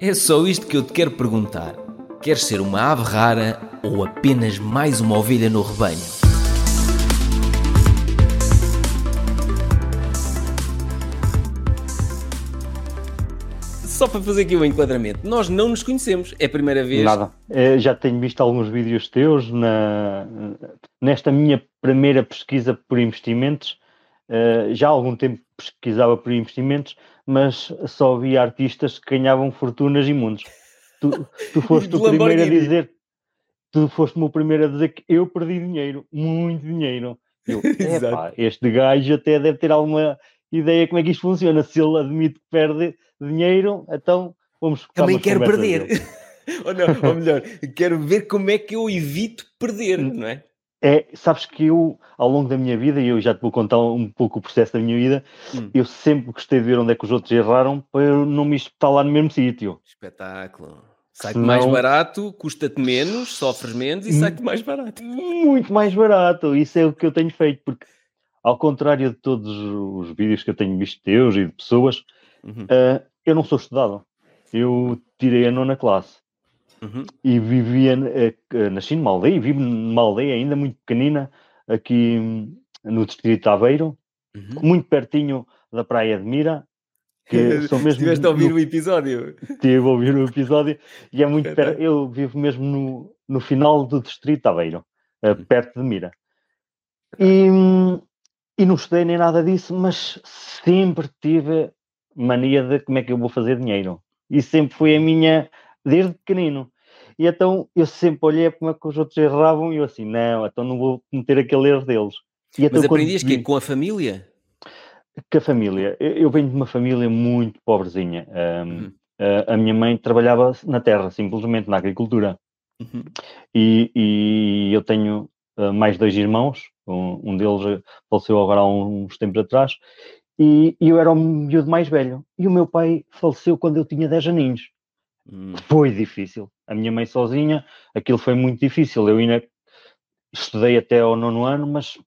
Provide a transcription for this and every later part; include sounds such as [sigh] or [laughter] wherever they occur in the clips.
É só isto que eu te quero perguntar. Queres ser uma ave rara ou apenas mais uma ovelha no rebanho? Só para fazer aqui um enquadramento, nós não nos conhecemos, é a primeira vez. Nada. Eh, já tenho visto alguns vídeos teus na, nesta minha primeira pesquisa por investimentos. eh, já há algum tempo pesquisava por investimentos, mas só via artistas que ganhavam fortunas imundos. Tu, tu [laughs] foste o primeiro a dizer, tu foste-me o primeiro a dizer que eu perdi dinheiro, muito dinheiro. Eu, [laughs] epá, este gajo até deve ter alguma ideia como é que isto funciona. Se ele admite que perde dinheiro, então vamos Também quero perder. [laughs] ou, não, ou melhor, quero ver como é que eu evito perder, não é? É, sabes que eu, ao longo da minha vida, e eu já te vou contar um pouco o processo da minha vida, Hum. eu sempre gostei de ver onde é que os outros erraram para eu não me espetar lá no mesmo sítio. Espetáculo. Sai-te Senão- mais barato, custa-te menos, sofres menos e Hum. sai-te mais barato. Muito mais barato, isso é o que eu tenho feito, porque ao contrário de todos os vídeos que eu tenho visto teus e de pessoas, Uhum, ah, eu não sou estudado. Eu tirei a nona classe uhum. e vivia, eh, eh, nasci numa aldeia, e vivo numa aldeia ainda muito pequenina, aqui no distrito de Aveiro, Uhum. muito pertinho da Praia de Mira, que [laughs] sou mesmo Estiveste a ouvir no- o episódio. Estive a ouvir o episódio e é muito perto. Eu vivo mesmo no, no final do distrito de Aveiro, eh, Uhum. perto de Mira. E, e não estudei nem nada disso, mas sempre tive mania de como é que eu vou fazer dinheiro. E sempre foi a minha, desde pequenino. E então eu sempre olhei como é que os outros erravam e eu assim, não, então não vou cometer aquele erro deles. E então Mas quando aprendias que vi- é com a família? que a família, eu venho de uma família muito pobrezinha. Um, Uhum. a, minha mãe trabalhava na terra, simplesmente na agricultura. Uhum. E, e eu tenho uh, mais dois irmãos, um, um deles faleceu agora há uns tempos atrás, e, e eu era o miúdo mais velho. E o meu pai faleceu quando eu tinha 10 aninhos. Hum. Foi difícil. A minha mãe sozinha, aquilo foi muito difícil. Eu ainda estudei até ao nono ano, mas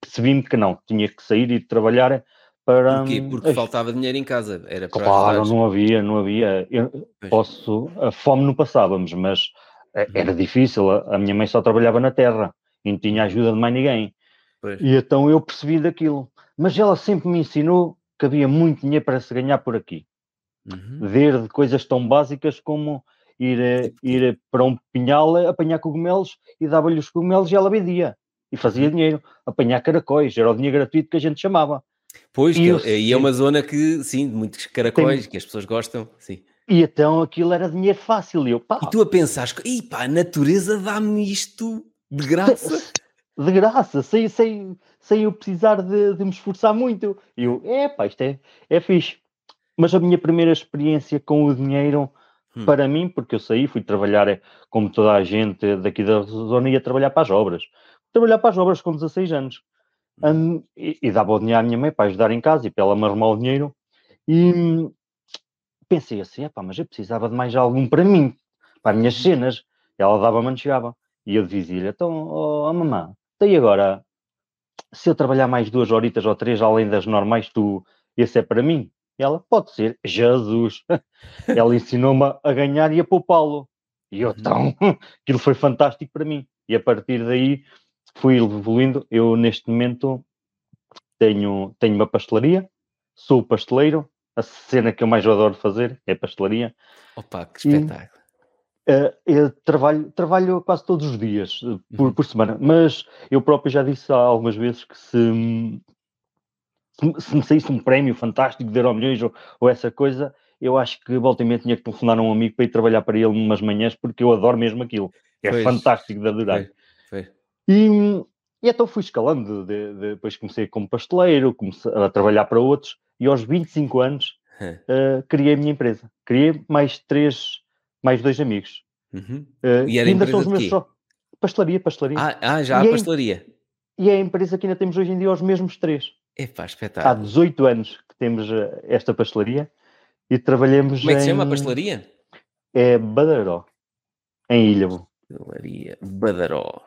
percebi-me que não, tinha que sair e trabalhar para. Porquê? hum, Porque as- faltava dinheiro em casa. Era para Claro, não havia, não havia. Eu posso, a fome não passávamos, mas eh, Uhum. era difícil. A, a minha mãe só trabalhava na terra e não tinha ajuda de mais ninguém. Pois. E então eu percebi daquilo. Mas ela sempre me ensinou que havia muito dinheiro para se ganhar por aqui. Uhum. Desde coisas tão básicas como ir, ir para um pinhal, eh, apanhar cogumelos e dava-lhe os cogumelos e ela vendia. E fazia Uhum. dinheiro. Apanhar caracóis, era o dinheiro gratuito que a gente chamava. Pois, E que eu é- aí é uma zona que, sim, de muitos caracóis, que as pessoas gostam, sim. E então aquilo era dinheiro fácil. E eu, pá, E tu a pensares, "Ih, pá, a natureza dá-me isto de graça. [laughs] de graça, sem, sem, sem eu precisar de, de me esforçar muito. E eu, é pá, isto é, é fixe. Mas a minha primeira experiência com o dinheiro, Hum. para mim, porque eu saí, fui trabalhar, eh, como toda a gente daqui da zona, ia trabalhar para as obras. Trabalhar para as obras com 16 anos. Hum, e, e dava o dinheiro à minha mãe para ajudar em casa e para ela me arrumar o dinheiro. E hum, pensei assim, epá, mas eu precisava de mais algum para mim, para as minhas cenas. Ela dava-me chegava. E eu dizia-lhe, então, oh, mamã, então e agora, se eu trabalhar mais duas horitas ou três, além das normais, tu, esse é para mim? E ela, pode ser. Jesus! [laughs] ela ensinou-me a- ganhar e a poupá-lo. E eu, Uhum. então, aquilo foi fantástico para mim. E a partir daí fui evoluindo. Eu, neste momento, tenho, tenho uma pastelaria, sou pasteleiro. A cena que eu mais adoro fazer é pastelaria. Opa, que espetáculo. Eh, eu trabalho, trabalho quase todos os dias, eh, por, Uhum. por semana, mas eu próprio já disse algumas vezes que se, se, me- se me saísse um prémio fantástico de Euromilhões ou, ou essa coisa, eu acho que volta e meia tinha que telefonar a um amigo para ir trabalhar para ele umas manhãs, porque eu adoro mesmo aquilo. É Pois, fantástico de adorar. Foi, foi. E, e então fui escalando, de- de- depois comecei como pasteleiro, comecei a trabalhar para outros, e aos 25 anos eh, criei a minha empresa. Criei mais três, mais dois amigos. Uhum. Eh, E era ainda são os meus só. Pastelaria, pastelaria. Ah, ah, já há E aí- pastelaria. E é a empresa que ainda temos hoje em dia os mesmos três. Epá, Há espetáculo. 18 anos que temos eh, esta pastelaria e trabalhamos Como é que se em... chama a pastelaria? É Badaró, em Ilhavo. Pastelaria Badaró.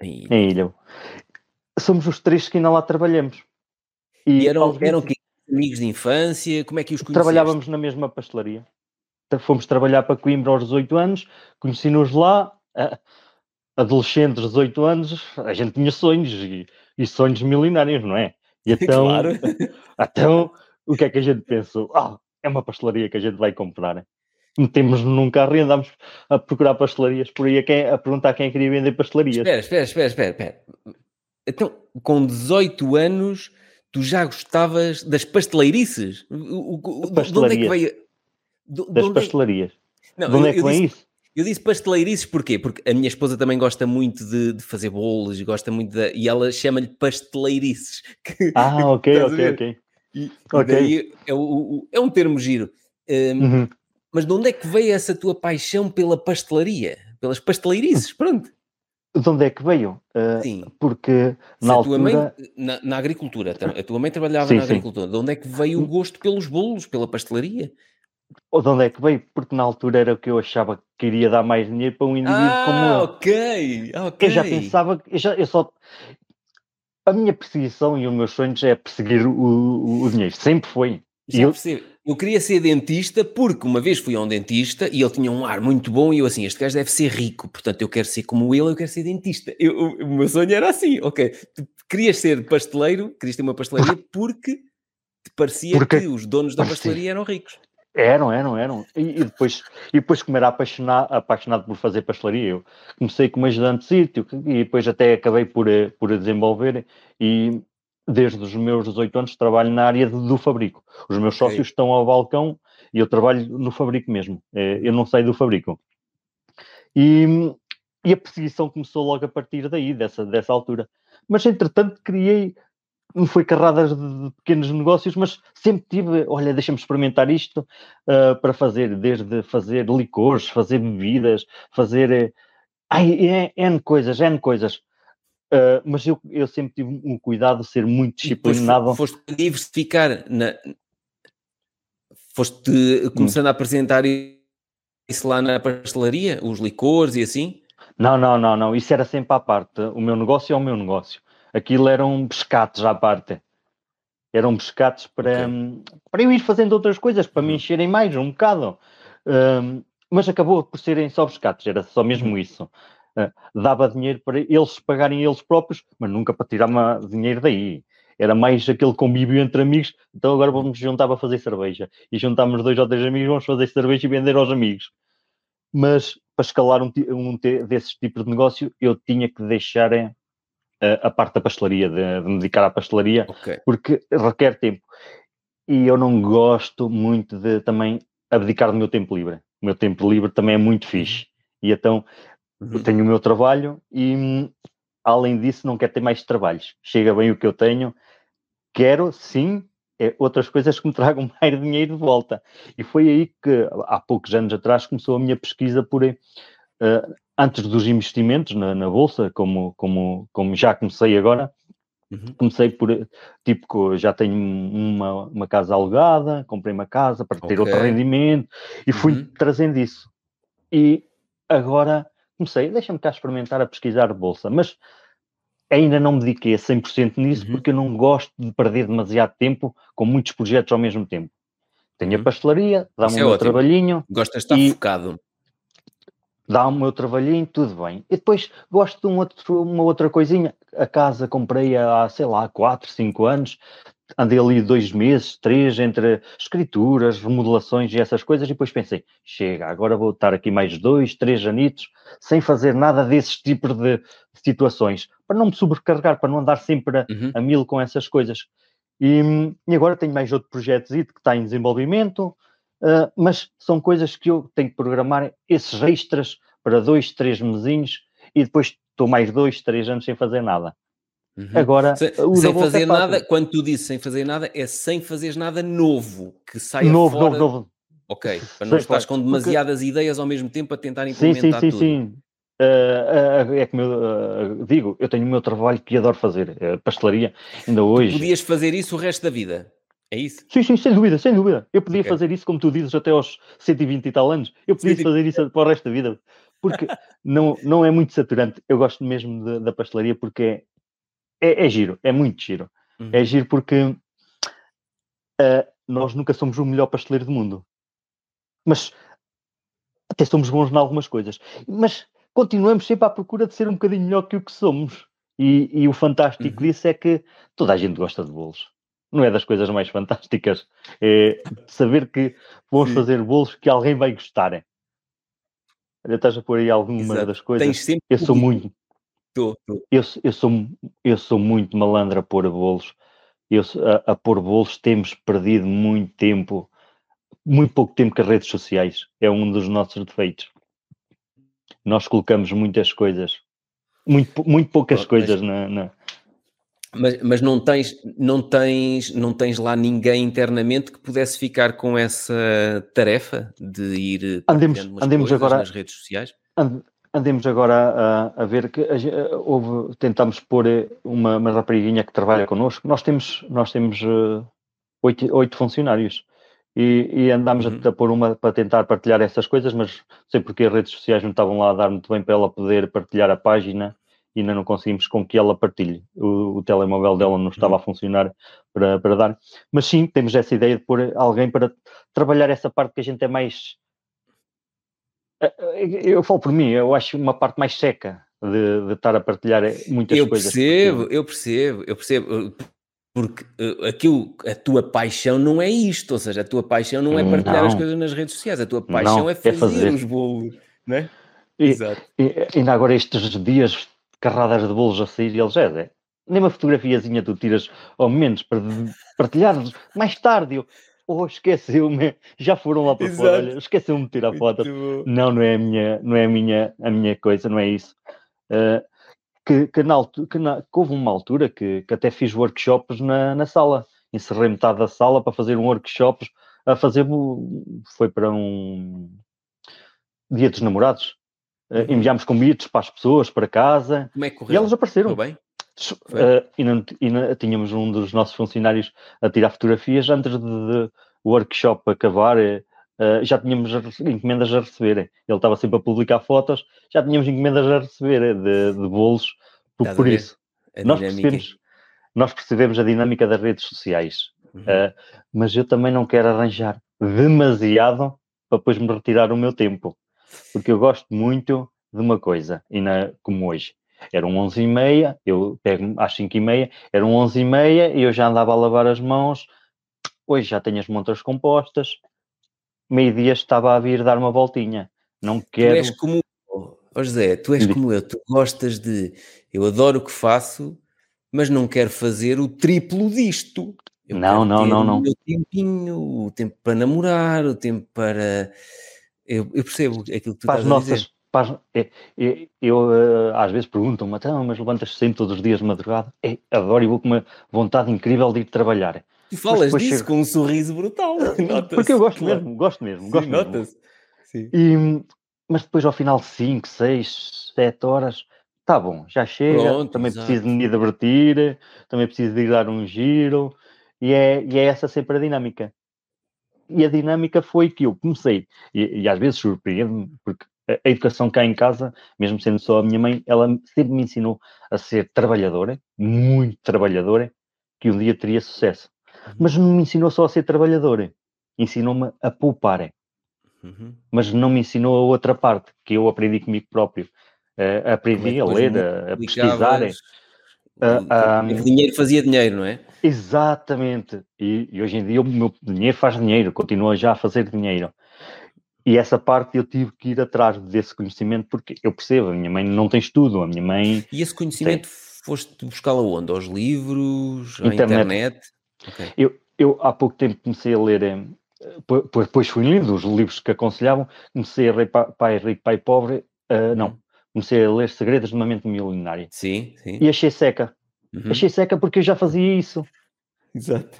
Em Ilhavo. Somos os três que ainda lá trabalhamos. E eram, aos 20 eram quê? amigos de infância? Como é que os conheceste? trabalhávamos na mesma pastelaria. fomos trabalhar para Coimbra aos 18 anos, conheci-nos lá, adolescentes, 18 anos, a gente tinha sonhos e, e sonhos milionários, não é? E [laughs] então, claro. então, o que é que a gente pensou? Ah, é uma pastelaria que a gente vai comprar. Metemos num carro e andámos a procurar pastelarias por aí a, quem, a perguntar quem queria vender pastelarias. Espera, espera, espera, espera, espera. Então, com 18 anos, tu já gostavas das pasteleirices? O, o, de onde é que veio? De, das onde é pastelarias. Não, de onde é que vem isso? Eu disse pasteleirices porquê? Porque a minha esposa também gosta muito de, de fazer bolos, gosta muito e ela chama-lhe pasteleirices. [laughs] Que, ah, [laughs] ok, ok, ok. E, okay. É, o, é, um termo giro. Um, uhum. Mas de onde é que veio essa tua paixão pela pastelaria? Pelas pasteleirices, pronto. De onde é que veio? Uh, sim. Porque na altura... Mãe, na, na, agricultura, a tua mãe trabalhava sim, na agricultura. Sim. De onde é que veio o gosto pelos bolos, pela pastelaria? Ou de onde é que veio? Porque na altura era o que eu achava que queria dar mais dinheiro para um indivíduo ah, como eu. ok, ok. Eu já pensava, eu, já, eu só... A minha perseguição e os meus sonhos é perseguir o, o, o dinheiro. Sempre foi. Já eu... percebo. Eu queria ser dentista porque uma vez fui a um dentista e ele tinha um ar muito bom e eu assim, este gajo deve ser rico, portanto eu quero ser como ele, eu quero ser dentista. Eu, o, o meu sonho era assim, ok. Tu querias ser pasteleiro, querias ter uma pastelaria [laughs] porque te parecia porque... que os donos da pastelaria eram ricos. Eram, eram, eram. E, e, depois, e depois como era apaixonado, apaixonado por fazer pastelaria, eu comecei como ajudante de sítio e depois até acabei por, eh, por desenvolver e desde os meus 18 anos trabalho na área do, fabrico. Os meus okay. sócios estão ao balcão e eu trabalho no fabrico mesmo. É, eu não saio do fabrico. E, e a perseguição começou logo a partir daí, dessa, dessa altura. Mas entretanto criei não foi carradas de pequenos negócios, mas sempre tive, olha, deixa-me experimentar isto uh, para fazer, desde fazer licores, fazer bebidas, fazer. Uh, ai, N coisas, N coisas. Uh, mas eu, eu sempre tive um cuidado de ser muito disciplinado. foste diversificar, na... foste começando hum. a apresentar isso lá na pastelaria, os licores e assim? Não, não, não, não. Isso era sempre à parte. O meu negócio é o meu negócio. Aquilo eram pescados à parte. Eram pescados para, okay. para eu ir fazendo outras coisas, para me uhum. encherem mais um bocado. Um, mas acabou por serem só pescados, era só mesmo uhum. isso. Uh, dava dinheiro para eles pagarem eles próprios, mas nunca para tirar uma, dinheiro daí. Era mais aquele convívio entre amigos. Então agora vamos juntar para fazer cerveja. E juntámos dois ou três amigos, vamos fazer cerveja e vender aos amigos. Mas para escalar um, um desses tipos de negócio, eu tinha que deixar eh, a, parte da pastelaria, de, de, me dedicar à pastelaria, okay. porque requer tempo. E eu não gosto muito de também abdicar do meu tempo livre. O meu tempo livre também é muito fixe. E então uhum. eu tenho o meu trabalho e além disso não quero ter mais trabalhos. Chega bem o que eu tenho. Quero, sim, é outras coisas que me [laughs] tragam mais dinheiro de volta. E foi aí que, há poucos anos atrás, começou a minha pesquisa por uh, antes dos investimentos na, na, bolsa, como, como, como já comecei agora, uhum. comecei por tipo já tenho uma, uma casa alugada, comprei uma casa para ter okay. outro rendimento e fui uhum. trazendo isso. E agora comecei, deixa-me cá experimentar a pesquisar bolsa, mas ainda não me dediquei a 100% nisso uhum. porque eu não gosto de perder demasiado tempo com muitos projetos ao mesmo tempo. Tenho a uhum. pastelaria, dá-me um é trabalhinho. Gostas de estar e, focado dá o meu trabalhinho, tudo bem. E depois gosto de um outro, uma outra coisinha. A casa comprei há, sei lá, 4, 5 anos. Andei ali dois meses, três, entre escrituras, remodelações e essas coisas, e depois pensei, chega, agora vou estar aqui mais dois, três anitos, sem fazer nada desses tipos de situações, para não me sobrecarregar, para não andar sempre a, uhum. a mil com essas coisas. E, e, agora tenho mais outro projeto que está em desenvolvimento, Uh, mas são coisas que eu tenho que programar esses extras para dois, três mesinhos e depois estou mais dois, três anos sem fazer nada. Uhum. Agora, sem, sem fazer nada, quando tu dizes sem fazer nada, é sem fazer nada novo, que saia novo, fora... Novo, novo, Ok, para não estás com demasiadas Porque... ideias ao mesmo tempo a tentar implementar sim, sim, tudo. Sim, sim, uh, uh, é como eu uh, digo, eu tenho o meu trabalho que adoro fazer, pastelaria, ainda hoje. Podias fazer isso o resto da vida? É isso? Sim, sim, sem dúvida, sem dúvida. Eu podia okay. fazer isso, como tu dizes, até aos 120 e tal anos. Eu podia fazer isso para o resto da vida. Porque não, não é muito saturante. Eu gosto mesmo de, da pastelaria porque é, é, é, giro, é muito giro. Uhum. É giro porque uh, nós nunca somos o melhor pasteleiro do mundo. Mas até somos bons em algumas coisas, mas continuamos sempre à procura de ser um bocadinho melhor que o que somos. E, e o fantástico uhum. disso é que toda a gente gosta de bolos. Não é das coisas mais fantásticas. É saber que vamos Sim. fazer bolos que alguém vai gostar. Olha, estás a pôr aí alguma Exato. das coisas. eu sou muito. Tô, tô. Eu, eu, sou, eu sou muito malandro a pôr bolos. Eu, a, a pôr bolos temos perdido muito tempo, muito pouco tempo com as redes sociais. É um dos nossos defeitos. Nós colocamos muitas coisas, muito, muito poucas coisas na, na... Mas, mas, não tens não tens não tens lá ninguém internamente que pudesse ficar com essa tarefa de ir andemos, andemos agora nas redes sociais? And, andemos agora a, a ver que a, houve tentamos pôr uma, uma rapariguinha que trabalha connosco. Nós temos nós temos uh, oito, oito funcionários e, e andámos uhum. a, a pôr uma para tentar partilhar essas coisas mas sei porque as redes sociais não estavam lá a dar muito bem para ela poder partilhar a página e ainda não conseguimos com que ela partilhe. O, o telemóvel dela não estava a funcionar para, para dar. Mas sim, temos essa ideia de pôr alguém para trabalhar essa parte que a gente é mais. Eh, eh, eu falo por mim, eu acho uma parte mais seca de, de estar a partilhar muitas eu coisas. Percebo, eu percebo, eu percebo. Porque uh, aquilo, a tua paixão não é isto, ou seja, a tua paixão não é partilhar não. as coisas nas redes sociais, a tua paixão não, é, fazer é, fazer os bolos, não é? E, Exato. E, ainda agora estes dias carradas de bolos a sair e eles é, é nem uma fotografiazinha tu tiras ao menos para partilhar mais tarde. Eu, oh, esqueceu-me, já foram lá para fora, esqueceu-me de tirar foto. Não, não é a minha, não é a minha, a minha coisa, não é isso. Uh, que, que, na, que, na, que, houve uma altura que, que até fiz workshops na, na sala. Encerrei metade da sala para fazer um workshop a fazer, foi para um dia dos namorados. Uh, enviámos convites para as pessoas, para casa. Como é que correu? E elas apareceram. bem? Uh, e, não, e não, tínhamos um dos nossos funcionários a tirar fotografias antes de, de o workshop acabar. Uh, já tínhamos encomendas a receber. Ele estava sempre a publicar fotos, já tínhamos encomendas a receber de, de bolos por, por isso. Nós percebemos, nós percebemos a dinâmica das redes sociais, uhum. uh, mas eu também não quero arranjar demasiado para depois me retirar o meu tempo porque eu gosto muito de uma coisa, e na, como hoje. Eram 11 e meia, eu pego às 5 e meia, eram 11 e meia e eu já andava a lavar as mãos. Hoje já tenho as montras compostas. Meio-dia estava a vir dar uma voltinha. Não quero... Tu és como... Oh José, tu és como eu. Tu gostas de... Eu adoro o que faço, mas não quero fazer o triplo disto. Eu não, não, não, não. O meu tempinho, o tempo para namorar, o tempo para eu, eu percebo aquilo que tu para estás nossas, a dizer. Para, é, é, eu uh, às vezes perguntam-me, então, mas levantas sempre todos os dias de madrugada? É, adoro e vou com uma vontade incrível de ir trabalhar. Tu falas disso chego... com um sorriso brutal. [laughs] Porque eu gosto claro. mesmo, gosto mesmo. Sim, gosto nota-se. E, mas depois ao final de 5, 6, 7 horas, tá bom, já chega, Pronto, também exato. preciso de me divertir, também preciso de ir dar um giro, e é, e é essa sempre a dinâmica e a dinâmica foi que eu comecei, e, e às vezes surpreende-me, porque a, educação cá em casa, mesmo sendo só a minha mãe, ela sempre me ensinou a ser trabalhadora, muito trabalhadora, que um dia teria sucesso. Uhum. Mas não me ensinou só a ser trabalhadora, ensinou-me a poupar. Uhum. Mas não me ensinou a outra parte, que eu aprendi comigo próprio. Uh, aprendi a ler, a, a pesquisar. Uh, um, dinheiro fazia dinheiro, não é? Exatamente. E, e, hoje em dia o meu dinheiro faz dinheiro, continua já a fazer dinheiro. E essa parte eu tive que ir atrás desse conhecimento porque eu percebo, a minha mãe não tem estudo, a minha mãe. E esse conhecimento tem... foste buscá-lo onde? Aos livros? À internet? internet? Okay. Eu, eu há pouco tempo comecei a ler, eh, depois fui lendo os livros que aconselhavam, comecei a ler Pai Rico, Pai Pobre, uh, não, comecei a ler Segredos de uma Mente Milionária. Sim, sim. E achei seca. Uhum. Achei seca porque eu já fazia isso. Exato.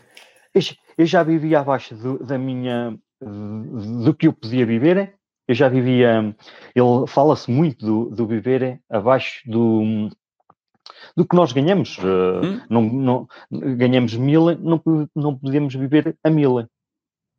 Eu, eu já vivia abaixo do, da minha. do que eu podia viver. Eu já vivia. Ele fala-se muito do, do viver abaixo do. Do que nós ganhamos, hum? não, não, ganhamos mil, não, não podemos viver a mil.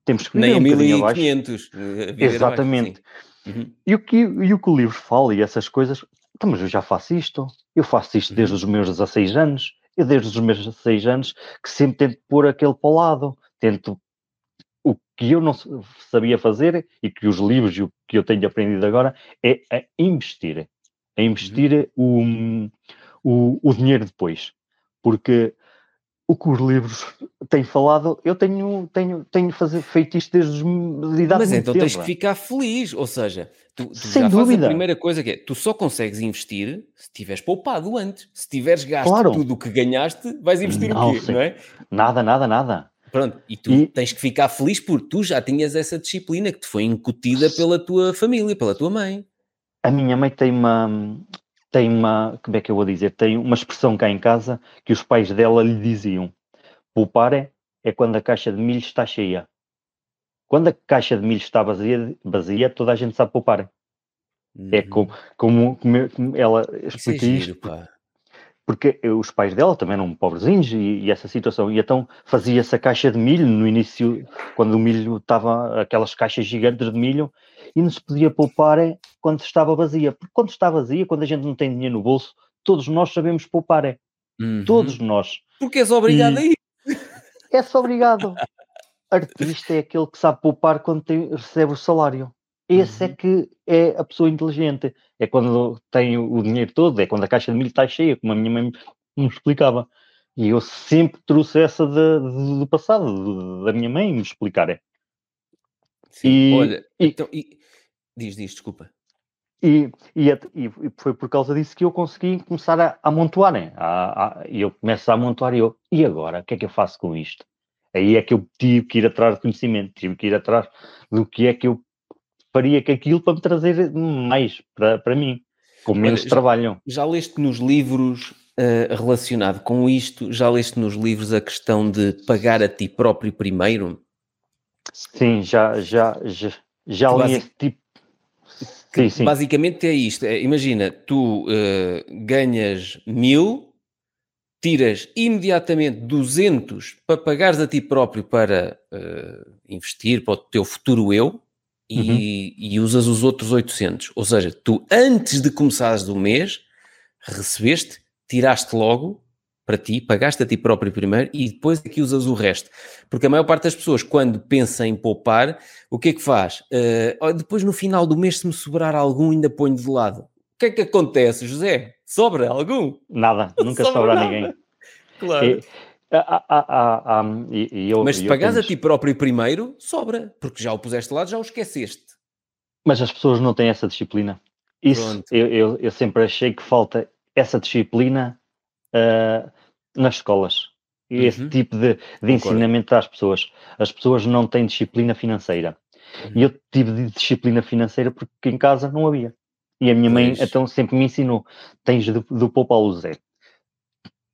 Temos que viver Nem um a 1500. Eh, Exatamente. Abaixo, Uhum. E, o que, e o que o livro fala e essas coisas, então, mas eu já faço isto, eu faço isto desde uhum. os meus 16 anos, eu desde os meus 16 anos que sempre tento pôr aquele para o lado, tento o que eu não sabia fazer e que os livros e o que eu tenho aprendido agora é a investir. A investir uhum. o, o, o dinheiro depois. Porque o que os livros têm falado, eu tenho, tenho, tenho fazer, feito isto desde os idade Mas então tempo. tens que ficar feliz, ou seja, tu, tu Sem já dúvida. a primeira coisa que é, tu só consegues investir se tiveres poupado antes. Se tiveres gasto claro. tudo o que ganhaste, vais investir não, o quê, sim. não é? Nada, nada, nada. Pronto, e tu e... tens que ficar feliz porque tu já tinhas essa disciplina que te foi incutida pela tua família, pela tua mãe. A minha mãe tem uma, tem uma, como é que eu vou dizer, tem uma expressão cá em casa que os pais dela lhe diziam: poupar é, é quando a caixa de milho está cheia. Quando a caixa de milho está vazia, vazia toda a gente sabe poupar. É uhum. É como, como, como, ela explica Isso é giro, isto. Pá porque os pais dela também eram pobrezinhos e, e essa situação. E então fazia-se a caixa de milho no início, quando o milho estava, aquelas caixas gigantes de milho, e não se podia poupar é, quando estava vazia. Porque quando está vazia, quando a gente não tem dinheiro no bolso, todos nós sabemos poupar. É. Uhum. Todos nós. Porque és obrigado e... a ir. É-se obrigado. Artista é aquele que sabe poupar quando tem, recebe o salário. Esse é uhum. é que é a pessoa inteligente. É quando tem o dinheiro todo, é quando a caixa de milho está cheia, como a minha mãe me explicava. E eu sempre trouxe essa de, de, do passado, de, da minha mãe me explicar. É. Sim, e, olha, e, então, e, diz, diz, desculpa. E, e, e, foi por causa disso que eu consegui começar a, a amontoar, né? A, a, e eu começo a amontoar e eu, e agora? O que é que eu faço com isto? Aí é que eu tive que ir atrás de conhecimento, tive que ir atrás do que é que eu faria que aquilo para me trazer mais para, para mim, com menos Olha, trabalho. Já, já leste nos livros uh, relacionado com isto, já leste nos livros a questão de pagar a ti próprio primeiro? Sim, já, já, já, já li esse tipo. Sim, sim. Basicamente é isto. É, imagina, tu uh, ganhas mil, tiras imediatamente 200 para pagares a ti próprio para uh, investir para o teu futuro eu, e, uhum. e, usas os outros 800. Ou seja, tu antes de começares do mês, recebeste, tiraste logo para ti, pagaste a ti próprio primeiro e depois aqui é usas o resto. Porque a maior parte das pessoas, quando pensa em poupar, o que é que faz? Uh, depois no final do mês, se me sobrar algum, ainda ponho de lado. O que é que acontece, José? Sobra algum? Nada, [laughs] nunca sobra, sobra ninguém. Claro. E, ah, ah, ah, e, e eu, Mas se pagares a ti próprio primeiro, sobra, porque já o puseste lá, já o esqueceste. Mas as pessoas não têm essa disciplina. Isso, eu, eu, eu, sempre achei que falta essa disciplina uh, nas escolas. Uhum. Esse tipo de, de ensinamento às pessoas. As pessoas não têm disciplina financeira. Uhum. E eu tive de disciplina financeira porque em casa não havia. E a minha pois. mãe então sempre me ensinou: tens de, de poupar o zero.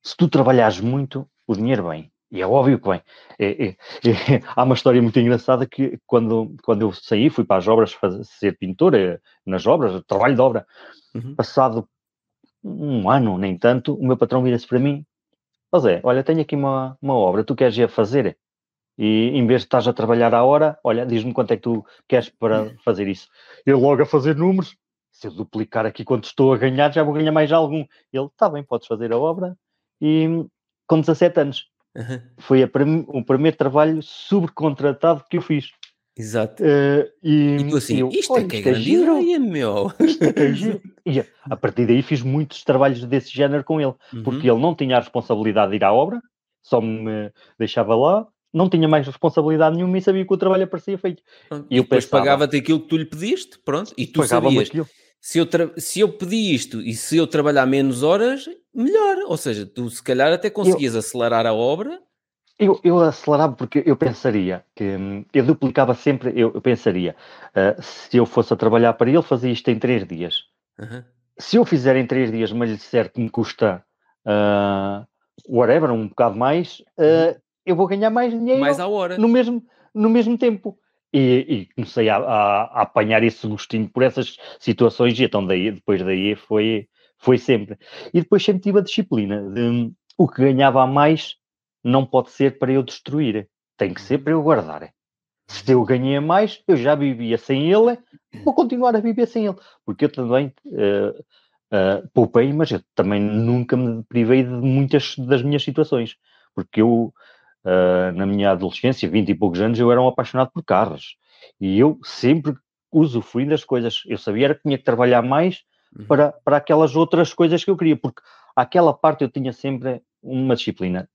Se tu trabalhares muito, o dinheiro vem. E é óbvio que vem. É, é, é, [laughs] há uma história muito engraçada que quando, quando eu saí, fui para as obras fazer, ser pintor, é, nas obras, trabalho de obra. Uhum. Passado um ano, nem tanto, o meu patrão vira-se para mim: Ó Zé, olha, tenho aqui uma, uma obra, tu queres ir a fazer? E em vez de estás a trabalhar à hora, olha, diz-me quanto é que tu queres para [laughs] fazer isso. Eu logo a fazer números, se eu duplicar aqui quanto estou a ganhar, já vou ganhar mais algum. Ele, está bem, podes fazer a obra. E com 17 anos. Uhum. Foi a, o primeiro trabalho subcontratado que eu fiz. Exato. Uh, e, e tu assim, eu, isto é que é isto é grande ideia, meu. É giro. E a partir daí fiz muitos trabalhos desse género com ele, uhum. porque ele não tinha a responsabilidade de ir à obra, só me deixava lá, não tinha mais responsabilidade nenhuma e sabia que o trabalho aparecia feito. Pronto. E, e depois pagava-te aquilo que tu lhe pediste, pronto, e tu sabias, aquilo se eu, se eu pedi isto e se eu trabalhar menos horas, melhor. Ou seja, tu se calhar até conseguias eu, acelerar a obra. Eu, eu acelerava porque eu pensaria que hum, eu duplicava sempre, eu, eu pensaria, uh, se eu fosse a trabalhar para ele, fazia isto em três dias. Uhum. Se eu fizer em três dias, mas lhe disser que me custa uh, whatever, um bocado mais, uh, eu vou ganhar mais dinheiro mais à hora. No, mesmo, no mesmo tempo. E, e comecei a, a, a, apanhar esse gostinho por essas situações, e então daí, depois daí foi, foi sempre. E depois sempre tive a disciplina de o que ganhava a mais não pode ser para eu destruir, tem que ser para eu guardar. Se eu ganhei mais, eu já vivia sem ele, vou continuar a viver sem ele, porque eu também uh, uh, poupei, mas eu também nunca me privei de muitas das minhas situações, porque eu uh, na minha adolescência, 20 e poucos anos, eu era um apaixonado por carros. E eu sempre usufruí das coisas. Eu sabia que tinha que trabalhar mais uhum. para, para aquelas outras coisas que eu queria, porque aquela parte eu tinha sempre uma disciplina.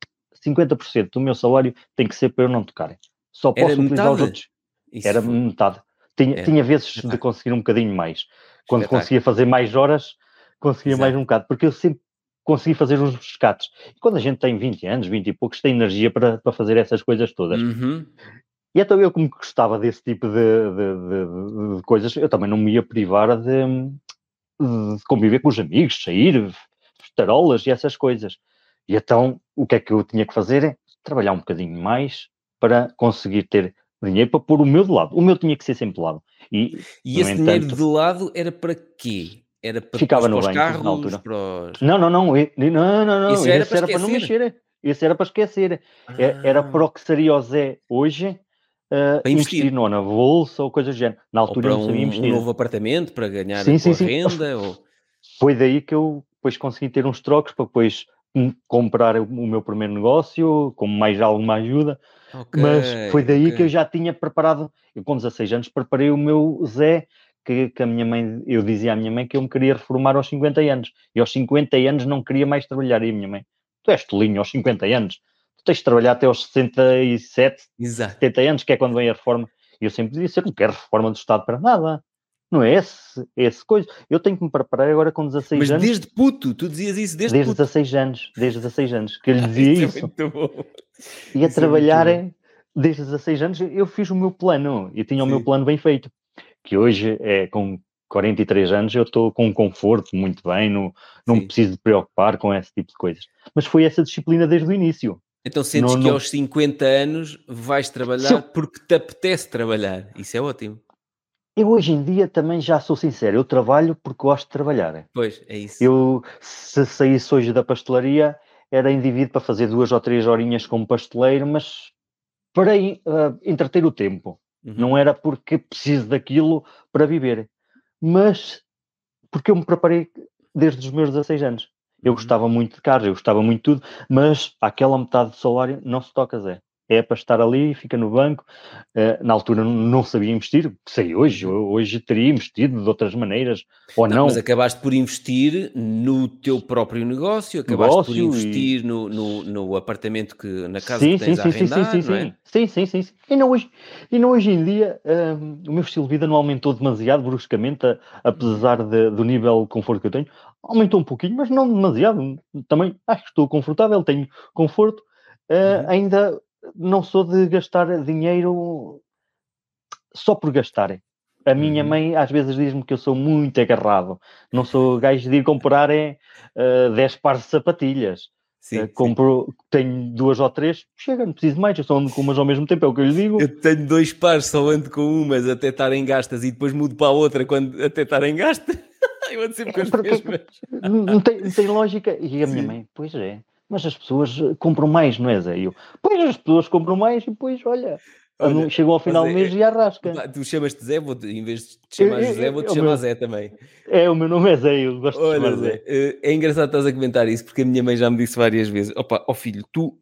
50% do meu salário tem que ser para eu não tocar. Só posso era utilizar metade? os outros. Isso era foi... metade. Tinha, é. tinha vezes de conseguir um bocadinho mais. Quando conseguia fazer mais horas, conseguia Exato. mais um bocado, porque eu sempre consegui fazer uns rescates. E quando a gente tem 20 anos, 20 e poucos, tem energia para, para fazer essas coisas todas. Uhum. E então eu, como gostava desse tipo de, de, de, de, coisas, eu também não me ia privar de, conviver com os amigos, sair, tarolas e essas coisas. E então o que é que eu tinha que fazer? É trabalhar um bocadinho mais para conseguir ter dinheiro para pôr o meu de lado. O meu tinha que ser sempre de lado. E, e esse entanto, dinheiro de lado era para quê? Era para, ficava para, no banco, carros, na altura. Para os... Não, não, não, não, não, não. Esse era, para, era para não mexer. Esse era para esquecer. Ah. Era para o que seria o Zé hoje uh, investir. investir não, na bolsa ou coisas do género. Na altura ou para não sabia um, investir. um novo apartamento para ganhar sim, sim, sim. renda? Ou... Foi daí que eu depois consegui ter uns trocos para depois comprar o meu primeiro negócio, com mais alguma ajuda. Okay, Mas foi daí okay. que eu já tinha preparado, eu com 16 anos preparei o meu Zé, que, que, a minha mãe, eu dizia à minha mãe que eu me queria reformar aos 50 anos. E aos 50 anos não queria mais trabalhar. E a minha mãe, tu és tolinho aos 50 anos, tu tens de trabalhar até aos 67, Exato. 70 anos, que é quando vem a reforma. E eu sempre dizia, eu não quero reforma do Estado para nada. Não é esse, esse coisa. Eu tenho que me preparar agora com 16 Mas anos. Mas desde puto, tu dizias isso desde, desde puto. 16 anos, desde 16 anos, que eu [laughs] lhe dizia isso. É muito bom. E a isso é trabalhar é desde 16 anos, eu fiz o meu plano e tinha Sim. o meu plano bem feito. Que hoje é com 43 anos, eu estou com um conforto muito bem, não, não me preciso de preocupar com esse tipo de coisas. Mas foi essa disciplina desde o início. Então sentes não, que não... aos 50 anos vais trabalhar eu... porque te apetece trabalhar. Isso é ótimo. Eu hoje em dia também já sou sincero, eu trabalho porque gosto de trabalhar. Pois, é isso. Eu, se saísse hoje da pastelaria, era indivíduo para fazer duas ou três horinhas como pasteleiro, mas para uh, entreter o tempo. Uhum. Não era porque preciso daquilo para viver, mas porque eu me preparei desde os meus 16 anos. Eu uhum. gostava muito de carros, eu gostava muito de tudo, mas aquela metade do salário não se toca, Zé é para estar ali, fica no banco. Uh, na altura não sabia investir, sei hoje, hoje teria investido de outras maneiras, ou não. não. Mas acabaste por investir no teu próprio negócio, acabaste negócio por investir e... no, no, no, apartamento que, na casa sim, que tens sim, a arrendar, sim, sim, não é? sim, sim, sim, sim. E não hoje, e não hoje em dia, uh, o meu estilo de vida não aumentou demasiado bruscamente, a, apesar de, do nível de conforto que eu tenho. Aumentou um pouquinho, mas não demasiado. Também acho que estou confortável, tenho conforto. Uh, uhum. Ainda não sou de gastar dinheiro só por gastar. A minha uhum. mãe às vezes diz-me que eu sou muito agarrado. Não sou gajo de ir comprar é, uh, 10 pares de sapatilhas. Sim, uh, compro, sim. tenho duas ou três, chega, não preciso mais, eu só ando com umas ao mesmo tempo, é o que eu lhe digo. Eu tenho dois pares, só ando com umas até estarem gastas e depois mudo para a outra quando até estarem gastas. [laughs] eu ando sempre com as mesmas. Não tem, não tem lógica. E a minha sim. mãe, pois é mas as pessoas eh, compram mais, não é, Zé? Eu, pois as pessoas compram mais e depois, olha, olha chegam ao final do mês e arrasca. Tu chamas-te Zé, vou em vez de te chamar José, vou-te chamar meu, Zé também. É, o meu nome é Zé, eu gosto olha, de chamar Zé. Zé. Eh, é engraçado estás a comentar isso, porque a minha mãe já me disse várias vezes, opa, ó oh filho, tu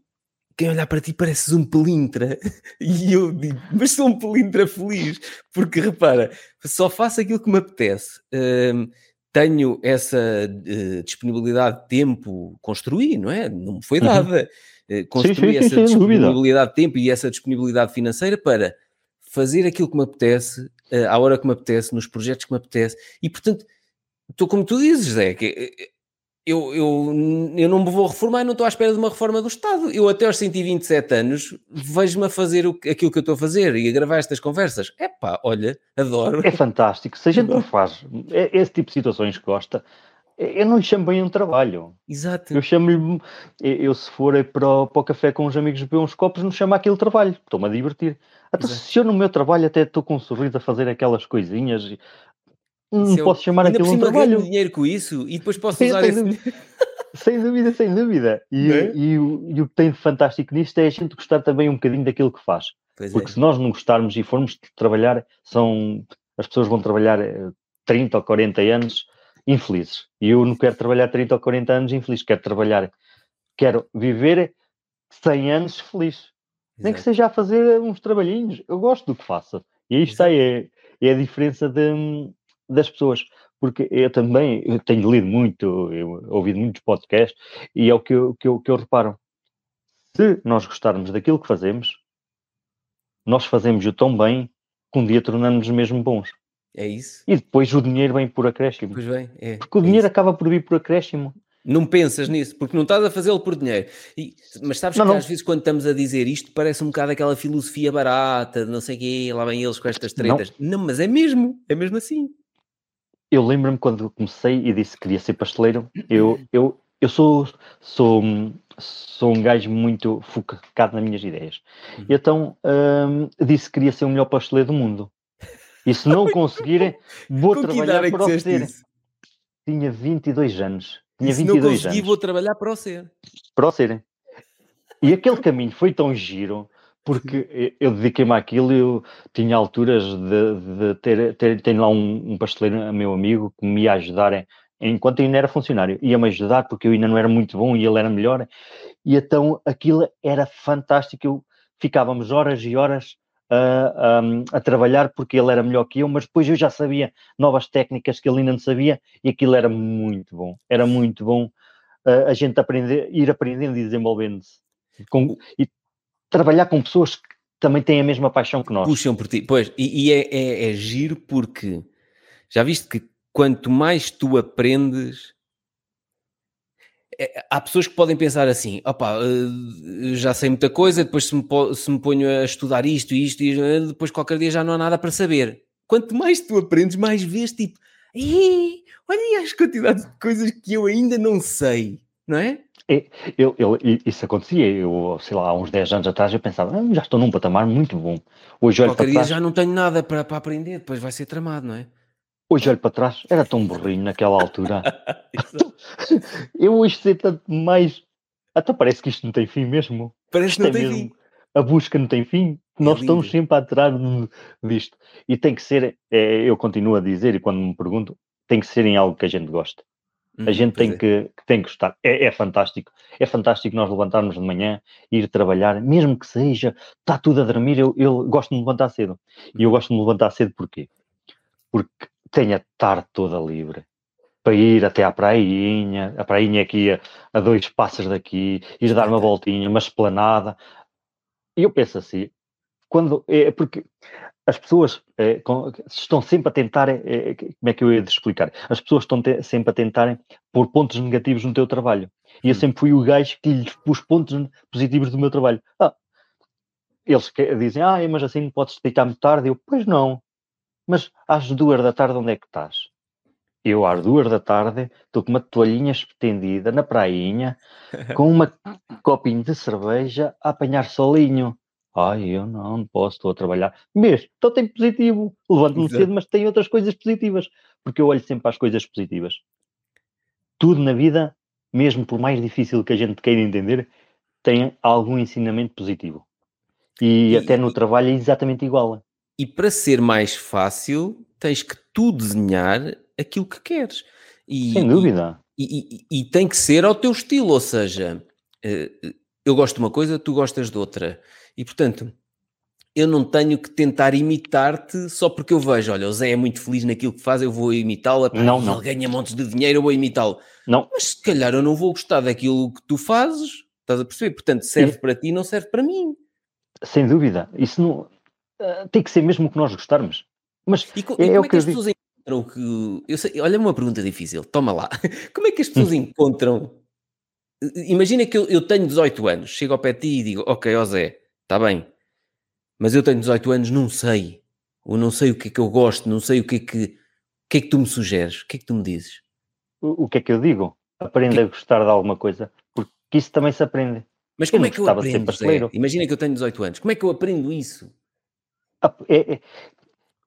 quem olhar para ti pareces um pelintra. [laughs] E eu digo, mas sou um pelintra feliz, porque repara, só faço aquilo que me apetece. Uh, tenho essa uh, disponibilidade de tempo, construí, não é? Não me foi uhum. dada. Uhum. Uh, construí sim, sim, essa sim, disponibilidade de tempo e essa disponibilidade financeira para fazer aquilo que me apetece, uh, à hora que me apetece, nos projetos que me apetece. E, portanto, estou como tu dizes, Zé, que eu, eu, eu não me vou reformar e não estou à espera de uma reforma do Estado. Eu até aos 127 anos vejo-me a fazer o, aquilo que eu estou a fazer e a gravar estas conversas. É pá, olha, adoro. É fantástico. Se a gente não faz é, esse tipo de situações que gosta, eu não lhe chamo bem um trabalho. Exato. Eu chamo-lhe, eu se for para o, para o café com os amigos beber uns copos, não chamo aquilo trabalho. Estou-me a divertir. Até se eu no meu trabalho até estou com um sorriso a fazer aquelas coisinhas, não eu, posso chamar aquilo um trabalho. dinheiro com isso e depois posso usar esse... [laughs] sem dúvida, sem dúvida. E, é? e, e, o que tem de fantástico nisto é a gente gostar também um bocadinho daquilo que faz. Pois Porque é. se nós não gostarmos e formos trabalhar, são as pessoas vão trabalhar 30 eh, ou 40 anos infelizes. E eu não quero trabalhar 30 ou 40 anos infelizes, quero trabalhar, quero viver 100 anos feliz. Nem que seja a fazer uns trabalhinhos. Eu gosto do que faço. E aí está, é, é a diferença de, das pessoas. Porque eu também eu tenho lido muito, eu, ouvido muitos podcasts, e é o que eu, que, eu, que eu reparo. Se nós gostarmos daquilo que fazemos, nós fazemos-o tão bem que um dia tornamos-nos mesmo bons. É isso. E depois o dinheiro vem por acréscimo. Pois bem, é. Porque o é dinheiro isso. acaba por vir por acréscimo. Não pensas nisso, porque não estás a fazê-lo por dinheiro. E- mas sabes Não, que não. às vezes quando estamos a dizer isto parece um bocado aquela filosofia barata, de não sei o quê, lá vêm eles com estas Não. tretas. Não, mas é mesmo, é mesmo assim. Eu lembro-me quando comecei e disse que queria ser pasteleiro, eu, eu, eu sou, sou, sou um gajo muito focado nas minhas ideias. Uhum. E então hum, disse que queria ser o melhor pasteleiro do mundo. E se não conseguir, vou Com trabalhar é para o ser. Tinha 22 anos. Tinha E se não 22 conseguir, anos. vou trabalhar para o ser. para o serem. E aquele caminho foi tão giro, porque eu- dediquei-me àquilo e eu tinha alturas de, de ter, ter, tenho lá um, um pasteleiro, meu amigo, que me ia ajudar em- enquanto eu ainda era funcionário. Ia-me ajudar porque eu ainda não era muito bom e ele era melhor. E então aquilo era fantástico. Eu, ficávamos horas e horas a, a, a trabalhar porque ele era melhor que eu, mas depois eu já sabia novas técnicas que ele ainda não sabia e aquilo era muito bom. Era muito bom uh, a gente aprender, ir aprendendo e desenvolvendo-se. E trabalhar com pessoas que também têm a mesma paixão que nós. Puxam por ti. Pois, e, e é, é- é giro porque já viste que quanto mais tu aprendes, é- há pessoas que podem pensar assim: opá, eh, já sei muita coisa, depois se me, se me ponho a estudar isto e isto, eh, depois qualquer dia já não há nada para saber. Quanto mais tu aprendes, mais vês tipo, "Ih, olha as quantidades de coisas que eu ainda não sei, não é? Eu, eu- i- isso acontecia, eu, sei lá, há uns 10 anos atrás eu pensava, "Ah, já estou num patamar muito bom. Hoje olho Qualquer para trás, já não tenho nada para, para aprender, depois vai ser tramado, não é? hoje olho para trás, era tão burrinho naquela altura. [laughs] eu hoje sei tanto mais. Até parece que isto não tem fim mesmo. Parece que não é tem mesmo. fim. A busca não tem fim. É Nós estamos lindo. sempre atrás disto. E tem que ser, é, eu continuo a dizer, e quando me pergunto, tem que ser em algo que a gente gosta. A gente tem é. que, que tem que gostar. É, é fantástico. É fantástico nós levantarmos de manhã, ir trabalhar, mesmo que seja, está tudo a dormir. Eu, eu gosto de me levantar cedo. E eu Uhum. gosto de me levantar cedo porquê? Porque tenho a tarde toda livre para ir até à prainha. A prainha é aqui a, a dois passos daqui, ir dar uma voltinha, uma esplanada. E eu penso assim, quando é porque as pessoas eh, estão sempre a tentar, eh, eh, como é que eu ia explicar? As pessoas estão sempre a tentarem pôr pontos negativos no teu trabalho. E eu Hum. sempre fui o gajo que lhes pus pontos positivos do meu trabalho. Ah, eles que- dizem, ah, mas assim não podes deitar muito tarde. Eu, pois não. Mas às duas da tarde onde é que estás? Eu às duas da tarde estou com uma toalhinha estendida na prainha, [laughs] com uma copinho de cerveja a apanhar solinho. Ai, eu não, não posso, estou a trabalhar. Mesmo, então tem positivo. Levanto-me cedo, mas tem outras coisas positivas. Porque eu olho sempre para as coisas positivas. Tudo na vida, mesmo por mais difícil que a gente queira entender, tem algum ensinamento positivo. E, E- até no trabalho é exatamente igual. E para ser mais fácil, tens que tu desenhar aquilo que queres. E, Sem dúvida. E, e- e tem que ser ao teu estilo, ou seja, eh, eu gosto de uma coisa, tu gostas de outra. E portanto, eu não tenho que tentar imitar-te só porque eu vejo, olha, o Zé é muito feliz naquilo que faz, eu vou imitá-lo, Não, não. ele ganha montes de dinheiro, eu vou imitá-lo. Não, Mas se calhar eu não vou gostar daquilo que tu fazes, estás a perceber? Portanto, serve para ti, não serve para mim. sem dúvida. Isso não. ah, tem que ser mesmo o que nós gostarmos. Mas E, co- É- e é como é que que as pessoas encontram que. Eu sei, olha uma pergunta difícil, toma lá. [laughs] Como é que as Hum. pessoas encontram. Imagina que eu, eu tenho 18 anos, chego ao pé de ti e digo, ok, ó Zé, está bem, mas eu tenho 18 anos, não sei. Ou não sei o que é que eu gosto, não sei o que é que. O que é que tu me sugeres? O que é que tu me dizes? o, o que é que eu digo? Aprenda Que- a gostar de alguma coisa. Porque isso também se aprende. Mas Eu como não é que eu aprendo, Zé? Imagina que eu tenho 18 anos, como é que eu aprendo isso? Ah, é- é-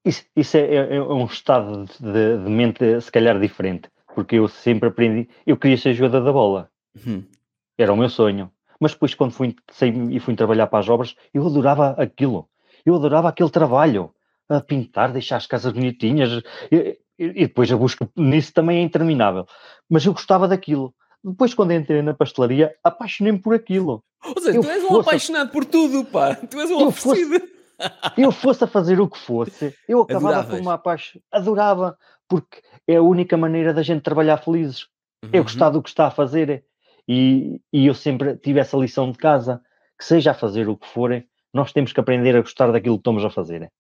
isso isso é, é- é um estado de, de mente, se calhar, diferente. Porque eu sempre aprendi. Eu queria ser jogador da bola. Hum, Era o meu sonho. Mas depois, quando fui, saí e fui trabalhar para as obras, eu adorava aquilo. Eu adorava aquele trabalho. A pintar, deixar as casas bonitinhas. E, e- e depois a busca nisso também é interminável. Mas eu gostava daquilo. depois quando entrei na pastelaria, apaixonei-me por aquilo. Ou seja, eu tu és um apaixonado por tudo, pá. Tu és um oferecido. Fosse, eu fosse a fazer o que fosse, eu [laughs] acabava Adoravas. por uma apaixonar. Adorava, porque é a única maneira da gente trabalhar felizes. Uhum. Eu gostar do que está a fazer. E, e eu sempre tive essa lição de casa, que seja a fazer o que for, nós temos que aprender a gostar daquilo que estamos a fazer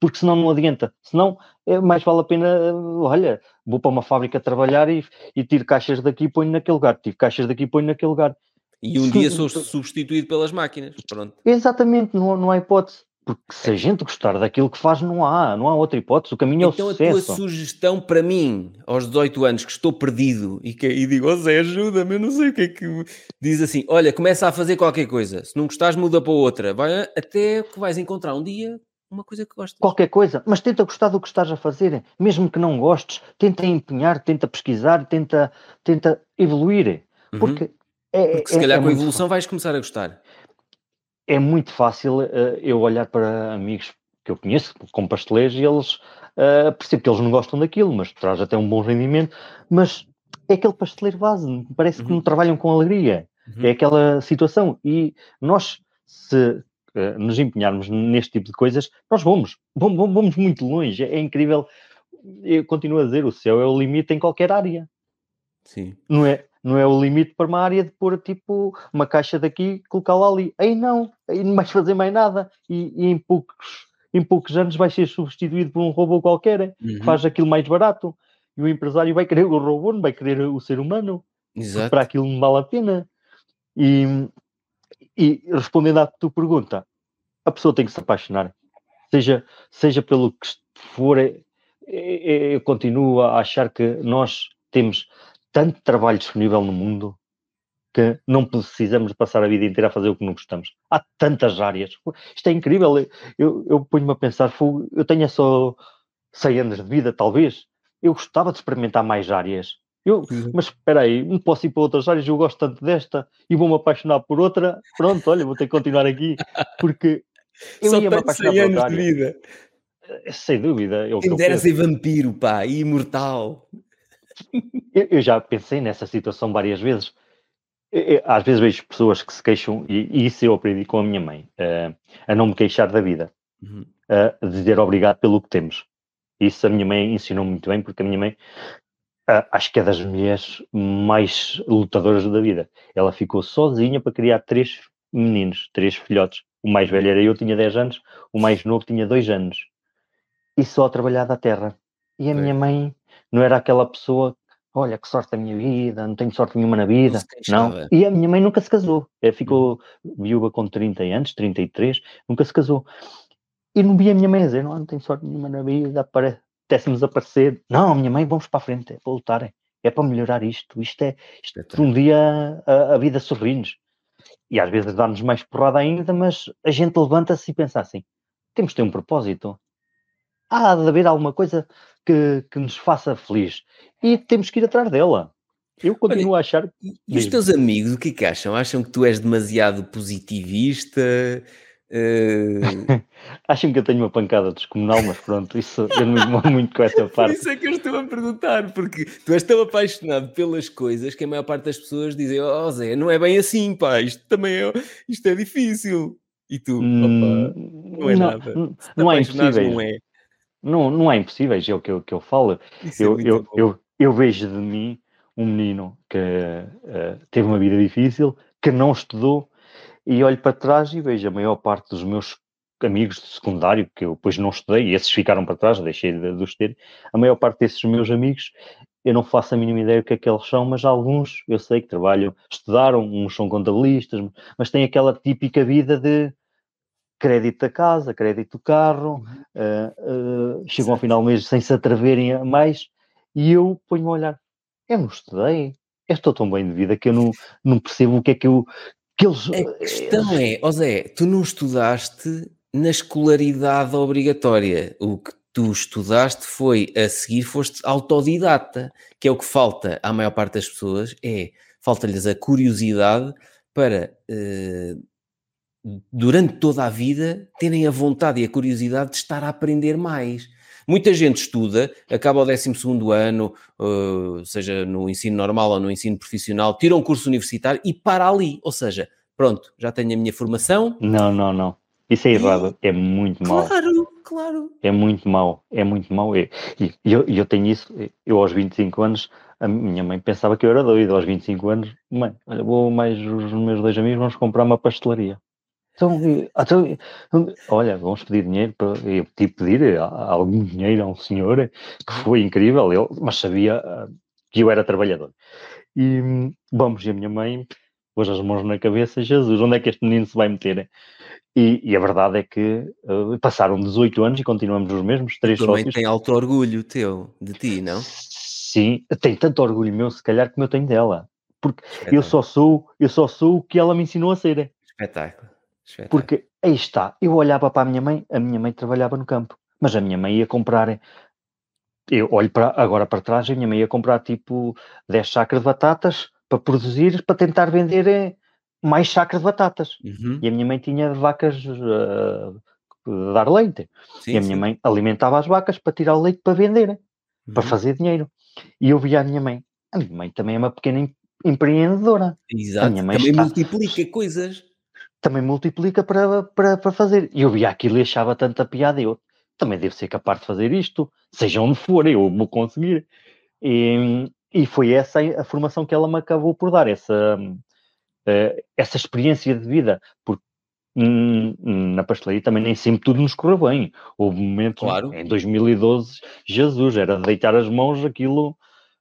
porque senão não adianta. Senão é, mais vale a pena, olha, vou para uma fábrica trabalhar e, e tiro caixas daqui e ponho naquele lugar, tiro caixas daqui e ponho naquele lugar. E um dia sou substituído pelas máquinas. Pronto. Exatamente, não, não há hipótese. Porque se a gente gostar daquilo que faz, não há, não há outra hipótese. O caminho então, é o sucesso. Então a tua sugestão para mim, aos 18 anos, que estou perdido e, que, e digo, oh Zé, ajuda-me, eu não sei o que é que... Diz assim, olha, começa a fazer qualquer coisa. Se não gostares, muda para outra. Vai, até que vais encontrar um dia uma coisa que gostas. Qualquer coisa, mas tenta gostar do que estás a fazer, mesmo que não gostes, tenta empenhar, tenta pesquisar, tenta, tenta evoluir, porque, uhum. é, porque se é, calhar é com a evolução vais começar a gostar. É muito fácil uh, eu olhar para amigos que eu conheço, como pasteleiros, e eles uh, percebo que eles não gostam daquilo, mas traz até um bom rendimento, mas é aquele pasteleiro base, parece uhum. que não trabalham com alegria. Uhum. É aquela situação. E nós, se uh, nos empenharmos neste tipo de coisas, nós vamos, vamos, vamos muito longe. É, incrível. Eu continuo a dizer, o céu é o limite em qualquer área. Sim. Não é, não é o limite para uma área de pôr tipo uma caixa daqui colocá-la ali. Aí não, aí não vais fazer mais nada. E, e, em, poucos, em poucos anos vais ser substituído por um robô qualquer uhum. que faz aquilo mais barato. E o empresário vai querer o robô, não vai querer o ser humano. Exato. Para aquilo não vale a pena. E, e respondendo à tua pergunta, a pessoa tem que se apaixonar, seja, seja pelo que for. É, é, é, eu continuo a achar que nós temos tanto trabalho disponível no mundo que não precisamos passar a vida inteira a fazer o que não gostamos. Há tantas áreas. Isto é incrível. Eu, eu ponho-me a pensar, eu tenho só 100 anos de vida, talvez. Eu gostava de experimentar mais áreas. Eu, uhum. mas espera aí, não posso ir para outras áreas, eu gosto tanto desta e vou-me apaixonar por outra. Pronto, olha, vou ter que continuar aqui, porque eu Só ia me apaixonar por outra área. De vida. Eh, sem dúvida. É Quem dera ser vampiro, pá, e imortal. Eu, eu, já pensei nessa situação várias vezes. Eu, às vezes vejo pessoas que se queixam, e, e, isso eu aprendi com a minha mãe, uh, a não me queixar da vida, uhum. uh, a dizer obrigado pelo que temos. Isso a minha mãe ensinou muito bem, porque a minha mãe uh, acho que é das mulheres mais lutadoras da vida. Ela ficou sozinha para criar três meninos, três filhotes. O mais velho era eu, tinha 10 anos, o mais [laughs] novo tinha 2 anos. E só a trabalhar da terra. E a minha mãe não era aquela pessoa, olha que sorte da minha vida, não tenho sorte nenhuma na vida. Não. não. E a minha mãe nunca se casou. Ela ficou uhum. viúva com 30 anos, 33, nunca se casou. E não vi a minha mãe dizer, não, não tenho sorte nenhuma na vida, pudéssemos aparecer. Não, minha mãe, vamos para a frente, é para lutar, é, é para melhorar isto. Isto é, isto, um dia a, a vida sorri-nos. E às vezes dá-nos mais porrada ainda, mas a gente levanta-se e pensa assim: temos de ter um propósito. Há de haver alguma coisa que, que nos faça feliz. E temos que ir atrás dela. Eu continuo Olha, a achar. E os teus amigos, o que é que acham? Acham que tu és demasiado positivista? Uh... [laughs] Acham que eu tenho uma pancada descomunal, mas pronto, isso eu não me envolvo muito com essa [laughs] parte. isso é que eu estou a perguntar, porque tu és tão apaixonado pelas coisas que a maior parte das pessoas dizem: Oh Zé, não é bem assim, pá, isto também é, isto é difícil. E tu, hum, opa, não é não, nada. Não, não é impossível. Não é. Não, não é impossível, é o que eu, que eu falo. Isso eu, é eu, eu, eu, vejo de mim um menino que uh, teve uma vida difícil, que não estudou, e olho para trás e vejo a maior parte dos meus amigos de secundário, que eu depois não estudei, e esses ficaram para trás, deixei de, de os ter, a maior parte desses meus amigos, eu não faço a mínima ideia do que é que eles são, mas alguns eu sei que trabalham, estudaram, uns são contabilistas, mas têm aquela típica vida de crédito da casa, crédito do carro, uh, uh, chegam ao final do mês sem se atreverem a mais, e eu ponho-me a olhar, eu não estudei, eu estou tão bem de vida que eu não, não percebo o que é que eu, que eles... A questão é, ó Zé, tu não estudaste na escolaridade obrigatória. O que tu estudaste foi, a seguir, foste autodidata, que é o que falta à maior parte das pessoas, é, falta-lhes a curiosidade para, eh, durante toda a vida, terem a vontade e a curiosidade de estar a aprender mais. Muita gente estuda, acaba o 12 ano, uh, seja no ensino normal ou no ensino profissional, tira um curso universitário e para ali. Ou seja, pronto, já tenho a minha formação. Não, não, não. Isso é errado, é muito mau. Claro, claro. É muito mau, é muito mau. E eu, eu tenho isso, eu aos 25 anos, a minha mãe pensava que eu era doido. Aos 25 anos, mãe, olha, vou mais os meus dois amigos, vamos comprar uma pastelaria. Então, então, olha, vamos pedir dinheiro para eu tive pedir algum dinheiro a um senhor que foi incrível, ele, mas sabia ah, que eu era trabalhador. E vamos, e a minha mãe pôs as mãos na cabeça, Jesus, onde é que este menino se vai meter? E, e a verdade é que uh, passaram 18 anos e continuamos os mesmos, três Tua sócios. mãe tem alto orgulho teu, de ti, não? Sim, tem tanto orgulho meu, se calhar, como eu tenho dela. Porque eu só sou, eu só sou o que ela me ensinou a ser. Espetáculo. Porque aí está, eu olhava para a minha mãe, a minha mãe trabalhava no campo, mas a minha mãe ia comprar. Eu olho para, agora para trás, a minha mãe ia comprar tipo 10 sacas de batatas para produzir, para tentar vender eh, mais sacas de batatas. Uhum. E a minha mãe tinha vacas uh, de dar leite. Sim, e a minha sim. mãe alimentava as vacas para tirar o leite para vender, para Uhum. fazer dinheiro. E eu via a minha mãe. A minha mãe também é uma pequena em- empreendedora. Exato. minha mãe Também está- multiplica coisas. Também multiplica para, para, para fazer. E eu via aquilo e achava tanta piada. Eu também devo ser capaz de fazer isto, seja onde for, eu vou conseguir. E, e foi essa a formação que ela me acabou por dar, essa, eh, essa experiência de vida. Porque hum, na pastelaria também nem sempre tudo nos correu bem. Houve momentos, Claro. em 2012, Jesus, era de deitar as mãos, aquilo,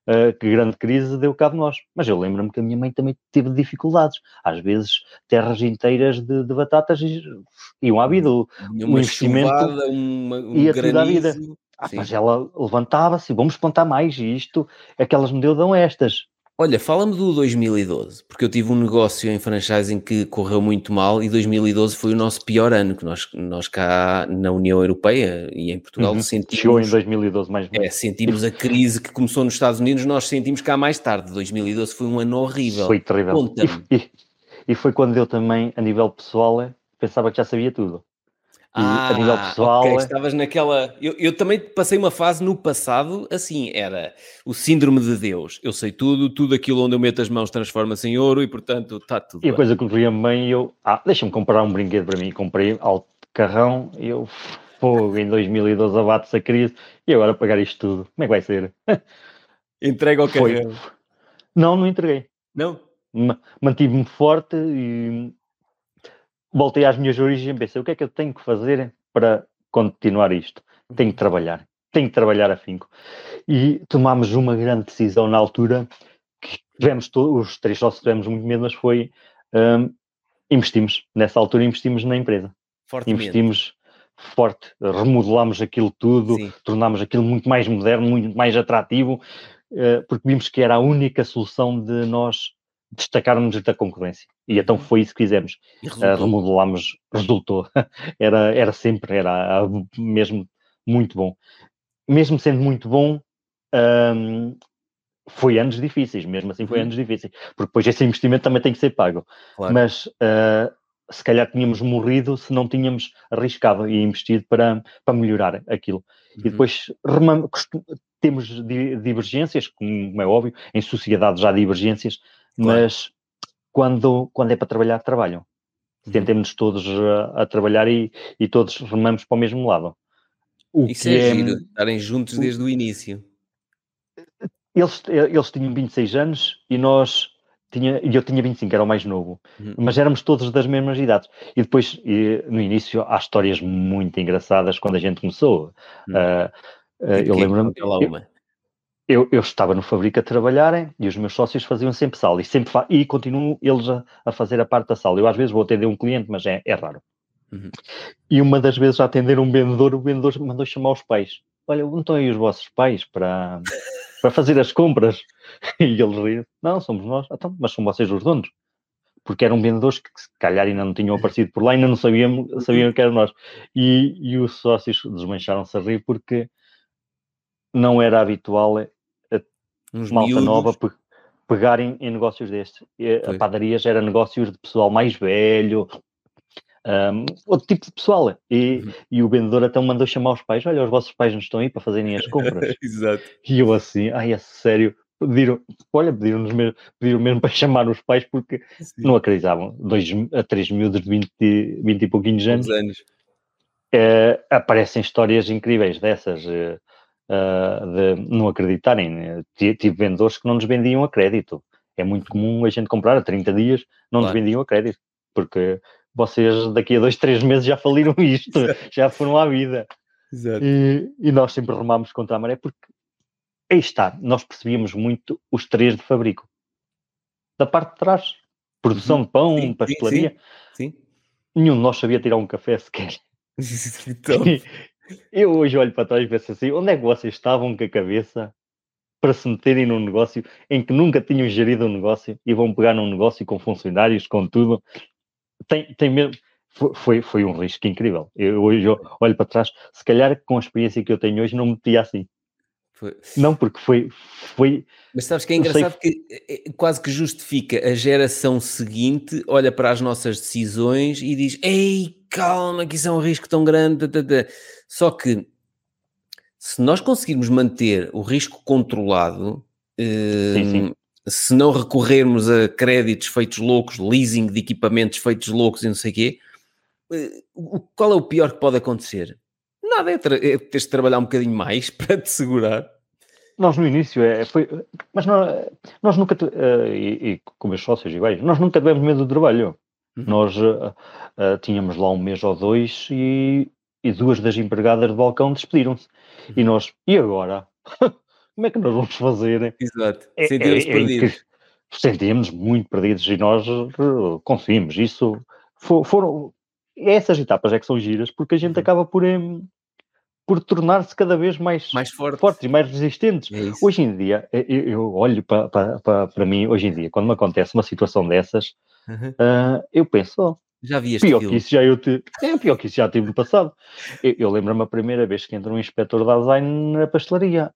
eh, que grande crise deu cabo de nós. Mas eu lembro-me que a minha mãe também teve dificuldades. Às vezes, terras inteiras de, de batatas e- iam à vida. O- Uma investimento chuvada, uma, um ia tudo à vida. Ah, mas ela levantava-se, vamos plantar mais, e isto, aquelas me deu dão estas. Olha, fala-me do 2012, porque eu tive um negócio em franchising que correu muito mal e 2012 foi o nosso pior ano, que nós, nós cá na União Europeia e em Portugal Uhum. sentimos... Chegou em 2012 mais É, sentimos a crise que começou nos Estados Unidos, nós sentimos cá mais tarde. 2012 foi um ano horrível. Foi terrível. E, e- e foi quando eu também, a nível pessoal, eh, pensava que já sabia tudo. E a nível pessoal, Ah, ok, é- estavas naquela. Eu, eu também passei uma fase no passado, assim, era o síndrome de Deus. Eu sei tudo, tudo aquilo onde eu meto as mãos transforma-se em ouro e, portanto, está tudo. E a bem. coisa que corria bem, eu, ah, deixa-me comprar um brinquedo para mim. Comprei alto carrão, e eu, fogo, em 2012 abate-se a crise, e agora pagar isto tudo. Como é que vai ser? [laughs] Entrega ao carreiro. Não, não entreguei. Não? Ma- Mantive-me forte e voltei às minhas origens e pensei, o que é que eu tenho que fazer para continuar isto? Tenho que trabalhar. Tenho que trabalhar afinco. E tomámos uma grande decisão na altura, que tivemos os três sócios tivemos muito medo, mas foi hum, investimos. Nessa altura investimos na empresa. Fortemente. Investimos forte, remodelámos aquilo tudo, Sim. tornámos aquilo muito mais moderno, muito mais atrativo, eh, porque vimos que era a única solução de nós destacarmos da concorrência. E então foi isso que fizemos. E Uh, resultou. remodelámos, [laughs] resultou. era, era sempre, era ah, mesmo muito bom. Mesmo sendo muito bom, hum, foi anos difíceis, mesmo assim foi Uhum. anos difíceis, porque depois esse investimento também tem que ser pago. Claro. Mas uh, se calhar tínhamos morrido se não tínhamos arriscado e investido para, para melhorar aquilo. E Uhum. depois remam- costu- temos di- divergências, como é óbvio, em sociedade já há divergências, Claro. mas quando, quando é para trabalhar, trabalham. Uhum. Tentemos todos a, a trabalhar e, e todos remamos para o mesmo lado. O Isso que é é, giro, estarem juntos o- desde o início. eles, eles tinham 26 anos e nós tinha, e eu tinha 25, era o mais novo, Uhum. mas éramos todos das mesmas idades. E depois, e, no início, há histórias muito engraçadas quando a gente começou. Hum. Ah, ah, Tipo eu lembro-me, eu. Eu, eu estava no Fabrico a trabalhar hein, e os meus sócios faziam sempre sala e, sempre e continuam eles a, a fazer a parte da sala. Eu às vezes vou atender um cliente, mas é, é raro. Uhum. E uma das vezes a atender um vendedor, o vendedor mandou chamar os pais. Olha, onde estão aí os vossos pais para, para fazer as compras? [laughs] E eles riram. Não, somos nós. Então, mas são vocês os donos. Porque eram vendedores que se calhar ainda não tinham aparecido por lá, ainda não sabiam, sabiam que eram nós. E, e os sócios desmancharam-se a rir porque não era habitual Uns malta miúdos. nova pe- pegarem em negócios destes. E A Pois. padarias era negócios de pessoal mais velho, um, outro tipo de pessoal. E, Uhum. e o vendedor então mandou chamar os pais: Olha, os vossos pais não estão aí para fazerem as compras. [laughs] Exato. e eu assim, ai, é sério. Pediram, olha, pediram-nos mesmo, pediram mesmo [laughs] para chamar os pais porque Sim. não acreditavam. Dois a três miúdos de 20, e- 20 e pouquinhos anos anos. eh, aparecem histórias incríveis dessas, eh, ah, de não acreditarem. né? Ti- Tive vendedores que não nos vendiam a crédito. É muito comum a gente comprar a 30 dias, não nos Claro. vendiam a crédito, porque vocês daqui a dois, três meses já faliram [laughs] isto, já foram à vida. Exato. E, e nós sempre remámos contra a maré, porque aí está, nós percebíamos muito os três de fabrico. Da parte de trás, produção de pão, Sim, sim, pastelaria, Sim. nenhum de nós sabia tirar um café sequer. [laughs] Então, Eu hoje olho para trás e penso assim: onde é que vocês estavam com a cabeça para se meterem num negócio em que nunca tinham gerido um negócio e vão pegar num negócio com funcionários, com tudo? Tem, tem mesmo. Foi, foi, um risco incrível. Eu hoje olho para trás, se calhar com a experiência que eu tenho hoje, não me metia assim. Foi- Não, porque foi. foi Mas sabes que é Eu sei engraçado que eh, eh, quase que justifica a geração seguinte, olha para as nossas decisões e diz: Ei, calma, que isso é um risco tão grande. tã, tã, tã." Só que se nós conseguirmos manter o risco controlado, Sim, sim. hum, se não recorrermos a créditos feitos loucos, leasing de equipamentos feitos loucos e não sei o quê, eh, o- qual é o pior que pode acontecer? Nada, é, é teres de trabalhar um bocadinho mais [laughs] para te segurar. nós no início é, foi. Mas nós, nós nunca. eh, e, e com meus sócios iguais, nós nunca tivemos medo do trabalho. Uhum. Nós eh, eh, tínhamos lá um mês ou dois e, e duas das empregadas de balcão despediram-se. E nós, e agora? [laughs] Como é que nós vamos fazer? Exato. É- Sentimos é- é perdidos. incrível. Sentíamos muito perdidos e nós conseguimos. Isso fo- foram. Essas etapas é que são giras porque a gente Uhum. acaba por, por tornar-se cada vez mais, Mais forte. fortes e mais resistentes. É. Hoje em dia, eu, eu olho para, para, para, para mim, hoje em dia, quando me acontece uma situação dessas, Uhum. ah, eu penso, oh, Já vi este pior filme. que isso já eu tive, é pior que isso já tive no passado. Eu, eu lembro-me a primeira vez que entrou um inspetor de design na pastelaria.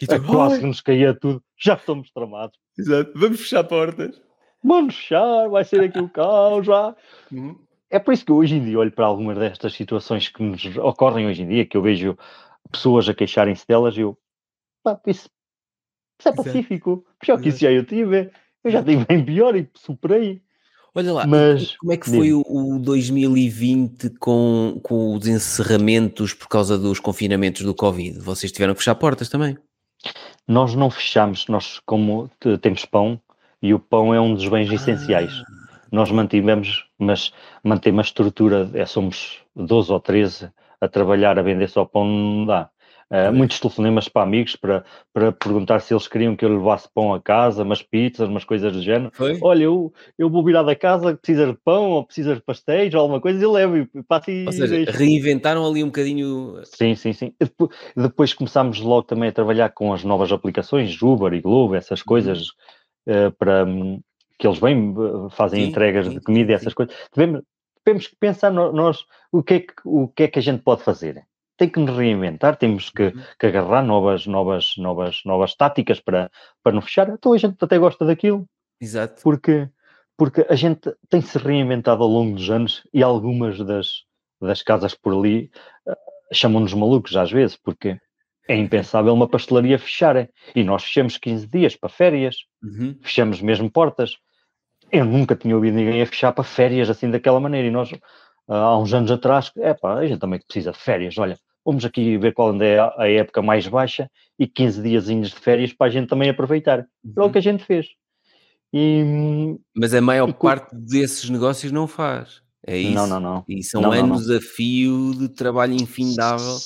E tu, É quase "Ai, que nos caía tudo, já estamos tramados. exato, vamos fechar portas. Vamos fechar, vai ser aqui o caos já. Uhum. É por isso que hoje em dia olho para algumas destas situações que nos ocorrem hoje em dia, que eu vejo pessoas a queixarem-se delas e eu, pá, isso, isso é Exato. pacífico. Pior que isso já eu tive. Eu já tive bem pior e superei. Olha lá, Mas, como é que foi o, o 2020 com, com os encerramentos por causa dos confinamentos do Covid? Vocês tiveram que fechar portas também? Nós não fechamos, nós como te- temos pão e o pão é um dos bens essenciais. Nós mantivemos, mas mantemos a estrutura, é, somos 12 ou 13 a trabalhar, a vender só pão, não dá. Pois. muitos telefonemas para amigos para, para perguntar se eles queriam que eu levasse pão a casa, umas pizzas, umas coisas do género. Foi? Olha, eu, eu vou virar da casa, precisas de pão ou precisas de pastéis ou alguma coisa, e levo e passo e Ou seja, reinventaram ali um bocadinho. Sim, sim, sim. E depo- Depois, começámos logo também a trabalhar com as novas aplicações, Uber e Globo, essas Uhum. coisas, eh, para hum, que eles vêm, eh, fazem Sim, entregas sim, de comida e essas sim. coisas. Devemos, temos que pensar nós o que, é que, o que é que a gente pode fazer. Tem que nos reinventar, temos que, Uhum. que agarrar novas, novas, novas, novas táticas para, para não fechar. Então a gente até gosta daquilo Exato. porque, porque a gente tem se reinventado ao longo dos anos e algumas das, das casas por ali eh, chamam-nos malucos às vezes, porque é impensável uma pastelaria fechar. E nós fechamos 15 dias para férias, Uhum. fechamos mesmo portas. Eu nunca tinha ouvido ninguém a fechar para férias assim daquela maneira. E nós, ah, há uns anos atrás, é pá, a gente também precisa de férias. Olha, vamos aqui ver qual é a época mais baixa e 15 diazinhos de férias para a gente também aproveitar. Foi o Uhum. que a gente fez. E, Mas a maior E parte desses negócios não faz. É isso. Não, não, não. E são Não, não, anos a fio de trabalho infindável.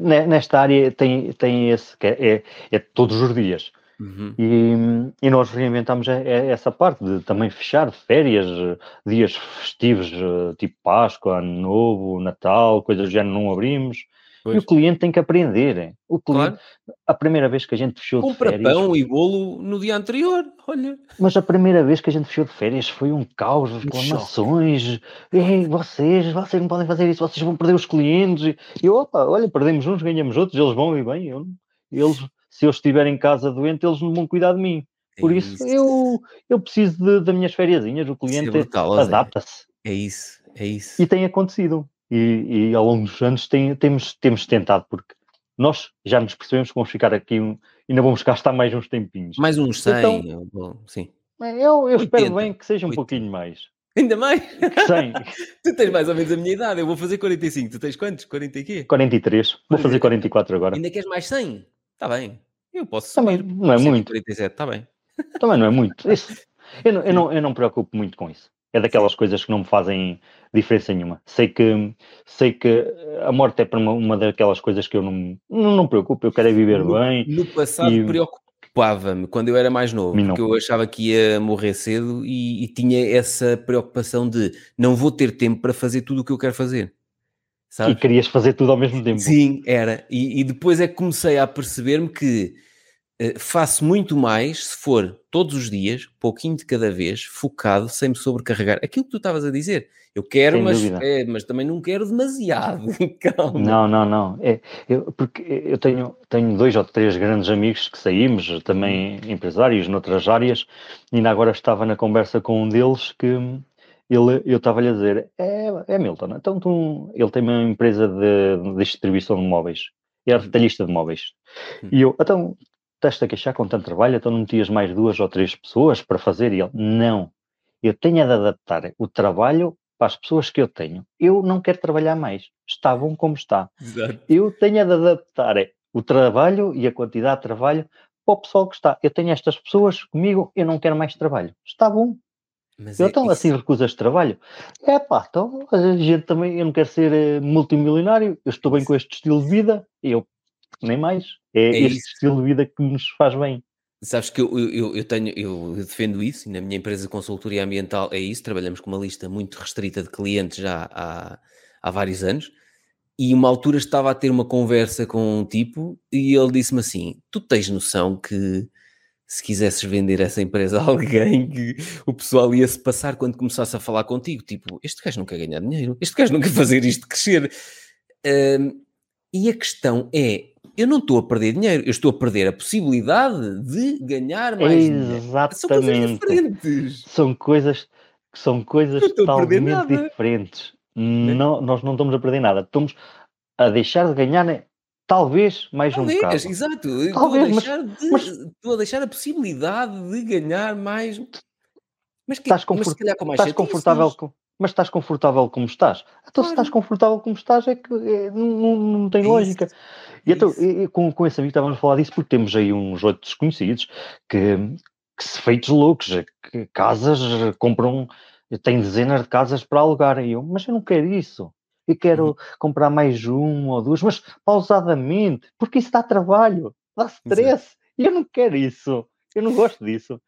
Nesta área tem, tem esse, que é, é, é todos os dias. Uhum. E, e nós reinventamos essa parte de também fechar férias, dias festivos, eh, tipo Páscoa, Ano Novo, Natal, coisas do género, não abrimos. E Pois. o cliente tem que aprender. O cliente, Claro. a primeira vez que a gente fechou de Compra férias, pão e bolo no dia anterior. Olha. mas a primeira vez que a gente fechou de férias foi um caos, reclamações. Ei, vocês, vocês não podem fazer isso, vocês vão perder os clientes. E eu, opa, olha, perdemos uns, ganhamos outros, eles vão e bem. Eu, eles, se eu estiver em casa doente, eles não vão cuidar de mim. Por É isso, eu, eu preciso de- das minhas fériasinhas. O Isso é cliente Zé. adapta-se. É isso. é isso. E tem acontecido. E, e ao longo dos anos tem, temos, temos tentado, porque nós já nos percebemos que vamos ficar aqui, um, ainda vamos gastar mais uns tempinhos. Mais uns 100, então, bom, sim. Eu, eu espero bem que seja um 80. pouquinho mais. Ainda mais? 100. [laughs] tu tens mais ou menos a minha idade, eu vou fazer 45. Tu tens quantos? 40 e quê? 43. Vou fazer 44 agora. Ainda queres mais 100? Está bem. Eu posso Também subir. não é muito. 47, está bem. Também não é muito. [laughs] Isso, eu, não, eu, não, eu não me preocupo muito com isso. É daquelas coisas que não me fazem diferença nenhuma. Sei que, sei que a morte é para uma, uma daquelas coisas que eu não, não, não me preocupo. Eu quero é viver no, bem. No passado e... preocupava-me quando eu era mais novo, porque eu achava que ia morrer cedo e, e, tinha essa preocupação de não vou ter tempo para fazer tudo o que eu quero fazer. Sabes? E querias fazer tudo ao mesmo tempo. Sim, era. E, e depois é que comecei a perceber-me que faço muito mais se for todos os dias, pouquinho de cada vez, focado, sem me sobrecarregar. Aquilo que tu estavas a dizer. Eu quero, mas, é, mas também não quero demasiado. [laughs] Calma. Não, não, não. É, eu, porque eu tenho, tenho dois ou três grandes amigos que saímos, também empresários noutras áreas, e ainda agora estava na conversa com um deles que ele, eu estava-lhe a dizer, é, é Milton, então tu, ele tem uma empresa de, de distribuição de móveis, é uhum. retalhista de móveis. Uhum. E eu, então, estás a queixar com tanto trabalho, então não metias mais duas ou três pessoas para fazer? E ele, não, eu tenho de adaptar o trabalho para as pessoas que eu tenho. Eu não quero trabalhar mais, está bom como está. Exato. Eu tenho de adaptar o trabalho e a quantidade de trabalho para o pessoal que está. Eu tenho estas pessoas comigo, eu não quero mais trabalho. Está bom, mas eu é, então assim recusas trabalho. É pá, então a gente também, eu não quero ser uh, multimilionário, eu estou bem com este estilo de vida, eu nem mais. É, é este isso. estilo de vida que nos faz bem. Sabes que eu, eu, eu, tenho, eu defendo isso, e na minha empresa de consultoria ambiental é isso, trabalhamos com uma lista muito restrita de clientes já há, há vários anos, e uma altura estava a ter uma conversa com um tipo, e ele disse-me assim, tu tens noção que se quisesses vender essa empresa a alguém, que o pessoal ia-se passar quando começasse a falar contigo, tipo, este gajo não quer ganhar dinheiro, este gajo não quer [laughs] fazer isto crescer. Um, e a questão é, eu não estou a perder dinheiro, eu estou a perder a possibilidade de ganhar mais Exatamente. São coisas diferentes. São coisas, são coisas totalmente diferentes. Né? Não, nós não estamos a perder nada, estamos a deixar de ganhar né? Talvez mais Talvez, um bocado. exato. Talvez, estou, a de, mas, estou a deixar a possibilidade de ganhar mais. Mas, que, estás, confort, mas mais estás confortável com, mas estás confortável como estás. Então, claro. se estás confortável como estás, é que é, não, não, tem é lógica. E então, e, com, com esse amigo estávamos a falar disso porque temos aí uns outros desconhecidos que, que se feitos loucos, que casas compram, têm dezenas de casas para alugar. E eu, mas eu não quero isso e quero uhum. comprar mais um ou duas, mas pausadamente, porque isso dá trabalho, dá stress. E eu não quero isso. Eu não gosto disso.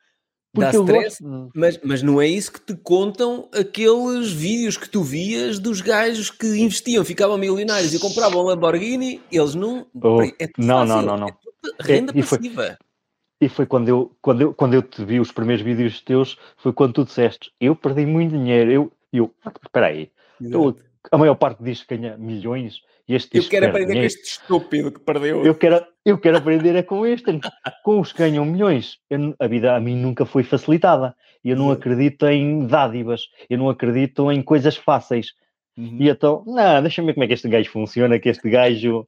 Dá stress, gosto... mas, mas não é isso que te contam aqueles vídeos que tu vias dos gajos que investiam, ficavam milionários e compravam Lamborghini, eles não. Oh, é não, não, não, não. É renda é, passiva. Foi, e foi quando eu, quando, eu, quando eu te vi os primeiros vídeos teus, foi quando tu disseste: Eu perdi muito dinheiro. Eu, eu espera aí, eu, a maior parte diz que ganha milhões e este Eu quero aprender com este estúpido que perdeu. Eu quero, eu quero aprender é com este, com os que ganham milhões. Eu, a vida a mim nunca foi facilitada. Eu não acredito em dádivas, eu não acredito em coisas fáceis. Uhum. E então, não, deixa-me ver como é que este gajo funciona, que este gajo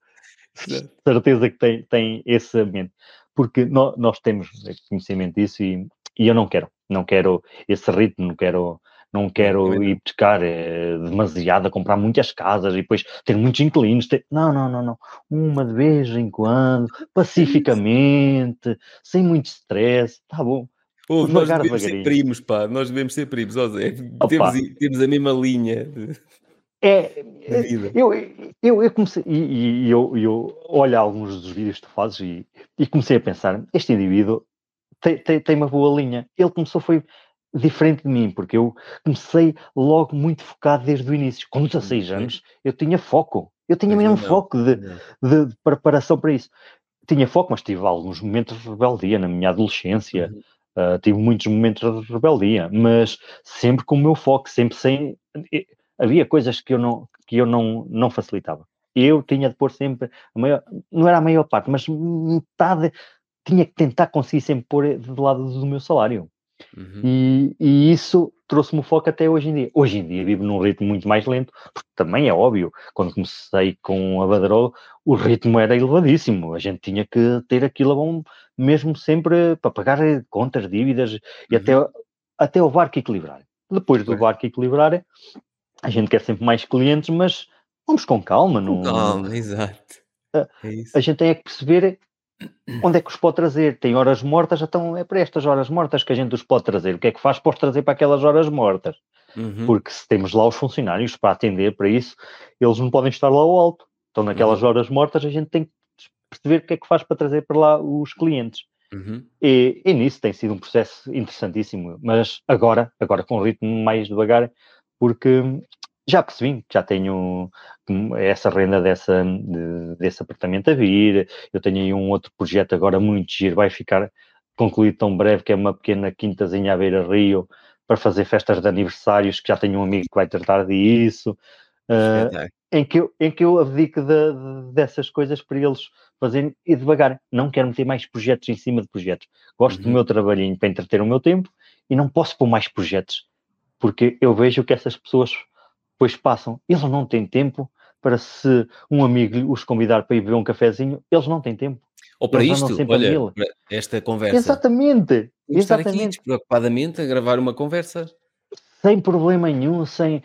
[laughs] certeza que tem, tem esse mente. Porque nós, nós temos conhecimento disso e, e eu não quero, não quero esse ritmo, não quero não quero ir pescar é, demasiado, a comprar muitas casas e depois ter muitos inquilinos. Ter... Não, não, não, não. Uma de vez em quando, pacificamente, sem muito stress, tá bom. Oh, nós devemos ser primos, pá, nós devemos ser primos, ó Zé. Temos, temos a mesma linha. É, eu, eu, eu comecei, e, e eu, eu olho alguns dos vídeos que tu fazes e, e comecei a pensar, este indivíduo tem, tem, tem uma boa linha. Ele começou foi diferente de mim, porque eu comecei logo muito focado desde o início. Com 16 anos, eu tinha foco. Eu tinha mesmo foco de, de, de, preparação para isso. Tinha foco, mas tive alguns momentos de rebeldia na minha adolescência. Uhum. Uh, tive muitos momentos de rebeldia, mas sempre com o meu foco, sempre sem. Havia coisas que eu não, que eu não, não facilitava. Eu tinha de pôr sempre, a maior, não era a maior parte, mas metade, tinha que tentar conseguir sempre pôr de lado do meu salário. Uhum. E, e, isso trouxe-me o foco até hoje em dia. Hoje em dia vivo num ritmo muito mais lento, porque também é óbvio, quando comecei com a Badaró, o ritmo era elevadíssimo, a gente tinha que ter aquilo bom, mesmo sempre para pagar contas, dívidas, e uhum. até, até o barco equilibrar. Depois do barco equilibrar, a gente quer sempre mais clientes, mas vamos com calma. Com calma, [laughs] exato. A, é a gente tem que perceber Onde é que os pode trazer? Tem horas mortas, então é para estas horas mortas que a gente os pode trazer. O que é que faz para os trazer para aquelas horas mortas? Uhum. Porque se temos lá os funcionários para atender para isso, eles não podem estar lá ao alto. Então, naquelas uhum. horas mortas, a gente tem que perceber o que é que faz para trazer para lá os clientes. Uhum. E, e, nisso tem sido um processo interessantíssimo, mas agora, agora com um ritmo mais devagar, porque já percebi, já tenho essa renda dessa, de, desse apartamento a vir, eu tenho aí um outro projeto agora muito giro, vai ficar concluído tão breve, que é uma pequena quintazinha à beira-rio, para fazer festas de aniversários, que já tenho um amigo que vai tratar disso, uh, em, que eu, em que eu abdico de, de, dessas coisas para eles fazerem e devagar. Não quero meter mais projetos em cima de projetos. Gosto uhum. do meu trabalhinho para entreter o meu tempo e não posso pôr mais projetos, porque eu vejo que essas pessoas depois passam, eles não têm tempo para se um amigo os convidar para ir beber um cafezinho, eles não têm tempo. Ou para eles isto, olha, esta conversa. Exatamente. Vamos exatamente. estar aqui despreocupadamente a gravar uma conversa. Sem problema nenhum, sem...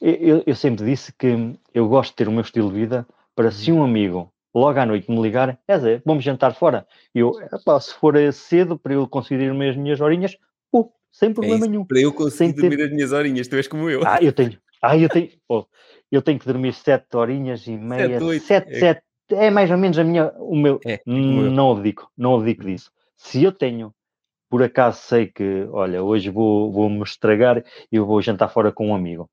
Eu, eu, sempre disse que eu gosto de ter o meu estilo de vida para se uhum. um amigo logo à noite me ligar, é dizer, vamos jantar fora. Eu, se for cedo para eu conseguir ir as minhas horinhas, uh, sem é problema é nenhum. Para eu conseguir dormir ter... as minhas horinhas, tu és como eu. Ah, eu tenho, ah, eu tenho, oh, eu tenho que dormir sete horinhas e meia, sete, sete, é. sete, é mais ou menos a minha, o meu, é, não abdico, não abdico disso. Se eu tenho, por acaso sei que, olha, hoje vou, vou me estragar e eu vou jantar fora com um amigo.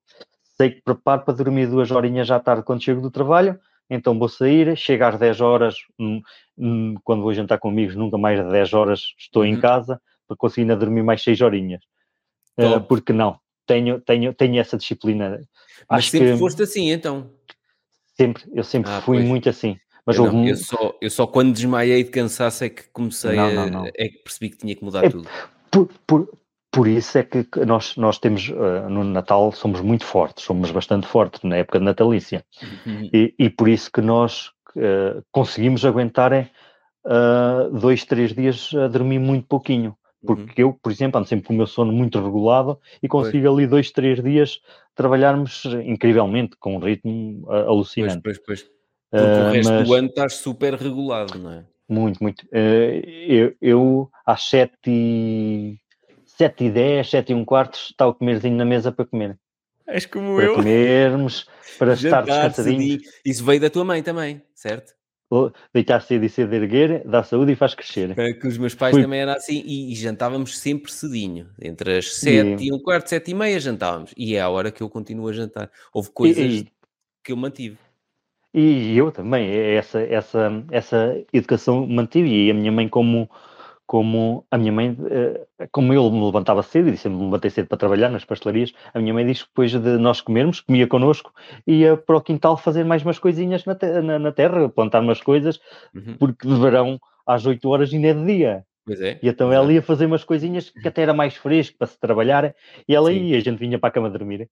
Sei que preparo para dormir duas horinhas à tarde quando chego do trabalho, então vou sair, chego às 10 horas, hum, hum, quando vou jantar com amigos, nunca mais de 10 horas estou uhum. em casa, para conseguir ainda dormir mais 6 horinhas. Uh, porque não, tenho, tenho, tenho essa disciplina. Mas Acho sempre que... foste assim, então? Sempre, eu sempre ah, fui pois. muito assim. Mas eu, não, eu, só, eu só quando desmaiei de cansaço é que comecei não, não, não. A, é que percebi que tinha que mudar é, tudo. Por, por, por isso é que nós, nós temos uh, no Natal somos muito fortes, somos bastante fortes na época de natalícia. Uhum. E, e, por isso que nós uh, conseguimos aguentar uh, dois, três dias a dormir muito pouquinho. Porque uhum. eu, por exemplo, ando sempre com o meu sono muito regulado e consigo pois. ali dois, três dias trabalharmos incrivelmente, com um ritmo uh, alucinante. Pois, pois, pois. Porque uh, o resto mas... do ano estás super regulado, não é? Muito, muito. Uh, eu, eu, às sete e, sete e dez, sete e um quarto, está o comerzinho na mesa para comer. És como para eu. Para comermos, para [laughs] estar descansadinhos. Isso veio da tua mãe também, certo? Deitar cedo e cedo erguer, dá saúde e faz crescer. Que os meus pais Fui. também eram assim e, e, jantávamos sempre cedinho, entre as sete e, e um quarto, sete e meia jantávamos. E é a hora que eu continuo a jantar. Houve coisas e, que eu mantive. E eu também, é essa, essa, essa educação mantive. E a minha mãe, como como a minha mãe, eh, como eu me levantava cedo, e sempre me levantei cedo para trabalhar nas pastelarias, a minha mãe diz que depois de nós comermos, comia connosco, ia para o quintal fazer mais umas coisinhas na, te na, na terra, plantar umas coisas, uhum. porque de verão às 8 horas ainda é de dia. Pois é. E então ela ia fazer umas coisinhas que até era mais fresco para se trabalhar, e ela sim. ia, a gente vinha para a cama dormir,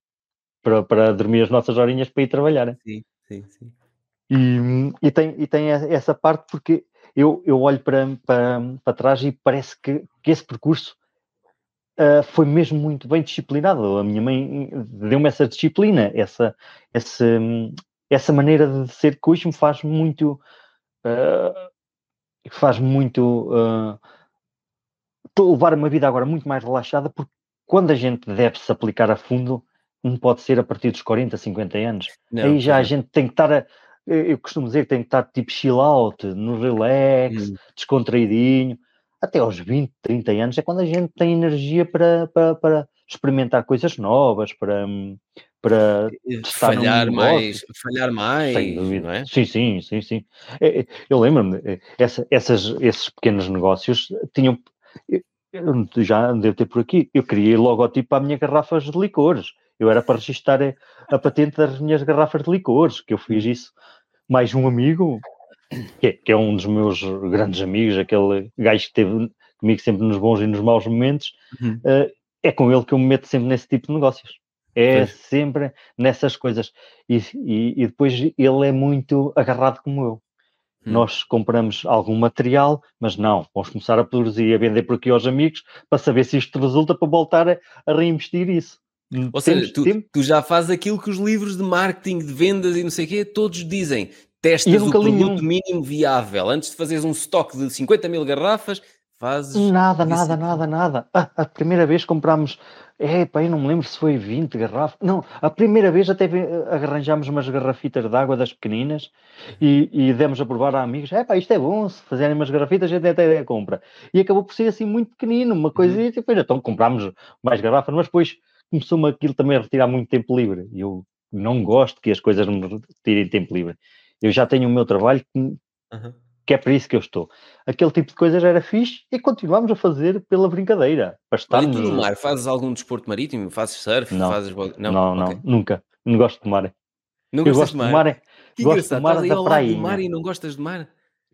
para, para dormir as nossas horinhas para ir trabalhar. Sim, sim, sim. E, e, tem, e tem essa parte porque eu, eu olho para, para, para trás e parece que, que esse percurso uh, foi mesmo muito bem disciplinado. A minha mãe deu-me essa disciplina, essa, essa, essa maneira de ser que hoje me faz muito. Uh, faz muito. Uh, levar uma vida agora muito mais relaxada, porque quando a gente deve se aplicar a fundo, não pode ser a partir dos 40, 50 anos. Não, Aí já a gente tem que estar a, eu costumo dizer que tem que estar tipo chill out, no relax, hum. descontraidinho. Até aos 20, 30 anos é quando a gente tem energia para, para, para experimentar coisas novas, para, para falhar mais, falhar mais, Sem dúvida. não é? Sim, sim, sim, sim. É, é, eu lembro-me, essa, essas, esses pequenos negócios tinham, eu já andei ter por aqui, eu criei logotipo para a minha garrafas de licores. Eu era para registrar a patente das minhas garrafas de licores, que eu fiz isso mais um amigo, que é, que é, um dos meus grandes amigos, aquele gajo que esteve comigo sempre nos bons e nos maus momentos, uhum. uh, é com ele que eu me meto sempre nesse tipo de negócios. É pois. sempre nessas coisas. E, e, e, depois ele é muito agarrado como eu. Hum. Nós compramos algum material, mas não, vamos começar a produzir e a vender por aqui aos amigos para saber se isto resulta para voltar a, a reinvestir isso. Ou seja, tu, tu, já fazes aquilo que os livros de marketing, de vendas e não sei o quê, todos dizem. Testas o produto mínimo viável. Antes de fazeres um estoque de 50 mil garrafas, fazes... Nada, nada, nada, nada. Ah, a primeira vez comprámos é, pá, eu não me lembro se foi 20 garrafas. Não, a primeira vez até arranjámos umas garrafitas de água das pequeninas e, e demos a provar a amigos. É, pá, isto é bom, se fazerem umas garrafitas, a gente até compra. E acabou por ser assim muito pequenino, uma coisa. Uhum. E depois, então comprámos mais garrafas, mas depois começou-me aquilo também a retirar muito tempo livre. Eu não gosto que as coisas me retirem tempo livre. Eu já tenho o meu trabalho que, uhum que é para isso que eu estou. Aquele tipo de coisas era fixe e continuamos a fazer pela brincadeira. Para estarmos... Olha, tu no mar, fazes algum desporto marítimo? Fazes surf? Não, fazes... não, não, não okay. nunca. Não gosto de mar. Não eu gosto de mar? De mar. Que gosto de mar da prainha. mar e não gostas de mar?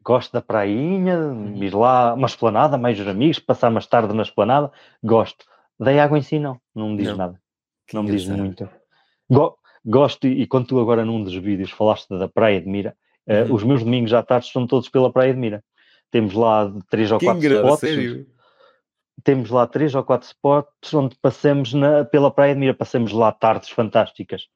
Gosto da prainha, hum. ir lá, uma esplanada, mais os amigos, passar mais tarde na esplanada. Gosto. Da água em si, não. Não me diz não. nada. Que não me diz muito. Go gosto, e quando tu agora num dos vídeos falaste da praia de Mira, Uh, uhum. Os meus domingos à tarde estão todos pela Praia de Mira. Temos lá três ou que quatro spots. Sério? Temos lá três ou quatro spots onde passamos na, pela Praia de Mira, passamos lá tardes fantásticas.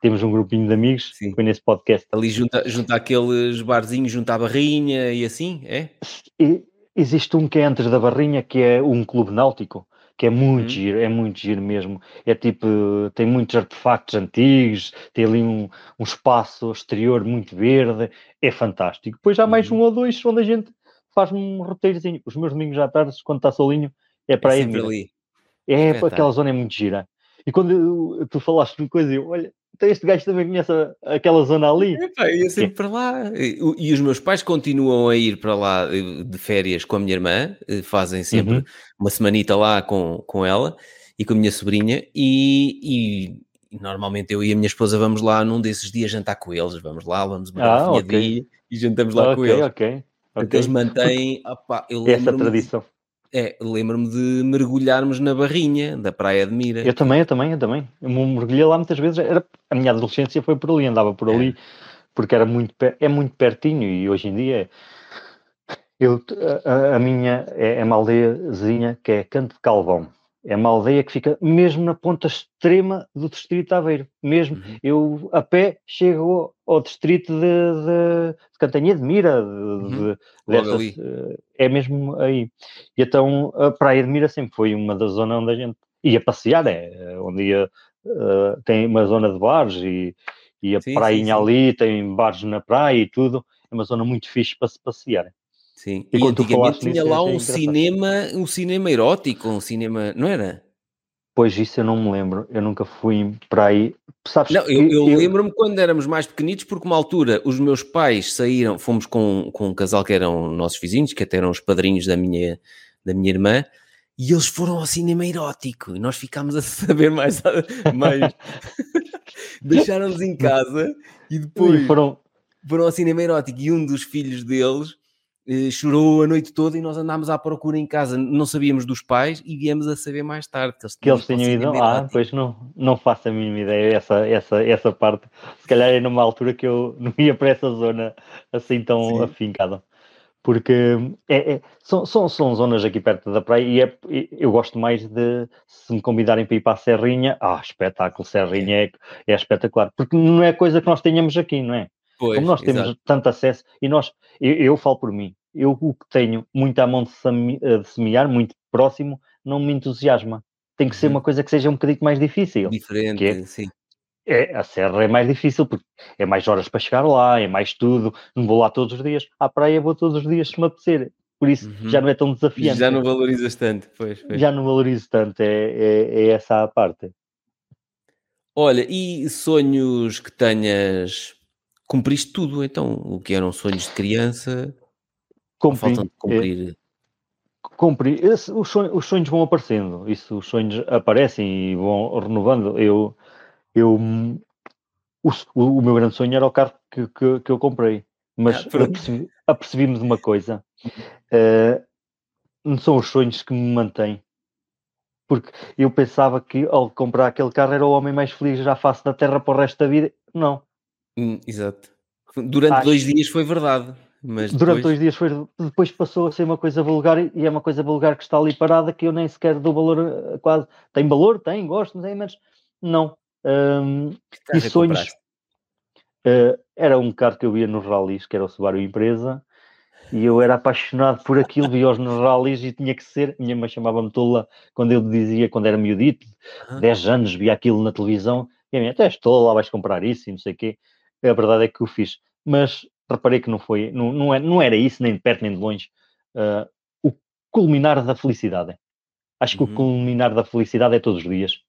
Temos um grupinho de amigos, Sim. foi nesse podcast. Ali junto, junto àqueles barzinhos, junto à Barrinha e assim, é? E, existe um que é antes da Barrinha, que é um clube náutico, que é muito uhum. giro, é muito giro mesmo. É tipo, tem muitos artefactos antigos, tem ali um, um espaço exterior muito verde, é fantástico. Depois há mais uhum. um ou dois onde a gente faz um roteirozinho. Os meus domingos à tarde, quando está solinho, é para é aí. Ali. É, aquela zona é muito gira. E quando tu falaste de coisa, eu, olha, então este gajo também conhece aquela zona ali. Ia sempre para lá. E, e, os meus pais continuam a ir para lá eh, de férias com a minha irmã, eh, fazem sempre uhum. uma semanita lá com, com ela e com a minha sobrinha, e, e, normalmente eu e a minha esposa vamos lá num desses dias jantar com eles, vamos lá, vamos uma ah, okay. dia e jantamos lá okay, com eles. Ok, Porque eles mantêm opa, essa tradição. É, lembro-me de mergulharmos na barrinha da Praia de Mira. Eu também, eu também, eu também. Eu mergulhei lá muitas vezes. Era, a minha adolescência foi por ali, andava por ali, é. porque era muito, é muito pertinho e hoje em dia eu, a, a minha é, é uma aldeiazinha que é Canto de Calvão. É uma aldeia que fica mesmo na ponta extrema do distrito de Aveiro. Mesmo uhum. eu a pé chego ao distrito de, de, de Cantanha de Mira, de, uhum. dessas, eh, é mesmo aí. E então a Praia de Mira sempre foi uma das zonas onde a gente ia passear, é onde ia, uh, tem uma zona de bares e, e a sim, prainha sim, sim. ali, tem bares na praia e tudo. É uma zona muito fixe para se passear. Sim, e, e antigamente tinha lá um cinema, um cinema erótico, um cinema, não era? Pois isso eu não me lembro, eu nunca fui para aí. Sabes não, eu, eu, eu... lembro-me quando éramos mais pequenitos, porque uma altura os meus pais saíram, fomos com, com um casal que eram nossos vizinhos, que até eram os padrinhos da minha, da minha irmã, e eles foram ao cinema erótico e nós ficámos a [laughs] saber mais. mais... [laughs] Deixaram-nos em casa e depois e foram... foram ao cinema erótico e um dos filhos deles chorou a noite toda e nós andámos à procura em casa, não sabíamos dos pais e viemos a saber mais tarde que eles, que eles tinham ido lá, ah, pois não, não faço a mínima ideia essa, essa, essa parte, se calhar é numa altura que eu não ia para essa zona assim tão Sim. afincada, porque é, é, são, são, são zonas aqui perto da praia e é, eu gosto mais de, se me convidarem para ir para a Serrinha, ah, espetáculo, Serrinha é, é espetacular, porque não é coisa que nós tenhamos aqui, não é? Pois, Como nós temos exato. tanto acesso, e nós, eu, eu, falo por mim, eu o que tenho muito à mão de, eh, de semear, muito próximo, não me entusiasma. Tem que ser uhum. uma coisa que seja um bocadinho mais difícil. Diferente, é, sim. É, a serra é mais difícil porque é mais horas para chegar lá, é mais tudo. Não vou lá todos os dias. À praia vou todos os dias se me apetecer. Por isso uhum. já não é tão desafiante. Já não valorizas tanto, pois. pois. Já não valorizo tanto, é, é, é essa a parte. Olha, e sonhos que tenhas cumpriste tudo, então, o que eram sonhos de criança, Cumpri, faltam de cumprir. É, cumpri. Esse, os, sonhos, os, sonhos, vão aparecendo, isso, os sonhos aparecem e vão renovando. Eu, eu, o, o meu grande sonho era o carro que, que, que eu comprei, mas ah, apercebi, apercebi-me de uma coisa, uh, não são os sonhos que me mantêm, Porque eu pensava que ao comprar aquele carro era o homem mais feliz já face da terra para o resto da vida. Não. Hum, exato. Durante Acho... dois dias foi verdade. Mas Durante dois dias foi, depois passou a ser uma coisa vulgar e é uma coisa vulgar que está ali parada que eu nem sequer dou valor eh, quase. Tem valor, tem, gosto, tem, mas não. Um, e sonhos. Uh, era um carro que eu via nos rallies, que era o Subaru Empresa, e eu era apaixonado por aquilo, via-os nos rallies e tinha que ser. Minha mãe chamava-me tola quando eu dizia, quando era miudito, uhum. 10 anos, via aquilo na televisão, e a minha, até estou lá, vais comprar isso e não sei o quê. A verdade é que o fiz. Mas reparei que não foi, não, não, era, é, não era isso, nem de perto nem de longe, uh, o culminar da felicidade. Acho uhum. que o uhum. culminar da felicidade é todos os dias,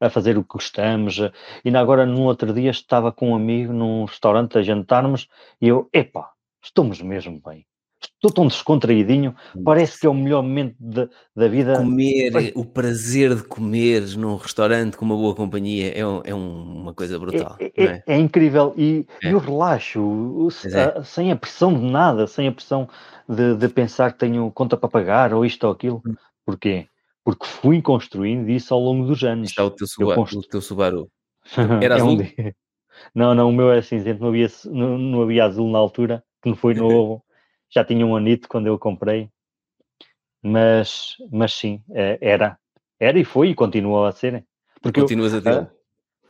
a fazer o que gostamos. E ainda agora, num outro dia, estava com um amigo num restaurante a jantarmos e eu, epá, estamos mesmo bem estou tão descontraídinho, parece que é o melhor momento de, da vida. Comer, o prazer de comer num restaurante com uma boa companhia é, é uma coisa brutal. É, é, é? é incrível e, e, o relaxo, é. sem a pressão de nada, sem a pressão de, de, pensar que tenho conta para pagar ou isto ou aquilo. Hum. Porquê? Porque fui construindo isso ao longo dos anos. Está o teu Subaru. Constru... O teu Subaru. [laughs] Era azul? Um [laughs] não, não, o meu é cinzento, não havia, não, não havia azul na altura, que não foi novo [laughs] já tinha um anito quando eu comprei, mas, mas sim, é, era, era e foi e continua a ser. Porque Continuas eu, a ter? Uh,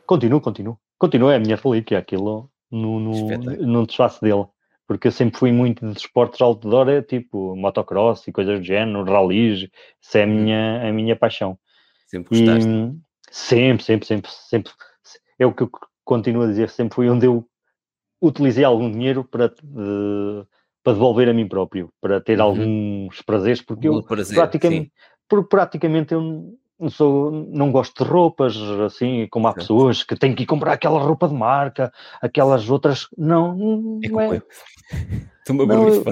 continuo, continuo. Continua, é a minha relíquia, aquilo no, no, no desfaço dele. Porque eu sempre fui muito de esportes outdoor, é tipo motocross e coisas do género, rallies, isso é a uhum. minha, a minha paixão. Sempre gostaste? E, sempre, sempre, sempre, sempre. É o que eu continuo a dizer, sempre foi onde eu utilizei algum dinheiro para, de, para devolver a mim próprio, para ter uhum. alguns prazeres, porque eu prazer, praticamente, praticamente eu não sou, não gosto de roupas, assim, como há pessoas que têm que ir comprar aquela roupa de marca, aquelas outras, não, não é. [laughs] Estou-me a não, eu,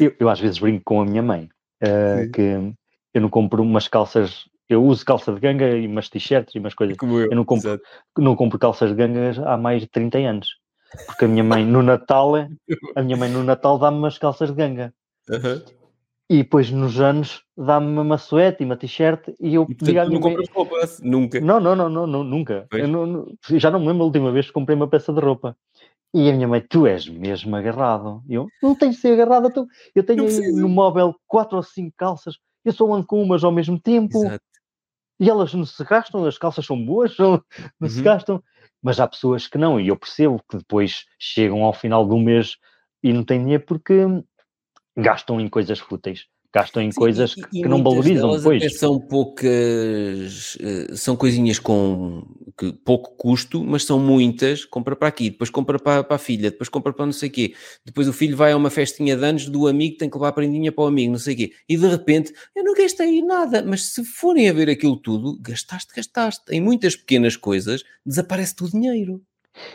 eu, eu, às vezes brinco com a minha mãe, uh, que eu não compro umas calças eu uso calça de ganga e umas t-shirts e umas coisas. Como eu, eu não, compro, não compro calças de ganga há mais de 30 anos. Porque a minha mãe no Natal, a minha mãe no Natal dá-me umas calças de ganga. Uhum. E depois nos anos dá-me uma suéte e uma t-shirt e eu e, digo à minha não compras roupa? Nunca? Não, não, não, não, não nunca. Não, não, já não me lembro a última vez que comprei uma peça de roupa. E a minha mãe, tu és mesmo agarrado. E eu, não tens de ser agarrado. Tu. Eu tenho no móvel quatro ou cinco calças. Eu só ando com umas ao mesmo tempo. Exato. E elas não se gastam, as calças são boas, não, não uhum. se gastam mas há pessoas que não, e eu percebo que depois chegam ao final do mês e não têm dinheiro porque gastam em coisas fúteis gastam em Sim, coisas e, que, e não valorizam depois. São poucas, eh, são coisinhas com que, pouco custo, mas são muitas. Compra para aqui, depois compra para, para a filha, depois compra para não sei o quê. Depois o filho vai a uma festinha de anos do amigo, tem que levar a prendinha para o amigo, não sei o quê. E de repente, eu não gastei nada, mas se forem a ver aquilo tudo, gastaste, gastaste. Em muitas pequenas coisas, desaparece-te o dinheiro.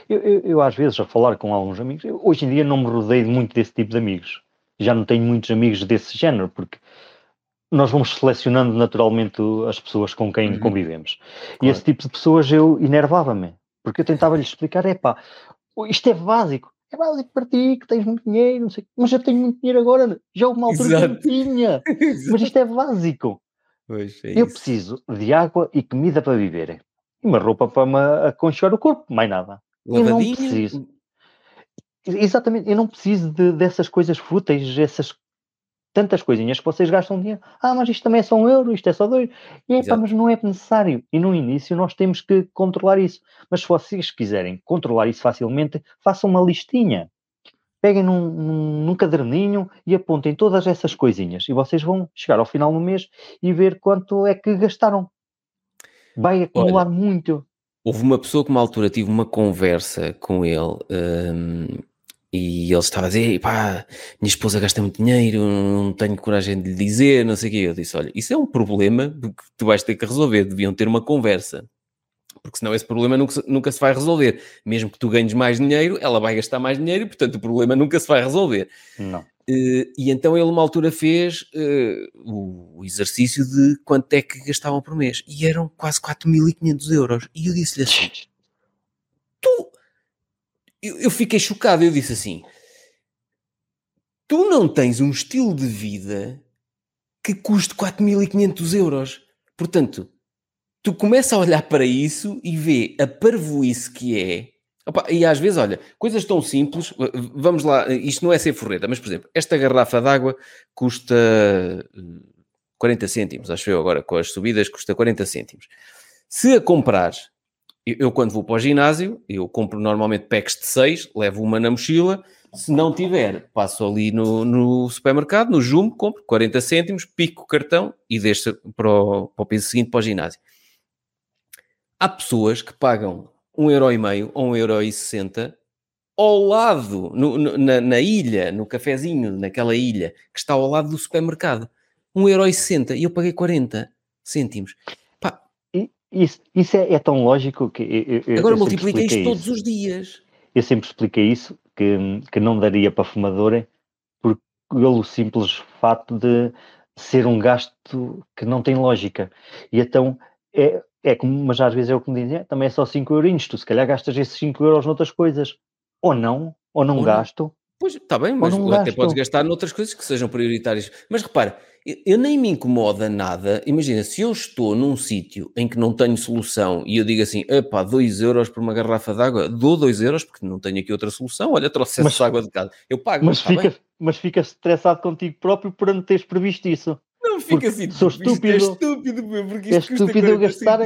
Eu, eu, eu, às vezes, a falar com alguns amigos, eu, hoje em dia não me rodeio muito desse tipo de amigos já não tenho muitos amigos desse género, porque nós vamos selecionando naturalmente as pessoas com quem uhum. convivemos. Claro. E esse tipo de pessoas eu enervava-me, porque eu tentava-lhes explicar, é pá, isto é básico, é básico para ti, que tens muito dinheiro, não sei, mas eu tenho muito dinheiro agora, já houve uma altura Exato. que não tinha, [laughs] mas isto é básico. Pois, é eu isso. preciso de água e comida para viver, e uma roupa para me aconchegar o corpo, mais nada. Lavadinha, eu não preciso. Exatamente, eu não preciso de, dessas coisas fúteis, essas tantas coisinhas que vocês gastam dinheiro. Ah, mas isto também é só um euro, isto é só dois. E é, pá, mas não é necessário. E no início nós temos que controlar isso. Mas se vocês quiserem controlar isso facilmente, façam uma listinha. Peguem num, num, num caderninho e apontem todas essas coisinhas. E vocês vão chegar ao final do mês e ver quanto é que gastaram. Vai acumular Olha, muito. Houve uma pessoa que uma altura tive uma conversa com ele. Um e ele estava a dizer, pá, minha esposa gasta muito dinheiro, não tenho coragem de lhe dizer, não sei o quê. Eu disse, olha, isso é um problema que tu vais ter que resolver, deviam ter uma conversa. Porque senão esse problema nunca, nunca se vai resolver. Mesmo que tu ganhes mais dinheiro, ela vai gastar mais dinheiro e, portanto, o problema nunca se vai resolver. Não. Uh, e então ele, uma altura, fez uh, o exercício de quanto é que gastavam por mês. E eram quase 4.500 euros. E eu disse-lhe assim: Tu eu, eu fiquei chocado. Eu disse assim: tu não tens um estilo de vida que custe 4.500 euros. Portanto, tu começas a olhar para isso e vê a parvoíce que é. Opa, e às vezes, olha, coisas tão simples, vamos lá, isto não é ser forreta, mas por exemplo, esta garrafa d'água custa 40 cêntimos, acho eu agora, com as subidas custa 40 cêntimos. Se a comprares, eu, quando vou para o ginásio, eu compro normalmente packs de 6, levo uma na mochila, se não tiver, passo ali no, no supermercado, no Jumbo, compro 40 cêntimos, pico o cartão e deixo para o, para o piso seguinte para o ginásio. Há pessoas que pagam um euro e meio ou um euro e sessenta ao lado, no, no, na, na, ilha, no cafezinho, naquela ilha, que está ao lado do supermercado. Um euro e sessenta e eu paguei 40 cêntimos. Isso, isso é, é, tão lógico que... Eu, Agora multiplica isto isso. todos os dias. Eu sempre expliquei isso, que, que não daria para fumador, por, pelo simples fato de ser um gasto que não tem lógica. E então é, é como, mas às vezes é o que me dizem, é, também é só 5 euros, tu se calhar gastas esses 5 euros noutras coisas. Ou não, ou não ou gasto. Pois, está bem, mas até gasto. podes gastar noutras coisas que sejam prioritárias. Mas repara, eu, nem me incomoda nada. Imagina, se eu estou num sítio em que não tenho solução e eu digo assim, epá, 2 euros por uma garrafa de água, dou 2 euros porque não tenho aqui outra solução, olha, trouxe essa água de casa, eu pago. Mas, fica, mas fica estressado contigo próprio por não teres previsto isso. Não fica assim. Sou estúpido. É estúpido, porque é estúpido gastar,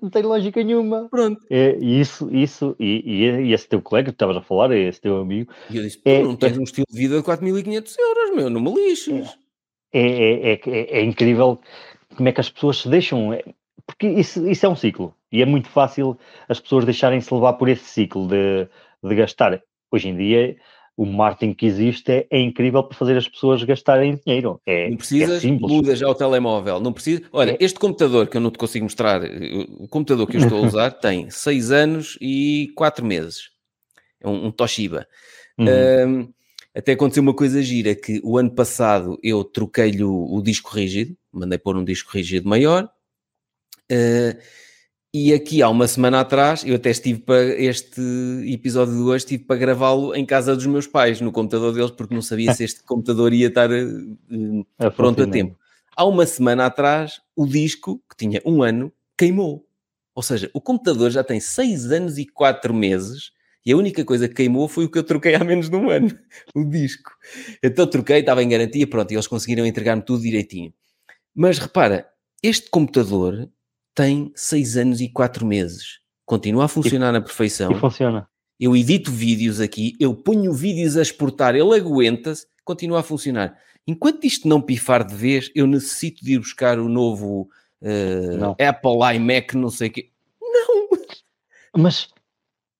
não tem lógica nenhuma. Pronto. É, isso, isso, e, e, e esse teu colega que estavas a falar, é esse teu amigo. E eu disse, é, não tens é, um estilo de vida de 4.500 euros, meu, não me lixes. É, é, é, é, é, incrível como é que as pessoas se deixam. Porque isso, isso é um ciclo. E é muito fácil as pessoas deixarem-se levar por esse ciclo de, de gastar. Hoje em dia o marketing que existe é, é, incrível para fazer as pessoas gastarem dinheiro. É, não precisas, é muda já o telemóvel. Não precisa. Olha, é. este computador que eu não te consigo mostrar, o computador que eu estou a [laughs] usar tem 6 anos e 4 meses. É um, um Toshiba. Uhum. Um, até aconteceu uma coisa gira, que o ano passado eu troquei-lhe o, o, disco rígido, mandei pôr um disco rígido maior, uh, e aqui há uma semana atrás, eu até estive para este episódio de hoje, estive para gravá-lo em casa dos meus pais, no computador deles, porque não sabia se este [laughs] computador ia estar uh, pronto a tempo. Há uma semana atrás, o disco, que tinha um ano, queimou. Ou seja, o computador já tem seis anos e quatro meses e a única coisa que queimou foi o que eu troquei há menos de um ano, [laughs] o disco. Então troquei, estava em garantia, pronto, e eles conseguiram entregar-me tudo direitinho. Mas repara, este computador tem seis anos e quatro meses. Continua a funcionar e, na perfeição. E funciona. Eu edito vídeos aqui, eu ponho vídeos a exportar, ele aguenta-se, continua a funcionar. Enquanto isto não pifar de vez, eu necessito de ir buscar o novo uh, Apple iMac, não sei o quê. Não! Mas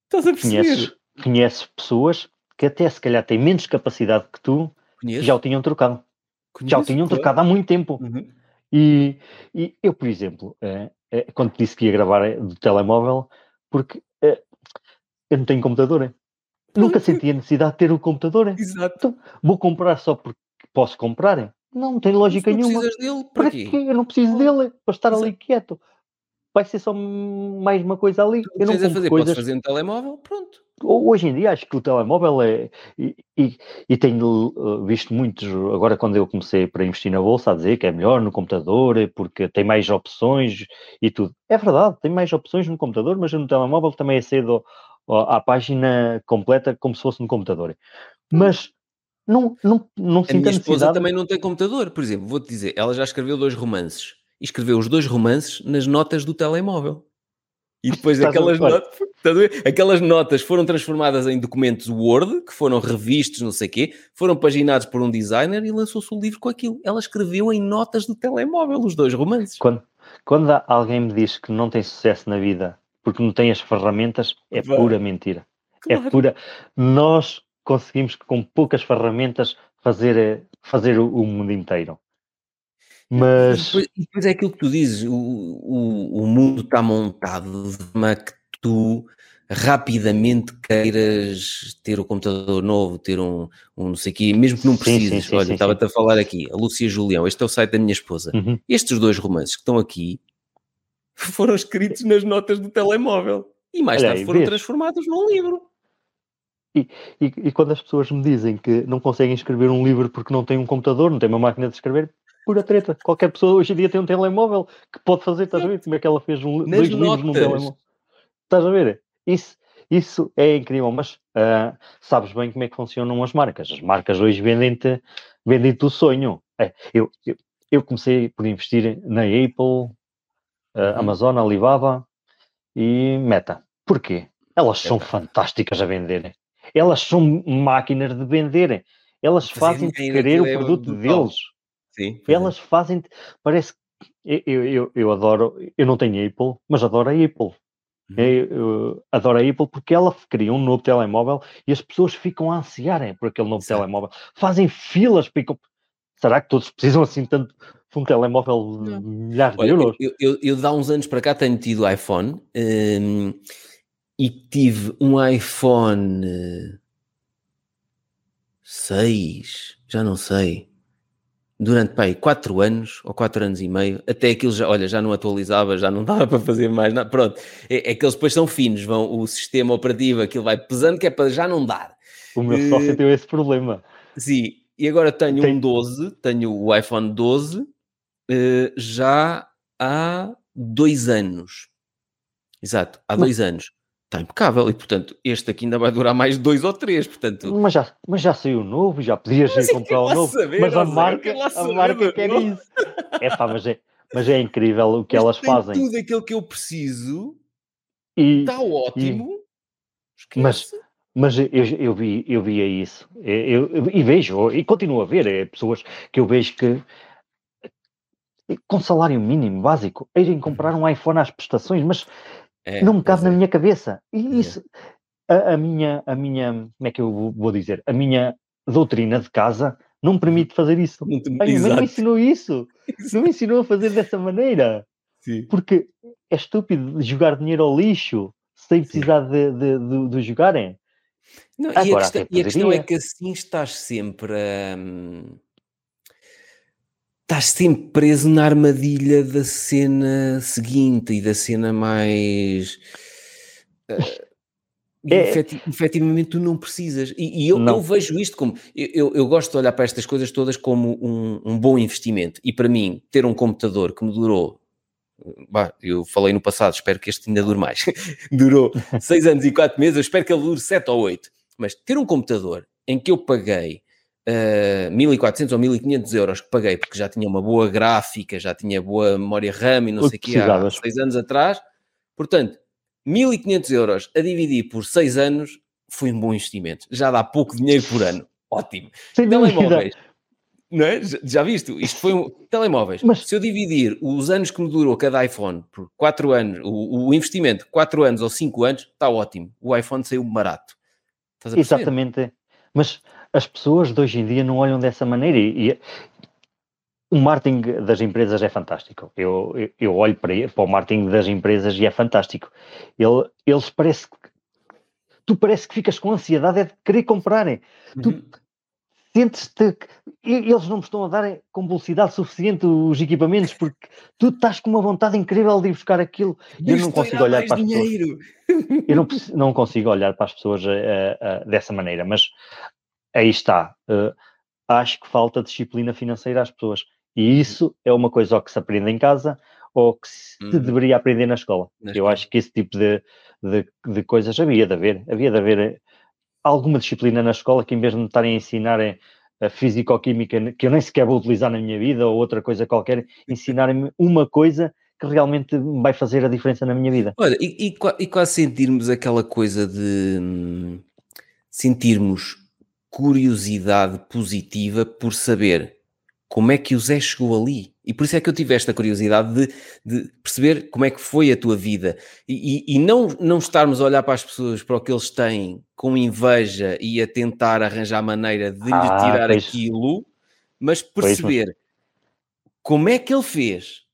estás a perceber? Conheces, conheces pessoas que até se calhar têm menos capacidade que tu, Conheço. já o tinham trocado. Conheço, já o tinham claro. trocado há muito tempo. Uhum. E, e, eu, por exemplo, eh, quando disse que ia gravar eh, do telemóvel, porque eh, eu não tenho computador. Nunca senti a necessidade de ter o um computador. Exato. Então, vou comprar só porque posso comprar? Não, não tem lógica não nenhuma. Dele, para, para quê? Eu não preciso dele para estar Exato. ali quieto. Vai ser só mais uma coisa ali. eu não fazer, coisas... fazer no telemóvel, pronto. Hoje em dia acho que o telemóvel é. E, e, e, tenho uh, visto muitos, agora quando eu comecei para investir na bolsa, a dizer que é melhor no computador, porque tem mais opções e tudo. É verdade, tem mais opções no computador, mas no telemóvel também acedo à página completa como se fosse no computador. Mas não, não, não sinto a minha esposa necessidade... também não tem computador, por exemplo, vou-te dizer, ela já escreveu dois romances e escreveu os dois romances nas notas do telemóvel. E depois aquelas notas, aquelas notas foram transformadas em documentos Word, que foram revistos, não sei o quê, foram paginados por um designer e lançou-se o livro com aquilo. Ela escreveu em notas do telemóvel os dois romances. Quando, quando alguém me diz que não tem sucesso na vida porque não tem as ferramentas, é pura mentira. É claro. É pura. Nós conseguimos com poucas ferramentas fazer, fazer o mundo inteiro. Mas. E depois, é aquilo que tu dizes: o, o, o mundo está montado de forma que tu rapidamente queiras ter o um computador novo, ter um, um não sei o quê, mesmo que não precises. Sim, sim, Olha, estava-te a falar aqui, a Lúcia Julião, este é o site da minha esposa. Uhum. Estes dois romances que estão aqui foram escritos nas notas do telemóvel e mais Olha, tarde foram vês? transformados num livro. E, e, e, quando as pessoas me dizem que não conseguem escrever um livro porque não têm um computador, não têm uma máquina de escrever, pura treta. Qualquer pessoa hoje em dia tem um telemóvel que pode fazer, estás a ver? Como é que ela fez um, dois livros num telemóvel? Estás a ver? Isso, isso é incrível, mas uh, sabes bem como é que funcionam as marcas. As marcas hoje vendem-te vendem o sonho. É, eu, eu, eu, comecei por investir na Apple, uh, Amazon, Alibaba e Meta. Porquê? Elas são fantásticas a venderem. Elas são máquinas de venderem. Elas fazem querer o produto deles. Sim, Elas fazem. Parece que. Eu, eu, eu adoro. Eu não tenho Apple, mas adoro a Apple. Uhum. Eu, eu, adoro a Apple porque ela cria um novo telemóvel e as pessoas ficam a ansiarem por aquele novo telemóvel. Fazem filas para. Será que todos precisam assim tanto de um telemóvel de milhares de euros? Eu, eu, eu, há uns anos para cá tenho tido iPhone um, e tive um iPhone 6, já não sei, durante pai, 4 anos ou 4 anos e meio, até aquilo já, olha, já não atualizava, já não [laughs] dava para fazer mais nada. Pronto, é, é que eles depois são finos, vão, o sistema operativo, aquilo vai pesando, que é para já não dar. O meu sócio uh, tem esse problema. Sim, e agora tenho Tem. um 12, tenho o iPhone 12, uh, já há dois anos. Exato, há dois anos. Está impecável. E, portanto, este aqui ainda vai durar mais dois ou três, portanto... Mas já, mas já saiu novo, já podias ir comprar o novo, saber, mas a marca, a marca quer isso. É [laughs] pá, mas é, mas é incrível o que mas elas fazem. tudo aquilo que eu preciso. E, está ótimo. E, mas, mas eu, eu, vi, eu via isso, eu, eu, e vejo, e continuo a ver, é, pessoas que eu vejo que com salário mínimo básico, irem comprar um iPhone às prestações, mas é, não me cabe na é. minha cabeça. E é. isso, a, a, minha, a minha, como é que eu vou dizer? A minha doutrina de casa não me permite fazer isso. Não, te... Ai, não ensinou isso. Exato. [laughs] Não me ensinou a fazer dessa maneira. Sim. Porque é estúpido jogar dinheiro ao lixo sem precisar de, de, de, de jogarem. Não, Agora, e, a questão, e, a questão, é que assim estás sempre a. Hum estás sempre preso na armadilha da cena seguinte e da cena mais. Uh, é. Efetiv efetivamente tu não precisas. E, e eu, não. eu, vejo isto como. Eu, eu, gosto de olhar para estas coisas todas como um, um bom investimento. E para mim, ter um computador que me durou. Bah, eu falei no passado, espero que este ainda dure mais. [laughs] durou [laughs] 6 anos e 4 meses, eu espero que ele dure 7 ou 8. Mas ter um computador em que eu paguei uh, 1400 ou 1500 euros que paguei porque já tinha uma boa gráfica, já tinha boa memória RAM e não o sei o que há 6 anos atrás. Portanto, 1500 euros a dividir por 6 anos foi um bom investimento. Já dá pouco dinheiro por ano. Ótimo. Sem telemóveis. Não é? Já viste? Isto foi um. [laughs] Telemóveis. Mas... Se eu dividir os anos que me durou cada iPhone por 4 anos, o, o investimento, 4 anos ou 5 anos, está ótimo. O iPhone saiu barato. Exatamente. Mas as pessoas de hoje em dia não olham dessa maneira e, e o marketing das empresas é fantástico. Eu, eu, eu olho para, para, o marketing das empresas e é fantástico. Ele, eles parece que tu parece que ficas com ansiedade é de querer comprarem. Uhum. Tu sentes-te eles não me estão a dar com velocidade suficiente os equipamentos porque tu estás com uma vontade incrível de ir buscar aquilo. eu não consigo olhar para as dinheiro. pessoas. Eu não, [laughs] não consigo olhar para as pessoas uh, uh, dessa maneira, mas aí está. Uh, acho que falta disciplina financeira às pessoas. E isso é uma coisa ou que se aprende em casa ou que se uhum. deveria aprender na escola. Na Eu escola. acho que esse tipo de, de, de, coisas havia de haver. Havia de haver eh, alguma disciplina na escola que em vez de me estarem a ensinarem a físico-química que eu nem sequer vou utilizar na minha vida ou outra coisa qualquer, ensinarem-me [laughs] uma coisa que realmente vai fazer a diferença na minha vida. Olha, e, e, e quase sentirmos aquela coisa de hum, sentirmos curiosidade positiva por saber como é que o Zé chegou ali. E por isso é que eu tive esta curiosidade de, de perceber como é que foi a tua vida. E, e, e, não, não estarmos a olhar para as pessoas, para o que eles têm, com inveja e a tentar arranjar maneira de lhe ah, tirar aquilo, mas perceber como é que ele fez.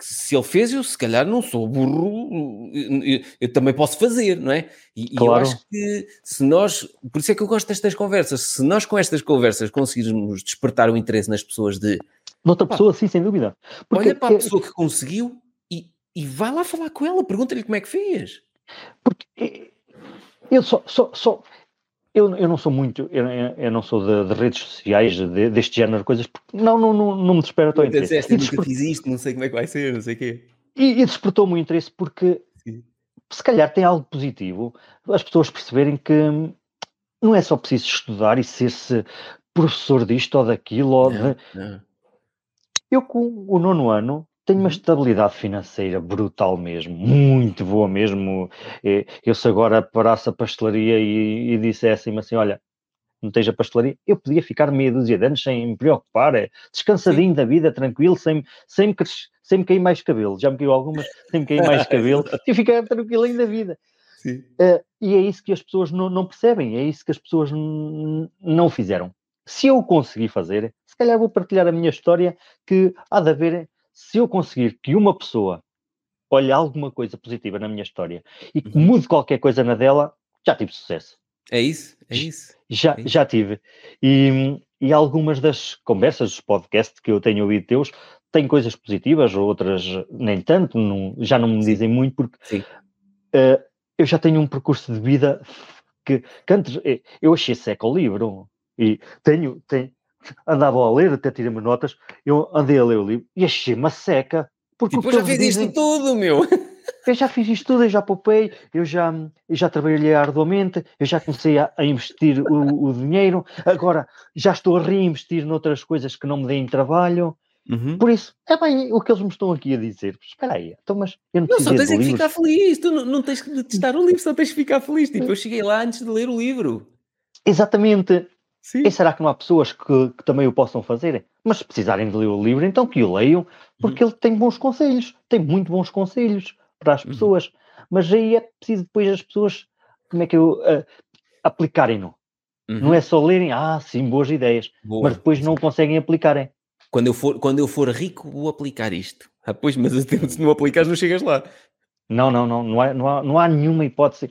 Se ele fez, eu se calhar não sou burro, eu, eu também posso fazer, não é? E, claro. e, eu acho que se nós, por isso é que eu gosto destas conversas, se nós com estas conversas conseguirmos despertar o interesse nas pessoas de. Noutra pessoa, sim, sem dúvida. Porque olha para a é pessoa que conseguiu e, e vai lá falar com ela, pergunta-lhe como é que fez. Porque eu só, só, só eu, eu não sou muito, eu, eu não sou de, de redes sociais de, deste género de coisas, porque não, não, não, não me desperta tão interesse. Disseste, nunca fiz isto, não sei como é que vai ser, não sei o quê. E, e despertou-me o interesse porque Sim. se calhar tem algo positivo as pessoas perceberem que não é só preciso estudar e ser-se professor disto ou daquilo. Ou não, de... não. Eu com o nono ano tenho uma uhum. estabilidade financeira brutal mesmo, muito boa mesmo. Eu se agora parasse a pastelaria e, e dissessem-me assim, olha, não tens a pastelaria, eu podia ficar meia dúzia de anos sem me preocupar, é, descansadinho Sim. da vida, tranquilo, sem, sem, me, sem me cair mais cabelo. Já me caiu algumas, sem me cair mais cabelo, [laughs] e ficar tranquilo da vida. Uh, e é isso que as pessoas não, não percebem, é isso que as pessoas não fizeram. Se eu conseguir fazer, se calhar vou partilhar a minha história que há de haver se eu conseguir que uma pessoa olhe alguma coisa positiva na minha história e que uhum. mude qualquer coisa na dela, já tive sucesso. É isso, é isso. Já, é isso. já tive. E, e algumas das conversas, dos podcasts que eu tenho ouvido teus, têm coisas positivas, outras nem tanto, não, já não me Sim. dizem muito, porque uh, eu já tenho um percurso de vida que, que antes eh, eu achei seco o livro e tenho, tenho, andava a ler, até tirei-me notas, eu andei a ler o livro e achei-me seca. Porque depois já fiz dizem, isto tudo, meu. Eu já fiz isto tudo, eu já poupei, eu já, eu já trabalhei arduamente, eu já comecei a, a investir o, o, dinheiro, agora já estou a reinvestir noutras coisas que não me deem trabalho. Uhum. Por isso, é bem o que eles me estão aqui a dizer. Espera aí, então, mas eu não, não só tens é que ficar feliz, tu não, não tens que testar o livro, só tens que ficar feliz. Tipo, eu cheguei lá antes de ler o livro. Exatamente, Sim. E será que não há pessoas que, que, também o possam fazer? Mas se precisarem de ler o livro, então que o leiam, porque uhum. ele tem bons conselhos, tem muito bons conselhos para as uhum. pessoas. Uhum. Mas aí é preciso depois as pessoas, como é que eu, uh, aplicarem-no. Uhum. Não é só lerem, ah, sim, boas ideias, Boa. mas depois não conseguem aplicarem. Quando eu, for, quando eu for rico, vou aplicar isto. Ah, pois, mas se não aplicares, não chegas lá. Não, não, não, não há, não há, não há nenhuma hipótese.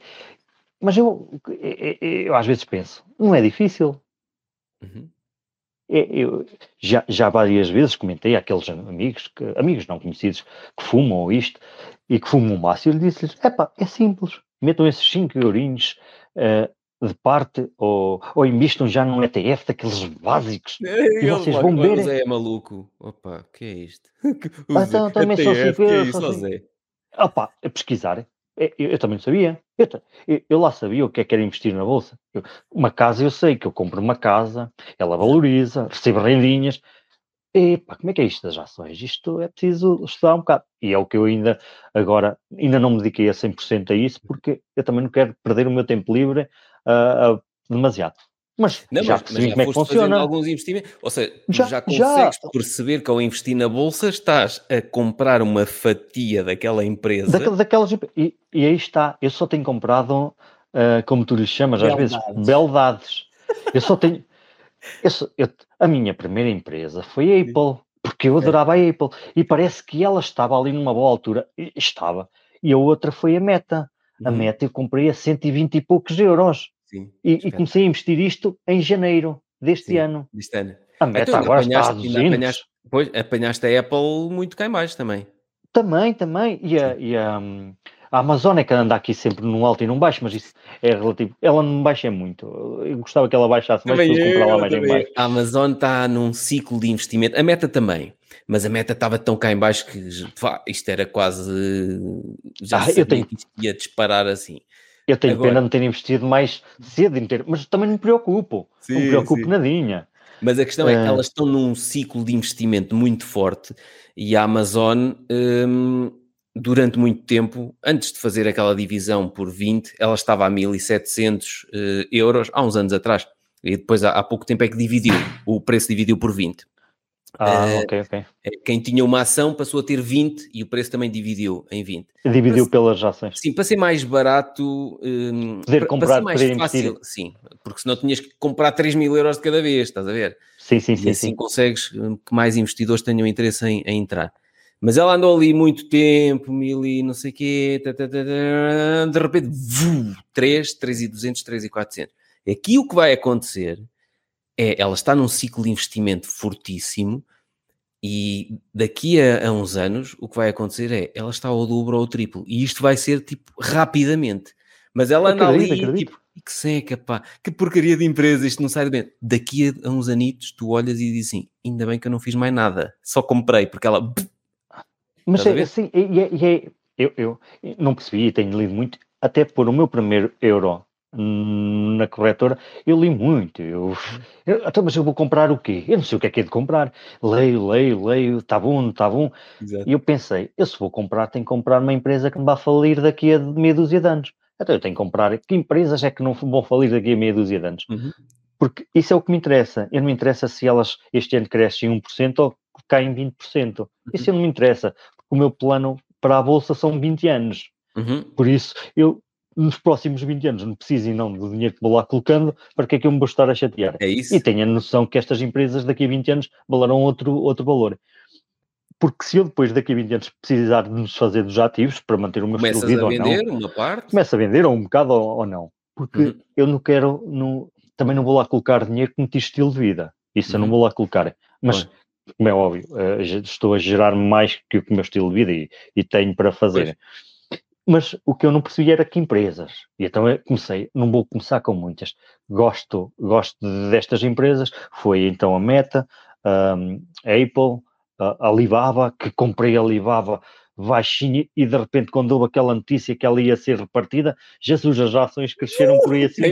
Mas eu, eu, eu, eu às vezes penso, não é difícil. Uhum. É, eu já, já várias vezes comentei àqueles amigos, que, amigos não conhecidos, que fumam isto e que fumam o máximo, eu disse-lhes: é simples, metam esses 5 eurinhos uh, de parte ou, ou investam já num ETF daqueles básicos é, [laughs] e vocês vão ver. O Zé é maluco, opa, que é isto? [laughs] Ah, então, também são 5 euros. É Opa, pesquisar, é, eu, eu, também sabia. Eu, eu, lá sabia o que é que era investir na bolsa. Eu, uma casa eu sei que eu compro uma casa, ela valoriza, recebo rendinhas. Epá, como é que é isto das ações? Isto é preciso estudar um bocado. E é o que eu ainda, agora, ainda não me dediquei a 100% a isso, porque eu também não quero perder o meu tempo livre uh, uh, demasiado. Mas não, já mas, percebi mas já como é que funciona. alguns investimentos. Ou seja, já, já consegues já. perceber que ao investir na bolsa estás a comprar uma fatia daquela empresa. Da, daquelas, e, e, aí está. Eu só tenho comprado, uh, como tu lhe chamas beldades. às vezes, beldades. Eu só tenho. Eu, eu, a minha primeira empresa foi a Apple, porque eu adorava a Apple. E parece que ela estava ali numa boa altura. Estava. E a outra foi a Meta. A uhum. Meta eu comprei a 120 e poucos euros. Sim, e, e, comecei a investir isto em janeiro deste Sim, ano. Deste ano. A meta então, agora está a 200. Apanhaste, pois, apanhaste a Apple muito cá em baixo também. Também, também. E a, e a, a Amazon é que anda aqui sempre num alto e num baixo, mas isso é relativo. Ela não baixa muito. Eu gostava que ela baixasse mais para comprar lá mais em baixo. A Amazon está num ciclo de investimento. A meta também. Mas a meta estava tão cá em baixo que pá, isto era quase... Já ah, eu tenho... que ia disparar assim. Eu tenho Agora... pena de não ter investido mais cedo, ter... mas também não me preocupo. Sim, não me preocupo sim. nadinha. Mas a questão é que ah. elas estão num ciclo de investimento muito forte e a Amazon, hum, durante muito tempo, antes de fazer aquela divisão por 20, ela estava a 1700 uh, eh, euros há uns anos atrás. E depois, há, há pouco tempo, é que dividiu. O preço dividiu por 20. Ah, uh, ok, ok. É, quem tinha uma ação passou a ter 20 e o preço também dividiu em 20. Dividiu para, pelas ações. Sim, para ser mais barato. Um, poder para, comprar, para ser mais fácil. Investir. Sim, porque senão tinhas que comprar 3 mil euros de cada vez, estás a ver? Sim, sim, sim. E assim sim. consegues hum, que mais investidores tenham interesse em, em, entrar. Mas ela andou ali muito tempo, mil e não sei o quê, de repente, 3, 3 e 200, 3 e 400. Aqui o que vai acontecer é, ela está num ciclo de investimento fortíssimo, e daqui a, a, uns anos, o que vai acontecer é ela está ao dobro ou ao triplo. E isto vai ser tipo rapidamente. Mas ela anda acredito, ali, tipo, E que seca, pá. Que porcaria de empresa, isto não sai bem. Daqui a uns anitos, tu olhas e dizes assim, ainda bem que eu não fiz mais nada. Só comprei, porque ela... Mas é assim, e é, é, eu, eu não percebi, tenho lido muito, até por o meu primeiro euro na corretora, eu li muito. Eu, eu, então, mas eu vou comprar o quê? Eu não sei o que é que é de comprar. Leio, leio, leio, está bom, está bom. Exato. E eu pensei, eu se vou comprar, tenho que comprar uma empresa que me vai falir daqui a meia dúzia de anos. Então eu tenho que comprar. Que empresas é que não vão falir daqui a meia dúzia de anos? Uhum. Porque isso é o que me interessa. Eu não me interessa se elas este ano crescem 1% ou caem 20%. Uhum. Isso não me interessa. Porque o meu plano para a Bolsa são 20 anos. Uhum. Por isso, eu nos próximos 20 anos não preciso e não do dinheiro que vou lá colocando, para que é que eu me vou estar a chatear? É isso. E tenho a noção que estas empresas daqui a 20 anos valerão outro, outro valor. Porque se eu depois daqui a 20 anos precisar de nos fazer dos ativos para manter o meu Começas estilo de vida ou não, uma parte? Começa a vender ou um bocado ou, ou não. Porque uhum. eu não quero, não, também não vou lá colocar dinheiro como te estilo de vida. Isso uhum. eu não uhum. vou lá colocar. Mas, uhum. como é óbvio, uh, estou a gerar mais que o meu estilo de vida e, e tenho para fazer. Pois. Mas o que eu não percebi era que empresas. E então eu comecei, não vou começar com muitas. Gosto, gosto destas empresas. Foi então a Meta, um, a Apple, a Alibaba, que comprei a Alibaba baixinha e de repente quando houve aquela notícia que ela ia ser repartida, Jesus, as ações cresceram por aí assim.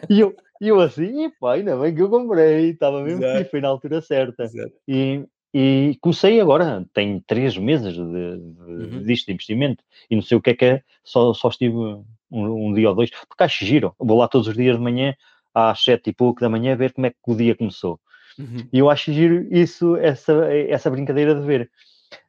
[laughs] e eu, eu assim, pá, ainda bem que eu comprei, estava mesmo e foi na altura certa. Exato. E, e comecei agora, tenho três meses de, de, uhum. disto de investimento e não sei o que é que é, só, só estive um, um dia ou dois, porque acho giro. Vou lá todos os dias de manhã, às sete e pouco da manhã, ver como é que o dia começou. Uhum. E eu acho giro isso, essa, essa brincadeira de ver.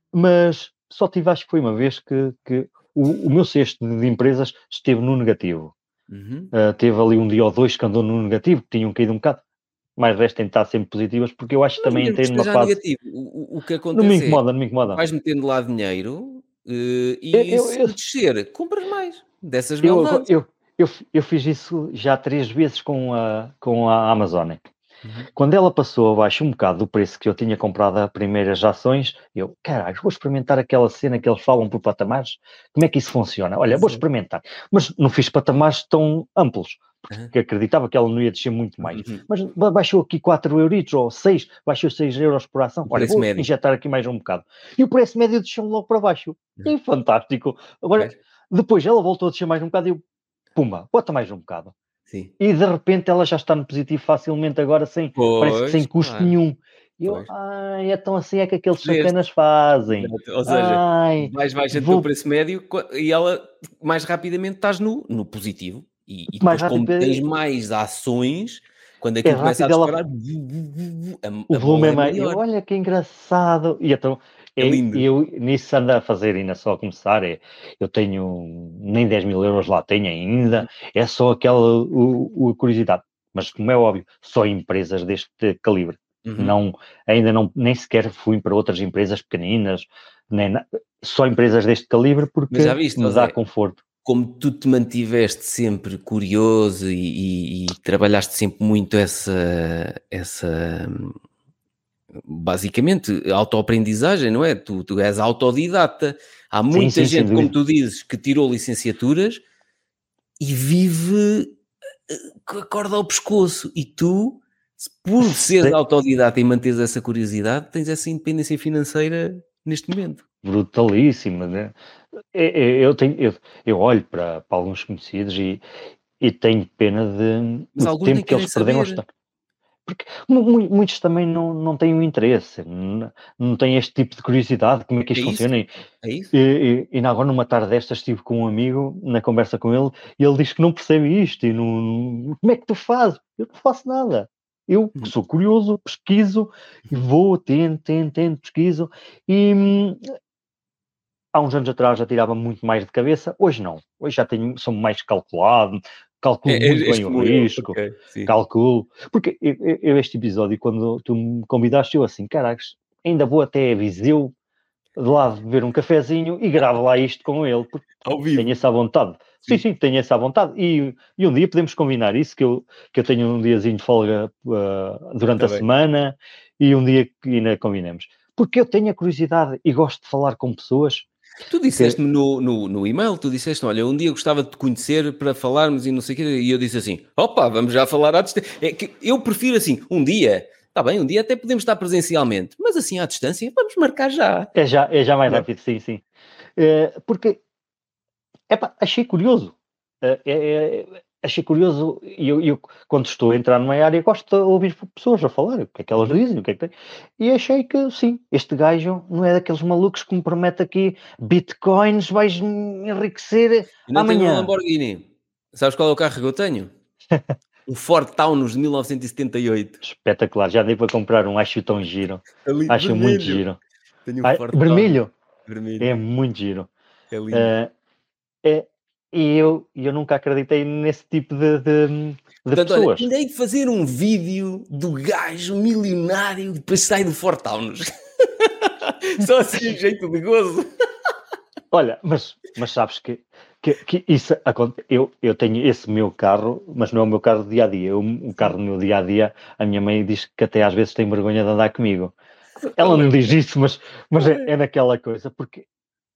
Mas só tive, acho que foi uma vez que, que o, o meu cesto de empresas esteve no negativo. Uhum. Uh, teve ali um dia ou dois que andou no negativo, que tinham caído um bocado mais resto tem de estar sempre positivas, porque eu acho que também tem uma fase... Negativo. O, o que acontece não me incomoda, é, não me incomoda. vais metendo lá dinheiro uh, e eu, se eu, descer, compras mais dessas eu, eu, eu, eu, fiz isso já três vezes com a, com a Amazon. Uhum. Quando ela passou abaixo um bocado do preço que eu tinha comprado as primeiras ações, eu, caralho, vou experimentar aquela cena que eles falam por patamares. Como é que isso funciona? Olha, vou experimentar. Mas não fiz patamares tão amplos, porque uhum. acreditava que ela não ia descer muito mais. Uhum. Mas baixou aqui 4 euros ou 6, baixou 6 euros por ação. Olha, vou médio. injetar aqui mais um bocado. E o preço médio desceu logo para baixo. Uhum. É fantástico. Agora, depois ela voltou a descer mais um bocado e eu, pumba, bota mais um bocado. Sim. E de repente ela já está no positivo facilmente agora, sem, pois, parece que sem custo claro. nenhum. E eu, pois. ai, é tão assim é que aqueles sacanas fazem. Ou seja, ai, mais baixa vou... do preço médio e ela mais rapidamente estás no, no positivo. E, e depois, como tens mais ações, quando aquilo é começa a disparar, ela... o volume é, é maior. Olha que engraçado. E então, é, é lindo. Eu nisso ando a fazer, ainda só a começar, é, eu tenho nem 10 mil euros lá tenho ainda, é só aquela o, o curiosidade. Mas como é óbvio, só empresas deste calibre. Uhum. Não, ainda não, nem sequer fui para outras empresas pequeninas, nem na, só empresas deste calibre porque viste, me dá é, conforto. Como tu te mantiveste sempre curioso e, e, e trabalhaste sempre muito essa, essa basicamente autoaprendizagem, não é? Tu, tu és autodidata. Há muita sim, sim, gente, como tu dizes, que tirou licenciaturas e vive eh, com a corda ao pescoço. E tu, por seres autodidata e manteres essa curiosidade, tens essa independência financeira neste momento. Brutalíssima, né? Eu, tenho, eu, eu olho para, para alguns conhecidos e, e tenho pena de Mas o tempo que eles perderam. Porque muitos também não, não têm o interesse, não, não têm este tipo de curiosidade, como é que isto é funciona. É isso? E, e, e, agora, numa tarde destas, estive com um amigo na conversa com ele e ele diz que não percebe isto. E não, como é que tu fazes? Eu não faço nada. Eu hum. sou curioso, pesquiso, e vou, tento, tento, tento, pesquiso. E hum, há uns anos atrás já tirava muito mais de cabeça, hoje não. Hoje já tenho, sou mais calculado, calculo é, muito é, bem o risco, okay, calculo. Porque eu, eu, este episódio, quando tu me convidaste, eu assim, caracas, ainda vou até a Viseu, de lá ver um cafezinho e gravo lá isto com ele, porque tenho essa vontade. Sim, sim, tenho essa vontade. E, e um dia podemos combinar isso, que eu, que eu tenho um diazinho de folga uh, durante tá a bem. semana e um dia que ainda combinemos. Porque eu tenho a curiosidade e gosto de falar com pessoas Tu disseste-me no, no, no, e-mail, tu disseste, olha, um dia gostava de te conhecer para falarmos e não sei o quê, e eu disse assim, opa, vamos já falar à distância. É que eu prefiro assim, um dia, está bem, um dia até podemos estar presencialmente, mas assim à distância, vamos marcar já. É já, é já mais rápido, sim, sim. É, porque, epá, achei curioso. É, é, achei curioso, e eu, eu, quando estou a entrar numa área, gosto de ouvir pessoas a falar, o que é que elas dizem, o que é que tem. E achei que, sim, este gajo não é daqueles malucos que me promete aqui bitcoins, vais me enriquecer não amanhã. Tenho um Lamborghini. Sabes qual é o carro que eu tenho? [laughs] um Ford Taunus de 1978. Espetacular, já dei para comprar um, acho tão giro. Ali, acho vermelho. muito giro. Tenho um Ford vermelho? vermelho? É muito giro. É lindo. Uh, é, e eu, eu nunca acreditei nesse tipo de, de, de Portanto, pessoas. Olha, de fazer um vídeo do gajo milionário que depois sai do Fort Taunus. [laughs] Só assim, um jeito de gozo. Olha, mas, mas sabes que, que, que isso eu, eu tenho esse meu carro, mas não é o meu carro dia a dia. O, o carro no meu dia a dia, a minha mãe diz que até às vezes tem vergonha de andar comigo. Ela não diz isso, mas, mas é, é naquela coisa, porque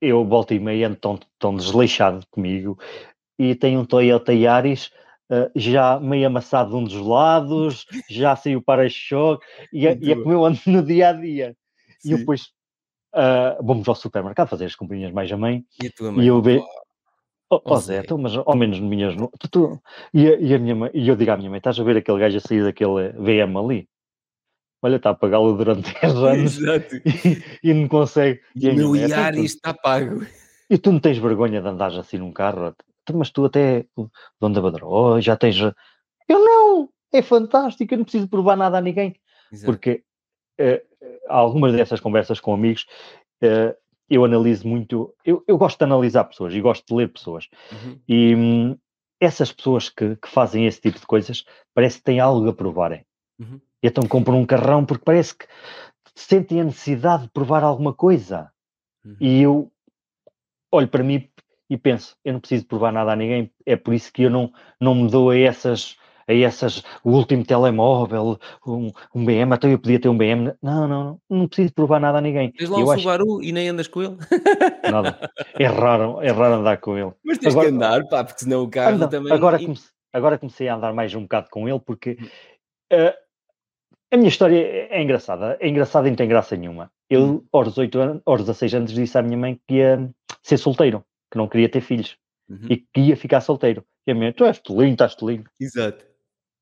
eu volto e meia ando tão, tão desleixado comigo e tenho um Toyota Yaris uh, já meio amassado de um dos lados, [laughs] já saiu para-choque e, é, e é como eu ando [laughs] no dia a dia. Sim. E depois uh, vamos ao supermercado fazer as comprinhas mais a mãe e, a tua mãe, e eu vejo. Oh, oh Zé, então, mas ao menos minhas. Tu, tu, e, a, e, a minha mãe, e eu digo à minha mãe: estás a ver aquele gajo a sair daquele VM ali? Olha, está a pagá-lo durante [laughs] 10 anos e, e, não consegue. E o meu IAR está pago. E tu não tens vergonha de andar assim num carro? Mas tu até, Dom da Badró, já tens... Eu não! É fantástico, eu não preciso provar nada a ninguém. Exato. Porque uh, algumas dessas conversas com amigos, uh, eu analiso muito... Eu, eu gosto de analisar pessoas e gosto de ler pessoas. Uhum. E hum, essas pessoas que, que, fazem esse tipo de coisas parece que têm algo a provarem. Uhum. E então compram um carrão porque parece que sentem a necessidade de provar alguma coisa. Uhum. E eu olho para mim e penso, eu não preciso provar nada a ninguém, é por isso que eu não, não me dou a essas, a essas, o último telemóvel, um, um BM, até eu podia ter um BM, não, não, não preciso provar nada a ninguém. Tens lá eu um acho... Subaru e nem andas com ele? Nada, é raro, é raro andar com ele. Mas tens agora, que andar, pá, porque senão o carro anda, também... Agora, comecei, agora comecei a andar mais um bocado com ele, porque... Uh, a minha história é engraçada, é engraçada e não tem graça nenhuma. Eu, hum. aos 18 anos, aos 16 anos, disse à minha mãe que ia ser solteiro, que não queria ter filhos uhum. e que ia ficar solteiro. E a minha mãe, tu és tolinho, estás tolinho. Exato.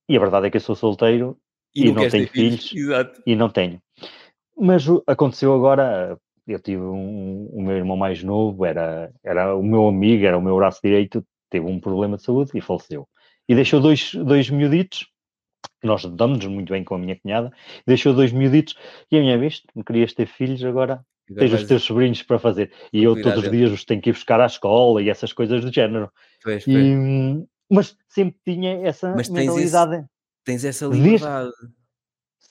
E a verdade é que eu sou solteiro e, e não, não tenho filhos, filhos Exato. e não tenho. Mas aconteceu agora, eu tive um, o meu irmão mais novo, era, era o meu amigo, era o meu braço direito, teve um problema de saúde e faleceu. E deixou dois, dois miuditos nós damos-nos muito bem com a minha cunhada, deixou dois miuditos, e a minha vez, não querias ter filhos, agora tens os teus sobrinhos para fazer. E eu todos os dias os tenho que ir buscar à escola e essas coisas do género. Pois, pois. E, mas sempre tinha essa mas mentalidade. Tens, esse, tens essa liberdade.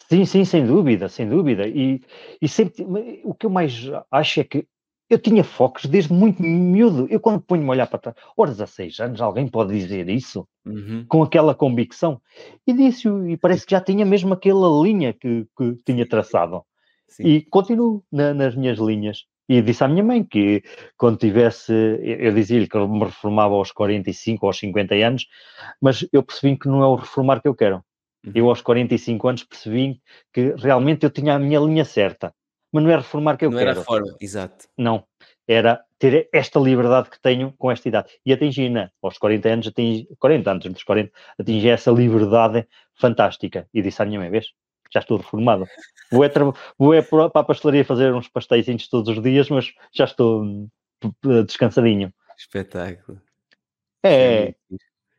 Sim, sim, sem dúvida, sem dúvida. E, e sempre, o que eu mais acho é que eu tinha focos desde muito miúdo. Eu, quando ponho-me a olhar para trás, horas a seis anos, alguém pode dizer isso? Uhum. Com aquela convicção. E disse-o, e parece que já tinha mesmo aquela linha que, que tinha traçado. Sim. E continuo na, nas minhas linhas. E disse à minha mãe que quando tivesse, eu dizia-lhe que eu me reformava aos 45 ou aos 50 anos, mas eu percebi que não é o reformar que eu quero. Uhum. Eu aos 45 anos percebi que realmente eu tinha a minha linha certa mas não é reformar que eu não quero. Não era forma, exato. Não, era ter esta liberdade que tenho com esta idade. E atingi, né? aos 40 anos, atingi, 40 anos, entre os 40, atingi essa liberdade fantástica. E disse à minha mãe, vês, já estou reformado. Vou é, vou é para a pastelaria fazer uns pastéis todos os dias, mas já estou hum, descansadinho. Espetáculo. É,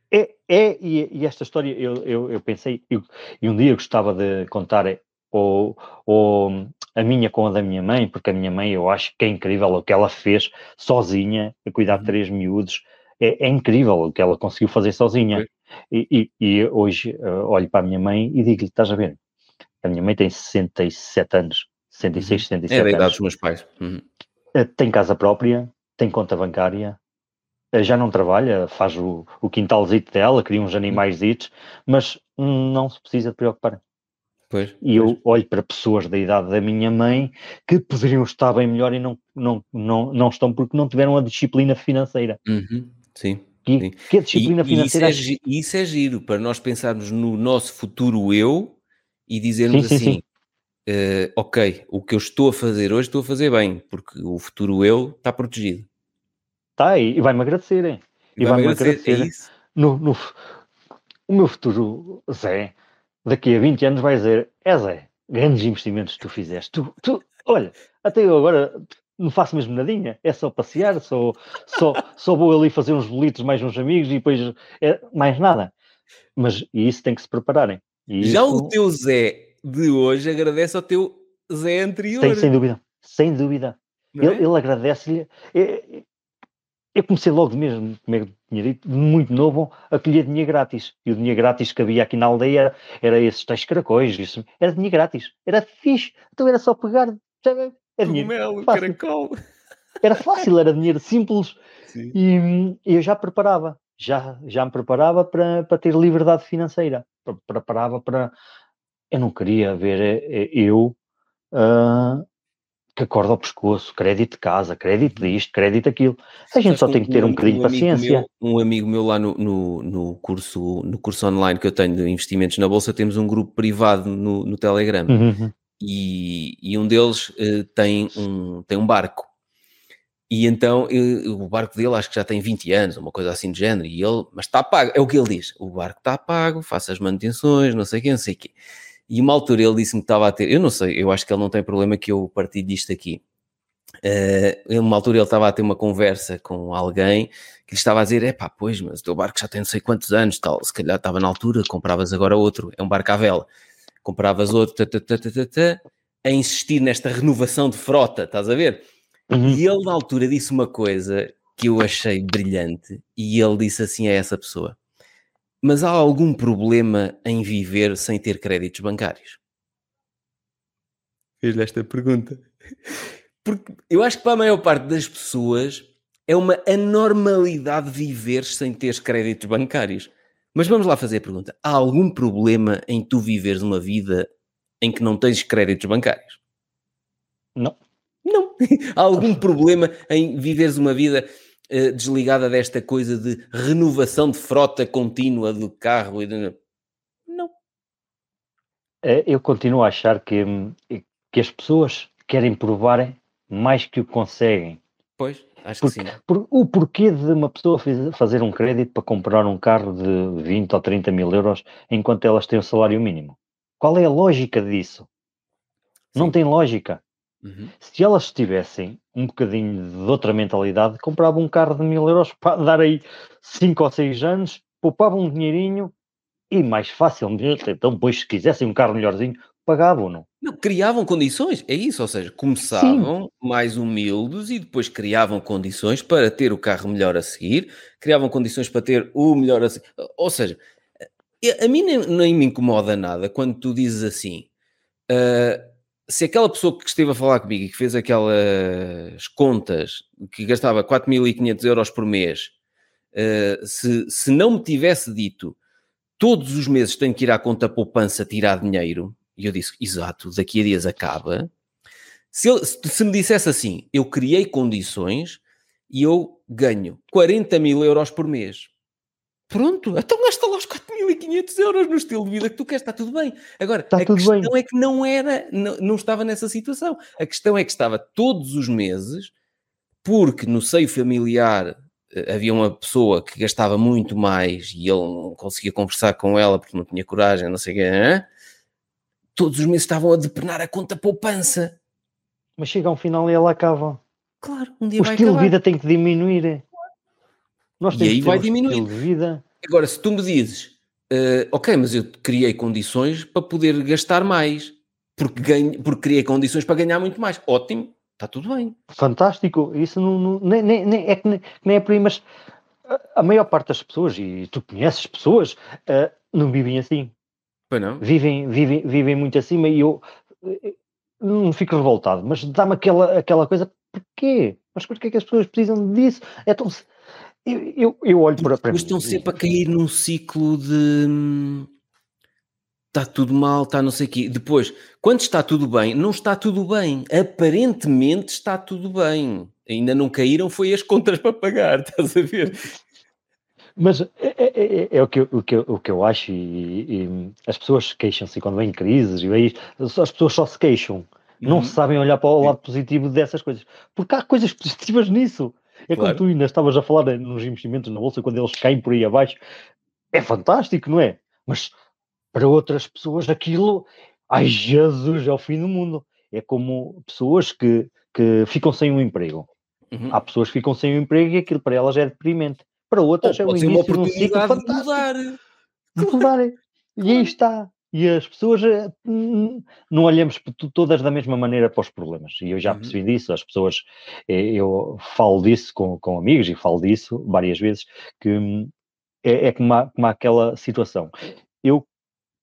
é, é e, e, esta história eu, eu, eu pensei, e um dia eu gostava de contar é, ou, ou a minha com a da minha mãe, porque a minha mãe eu acho que é incrível o que ela fez sozinha, a cuidar de uhum. três miúdos, é, é incrível o que ela conseguiu fazer sozinha. E, e, e, hoje uh, olho para a minha mãe e digo-lhe: estás a ver? A minha mãe tem 67 anos, 66, 67 uhum. é da idade dos meus pais. Uhum. Uh, tem casa própria, tem conta bancária, uh, já não trabalha, faz o, o quintalzito dela, cria uns animais, mas não se precisa de preocupar. Pois, E pois. eu olho para pessoas da idade da minha mãe que poderiam estar bem melhor e não, não, não, não estão porque não tiveram a disciplina financeira. Uhum, Sim. Que, Sim. que a disciplina e isso, financeira. é, gi- isso é giro, para nós pensarmos no nosso futuro eu e dizermos Sim, sim, assim: sim. eh, ok, o que eu estou a fazer hoje estou a fazer bem, porque o futuro eu está protegido. Tá, e, e vai-me agradecer. hein? E vai-me agradecer, é agradecer. isso? No, no, o meu futuro Zé, daqui a 20 anos vai dizer: É Zé, grandes investimentos que tu fizeste. Tu, tu, olha, até eu agora não faço mesmo nadinha, é só passear, só, só, só vou ali fazer uns bolitos mais uns amigos e depois é, mais nada. Mas e isso tem que se prepararem. E Já isso, o teu Zé de hoje agradece ao teu Zé anterior. sem, sem dúvida, sem dúvida. é? Ele, ele agradece-lhe. Eu, comecei logo mesmo, como eu tinha dito, muito novo, a colher dinheiro grátis. E o dinheiro grátis que havia aqui na aldeia era, era esses tais caracóis, isso, era dinheiro grátis. Era fixe. Então era só pegar. vê, É dinheiro. Cogumelo, caracol. Era fácil, era dinheiro simples. Sim. E hum, eu já preparava. Já, já me preparava para, para ter liberdade financeira. Pre- Preparava para. Eu não queria ver eh, eh, eu. ah, que acorda ao pescoço, crédito de casa, crédito disto, crédito daquilo. A gente só tem que ter um bocadinho de amigo paciência. meu- um amigo meu lá no, no, no curso, no curso online que eu tenho de investimentos na Bolsa, temos um grupo privado no, no Telegram. Uhum. E, e um deles eh, tem, um, tem um barco. E então eh, o barco dele acho que já tem 20 anos, uma coisa assim de género. E ele, mas está pago, é o que ele diz: o barco está pago, faça as manutenções, não sei o quê, não sei o quê. E uma altura ele disse-me que estava a ter, eu não sei, eu acho que ele não tem problema que eu partilhe disto aqui. Eh, uma altura ele estava a ter uma conversa com alguém que lhe estava a dizer: é pá, pois, mas o teu barco já tem não sei quantos anos, tal, se calhar estava na altura, compravas agora outro, é um barco à vela, compravas outro, tá, tá, tá, a insistir nesta renovação de frota, estás a ver? Uhum. E ele na altura disse uma coisa que eu achei brilhante, e ele disse assim a essa pessoa: Mas há algum problema em viver sem ter créditos bancários? Fez-lhe esta pergunta. Porque eu acho que para a maior parte das pessoas é uma anormalidade viver sem teres créditos bancários. Mas vamos lá fazer a pergunta: há algum problema em tu viveres uma vida em que não tens créditos bancários? Não. Não. [laughs] Há algum problema em viveres uma vida desligada desta coisa de renovação de frota contínua do carro? E de... Não. Eh, Eu continuo a achar que, hum, que as pessoas querem provar mais que o conseguem. Pois, acho Porque- que sim. Por- o porquê de uma pessoa fazer um crédito para comprar um carro de 20 ou 30 mil euros enquanto elas têm o salário mínimo? Qual é a lógica disso? Não Sim. tem lógica. Uhum. Se elas tivessem um bocadinho de outra mentalidade, compravam um carro de mil euros para dar aí 5 ou 6 anos, poupavam um dinheirinho e mais facilmente, então depois se quisessem um carro melhorzinho, pagavam-no. Não, criavam condições, é isso, ou seja, começavam mais humildes e depois criavam condições para ter o carro melhor a seguir, criavam condições para ter o melhor a seguir. Ou seja, a a mim nem, nem me incomoda nada quando tu dizes assim, ah, se aquela pessoa que esteve a falar comigo e que fez aquelas contas, que gastava 4.500 euros por mês, ah, se, se não me tivesse dito todos os meses tenho que ir à conta poupança tirar dinheiro, e eu disse, exato, daqui a dias acaba. Se, ele- se me dissesse assim, eu criei condições e eu ganho 40 mil euros por mês. Pronto, então gasta lá os 4.500 euros no estilo de vida que tu queres, está tudo bem. Agora, Está a questão bem. é que não era, não, não estava nessa situação. A questão é que estava todos os meses, porque no seio familiar eh, havia uma pessoa que gastava muito mais e ele não conseguia conversar com ela porque não tinha coragem, não sei o quê. hã? Todos os meses estavam a depenar a conta poupança. Mas chega a um final e ela acaba. Claro, um dia O vai estilo acabar. de vida tem que diminuir. Nós E temos aí que ter vai diminuir. Agora, se tu me dizes, eh, ok, mas eu criei condições para poder gastar mais, porque, ganho, porque criei condições para ganhar muito mais. Ótimo, está tudo bem. fantástico. Isso não, não- nem, nem, nem- é que nem, nem é por aí, mas a, maior parte das pessoas, e tu conheces pessoas, ah, não vivem assim. Pois não? Vivem, vivem, vivem muito acima e eu eh, não fico revoltado, mas dá-me aquela, aquela coisa, porquê? Mas porquê que as pessoas precisam disso? É tão, eu, eu, eu olho para, para Mas estão sempre a cair num ciclo de. está tudo mal, está não sei o quê. Depois, quando está tudo bem, não está tudo bem. Aparentemente está tudo bem. Ainda não caíram, foi as contas para pagar, [laughs] estás a ver? Mas é, é, é, é o, que eu, o, que eu, o que eu acho, e, e as pessoas queixam-se quando vem crises, e aí, as pessoas só se queixam, não uhum. sabem olhar para o lado positivo dessas coisas, porque há coisas positivas nisso. É claro. como tu ainda estavas a falar nos investimentos na bolsa, quando eles caem por aí abaixo, é fantástico, não é? Mas para outras pessoas aquilo, ai Jesus, é o fim do mundo. É como pessoas que, que ficam sem um emprego. Uhum. Há pessoas que ficam sem um emprego e aquilo para elas é deprimente. Para outras oh, é o início uma oportunidade de, de mudar. De mudar. [laughs] E aí está. E as pessoas eh, não olhamos todas da mesma maneira para os problemas. E eu já uhum. percebi disso. As pessoas, eh, eu falo disso com, com amigos e falo disso várias vezes, que hum, é, é como, como aquela situação. Eu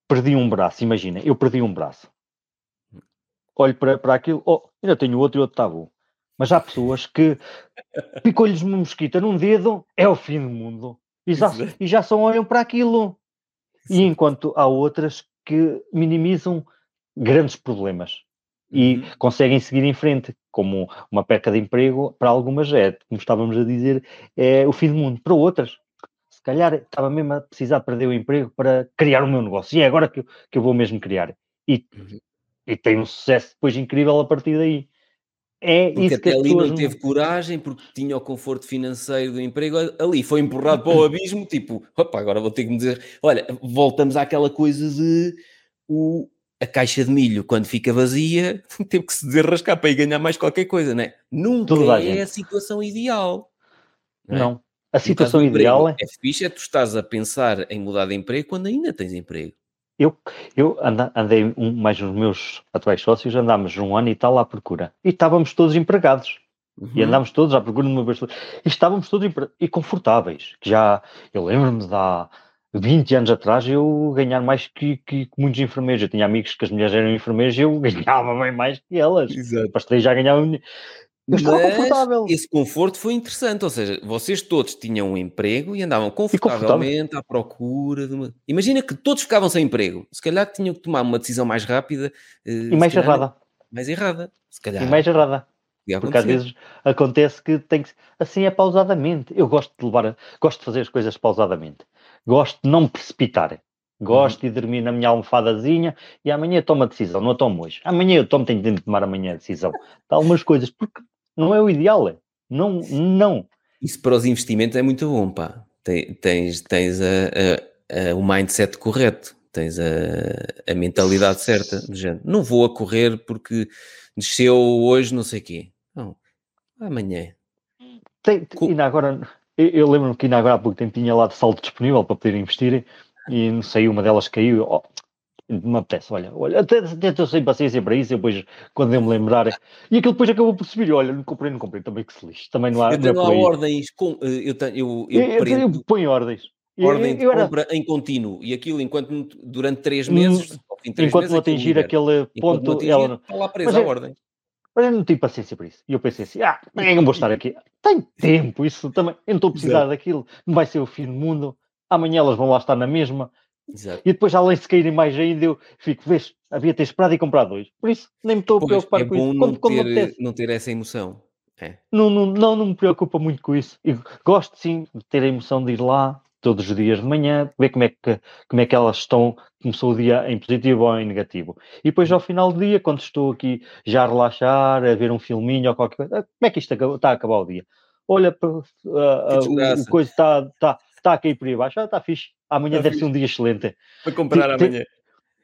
perdi um braço, imagina, eu perdi um braço. Olho para, para aquilo, oh, ainda tenho outro e outro bom. Mas há pessoas que picou-lhes uma mosquita num dedo, é o fim do mundo. E já, e já só olham para aquilo. E enquanto há outras que minimizam grandes problemas e uhum. conseguem seguir em frente, como uma perca de emprego, para algumas é, como estávamos a dizer, é o fim do mundo. Para outras, se calhar estava mesmo a precisar perder o emprego para criar o meu negócio. E é agora que eu, que eu vou mesmo criar. E, uhum. e tem um sucesso depois incrível a partir daí. É porque isso até que ali não teve coragem, porque tinha o conforto financeiro do emprego, ali foi empurrado para o abismo, tipo, opa, agora vou ter que me dizer, olha, voltamos àquela coisa de o, a caixa de milho, quando fica vazia, [laughs] teve que se desarrascar para ir ganhar mais qualquer coisa, não é? Nunca é a situação ideal. Não, é? não. a situação ideal é... É fixe, é tu estás a pensar em mudar de emprego quando ainda tens emprego. Eu, eu andei, um, mais os meus atuais sócios, andámos um ano e tal à procura. E estávamos todos empregados. Uhum. E andámos todos à procura de uma vez. E estávamos todos e confortáveis. Que já, eu lembro-me de há 20 anos atrás eu ganhar mais que, que, muitos enfermeiros. Eu tinha amigos que as mulheres eram enfermeiras e eu [laughs] ganhava bem mais que elas. Exato. As três já ganhavam. Eu estava Mas confortável. Esse conforto foi interessante, ou seja, vocês todos tinham um emprego e andavam confortavelmente à procura de uma. Imagina que todos ficavam sem emprego, se calhar tinham que tomar uma decisão mais rápida uh, e mais errada. Mais errada, se calhar. E mais errada. Porque às vezes acontece que tem que. Assim é pausadamente. Eu gosto de levar. Gosto de fazer as coisas pausadamente. Gosto de não me precipitar. Gosto uhum. de dormir na minha almofadazinha e amanhã tomo a decisão, não a tomo hoje. Amanhã eu tomo, tenho de tomar amanhã a decisão. Há algumas coisas, porque não é o ideal. É. Não, não. Isso para os investimentos é muito bom, pá. Tens, tens a, a, a, o mindset correto, tens a, mentalidade certa. Gente, não vou a correr porque desceu hoje não sei o quê. Não, amanhã. Tem, ainda agora, eu, eu lembro-me que ainda agora há pouco tempo tinha lá de saldo disponível para poder investir e não sei, uma delas caiu. Oh, me apetece, olha, olha, até, até estou sem paciência para isso, depois quando eu me lembrar, e aquilo depois acabou por subir, olha, não comprei, não comprei, também que se lixe, também não há, eu tenho não há ordens, com, eh, eu, tenho, eu, eu, eu, eu, eu ponho ordens, ordem de eu compra era... em contínuo, e aquilo enquanto, durante três meses, hum, fim de três enquanto meses, não atingir aquele ponto, atingir, ela está lá presa a é, ordem. Mas eu não tive paciência para isso. E eu pensei assim: ah, é eu vou estar aqui? Tenho tempo, isso também. Eu não estou a precisar Exato. daquilo, não vai ser o fim do mundo. Amanhã elas vão lá estar na mesma. Exato. E depois, além de se caírem mais ainda, eu fico, vês, havia ter esperado e comprado dois. Por isso, nem me estou a preocupar é com isso. Não, como, ter, não ter essa emoção. É. Não, não, não, não me preocupa muito com isso. E gosto sim de ter a emoção de ir lá todos os dias de manhã, ver como é que, como é que elas estão, começou o dia em positivo ou em negativo. E depois ao final do dia, quando estou aqui já a relaxar, a ver um filminho ou qualquer coisa, como é que isto está a acabar o dia? Olha, uh, uh, o coisa está, está, está a cair por aí abaixo, ah, está fixe. Amanhã está deve fixe. ser um dia excelente. Para comprar amanhã.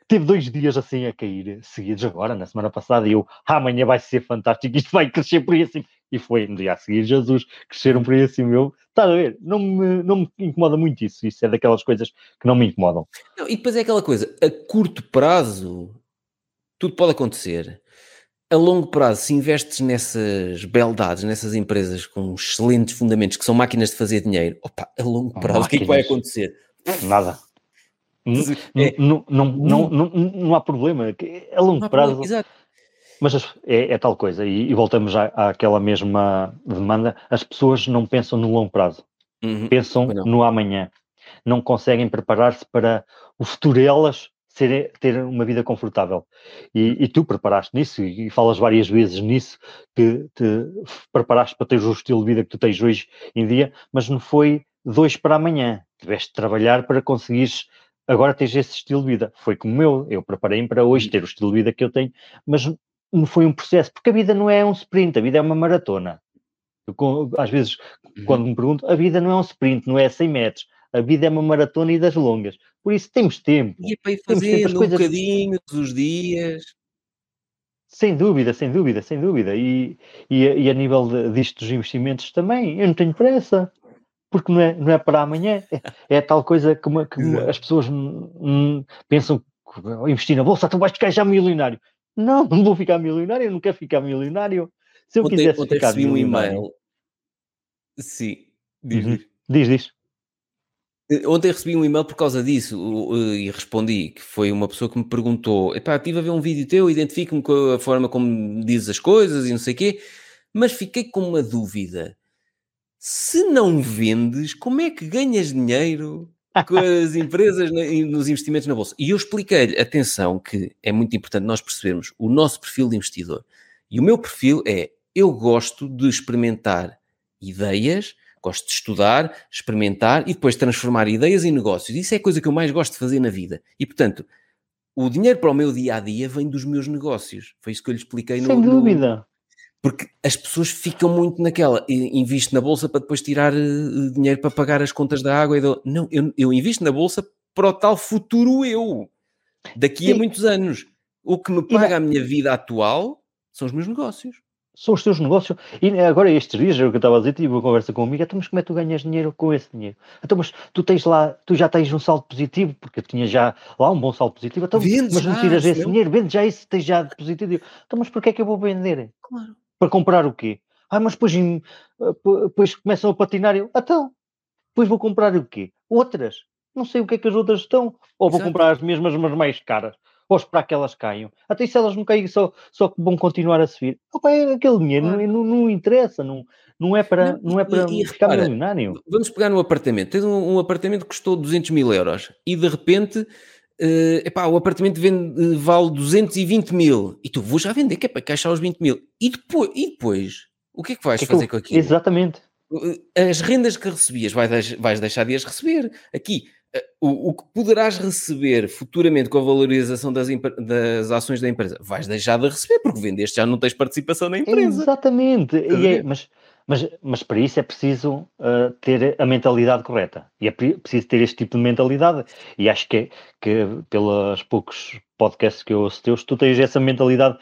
Teve dois dias assim a cair seguidos agora, na semana passada, e eu, ah, amanhã vai ser fantástico, isto vai crescer por aí assim. E foi no dia a seguir, Jesus, cresceram por aí assim, meu. Está a ver? Não me, não me incomoda muito isso. Isso é daquelas coisas que não me incomodam. Não, e depois é aquela coisa, a curto prazo, tudo pode acontecer a longo prazo, se investes nessas beldades, nessas empresas com excelentes fundamentos, que são máquinas de fazer dinheiro, opa, a longo prazo, o que é que vai acontecer? Nada. É. Não, não, não, não, não há problema. A longo prazo. Mas é, é, tal coisa, e, voltamos à, àquela mesma demanda. As pessoas não pensam no longo prazo, uhum. pensam no amanhã. Não conseguem preparar-se para o futuro. Elas ser, ter uma vida confortável. E, e, tu preparaste nisso e, falas várias vezes nisso, que te preparaste para ter o estilo de vida que tu tens hoje em dia, mas não foi dois para amanhã. Tiveste de trabalhar para conseguires agora tens esse estilo de vida. Foi como eu, eu preparei-me para hoje ter o estilo de vida que eu tenho, mas não foi um processo, porque a vida não é um sprint, a vida é uma maratona. Eu, às vezes, uhum. quando me pergunto, a vida não é um sprint, não é 100 metros, a vida é uma maratona e das longas. Por isso temos tempo. E é para ir fazer um coisas... bocadinho, todos os dias. Sem dúvida, sem dúvida, sem dúvida. E, e, e a nível de, disto dos investimentos também, eu não tenho pressa porque não é, não é para amanhã, é, é tal coisa que, uma, que as pessoas pensam que investir na bolsa, tu vais ficar já milionário. Não, não vou ficar milionário, eu não quero ficar milionário. Se eu ontem, quisesse ontem ficar recebi um e-mail. Sim, diz, uhum. diz, diz. Eh, ontem recebi um e-mail por causa disso e respondi que foi uma pessoa que me perguntou: Epá, estive a ver um vídeo teu, identifico-me com a forma como dizes as coisas e não sei o quê, mas fiquei com uma dúvida se não vendes, como é que ganhas dinheiro com as empresas nos investimentos na bolsa? E eu expliquei-lhe, atenção, que é muito importante nós percebermos o nosso perfil de investidor. E o meu perfil é: eu gosto de experimentar ideias, gosto de estudar, experimentar e depois transformar ideias em negócios. Isso é a coisa que eu mais gosto de fazer na vida. E portanto, o dinheiro para o meu dia a dia vem dos meus negócios. Foi isso que eu lhe expliquei Sem no. Sem dúvida. Porque as pessoas ficam muito naquela, invisto na bolsa para depois tirar uh, dinheiro para pagar as contas da água e do... Não, eu, eu invisto na bolsa para o tal futuro eu, daqui a muitos anos. O que me paga a minha vida atual são os meus negócios. São os teus negócios. E agora estes dias, é o que eu estava a dizer, tive uma conversa com uma amiga, então, mas como é que tu ganhas dinheiro com esse dinheiro? Então, mas tu tens lá, tu já tens um saldo positivo, porque eu tinha já lá um bom saldo positivo, então, mas não tiras esse dinheiro, vendes já isso, tens já positivo. Então, mas porquê é que eu vou vender? Claro para comprar o quê? Ah, mas depois, depois começam a patinar. Eu, então, depois vou comprar o quê? Outras. Não sei o que é que as outras estão. Ou vou comprar as mesmas, mas mais caras. Ou esperar que elas caiam. Até se elas não caírem, só, só que vão continuar a subir. Opa, é aquele dinheiro não, não, interessa. Não, não é para, não, não é para e, ficar repara, milionário. Vamos pegar no apartamento. Tens um, um apartamento que custou 200 mil euros e de repente uh, epá, o apartamento vende, uh, vale 220 mil e tu vou já vender, que é para caixar os 20 mil. E depois, e depois o que é que vais que fazer com aquilo? Exatamente. As rendas que recebias vais, vais deixar de as receber. Aqui, o, o, que poderás receber futuramente com a valorização das, das ações da empresa, vais deixar de receber, porque vendeste já não tens participação na empresa. Exatamente. É, mas, mas, mas para isso é preciso uh, ter a mentalidade correta. E é preciso ter este tipo de mentalidade. E acho que, que pelos poucos podcasts que eu ouço teus, tu tens essa mentalidade